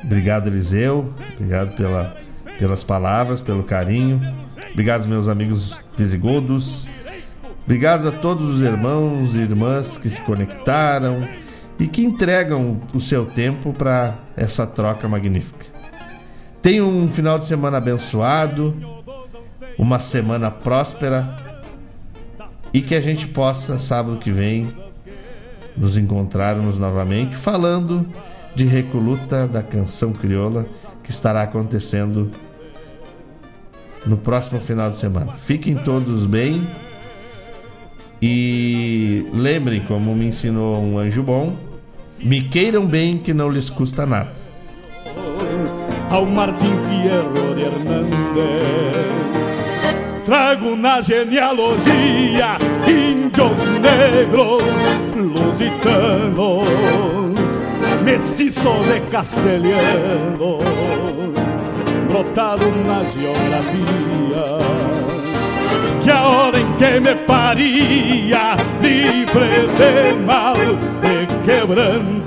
Obrigado, Eliseu. Obrigado pela, pelas palavras, pelo carinho. Obrigado, meus amigos visigodos. Obrigado a todos os irmãos e irmãs que se conectaram e que entregam o seu tempo para essa troca magnífica. Tenha um final de semana abençoado, uma semana próspera e que a gente possa, sábado que vem, nos encontrarmos novamente falando de Recoluta da Canção Crioula que estará acontecendo no próximo final de semana. Fiquem todos bem e lembrem, como me ensinou um anjo bom, me queiram bem que não lhes custa nada. Ao Martim Fierro de Hernández Trago na genealogia índios negros, lusitanos, mestiços e castelhanos, brotado na geografia. Que a hora em que me paria, livre de mal e quebrando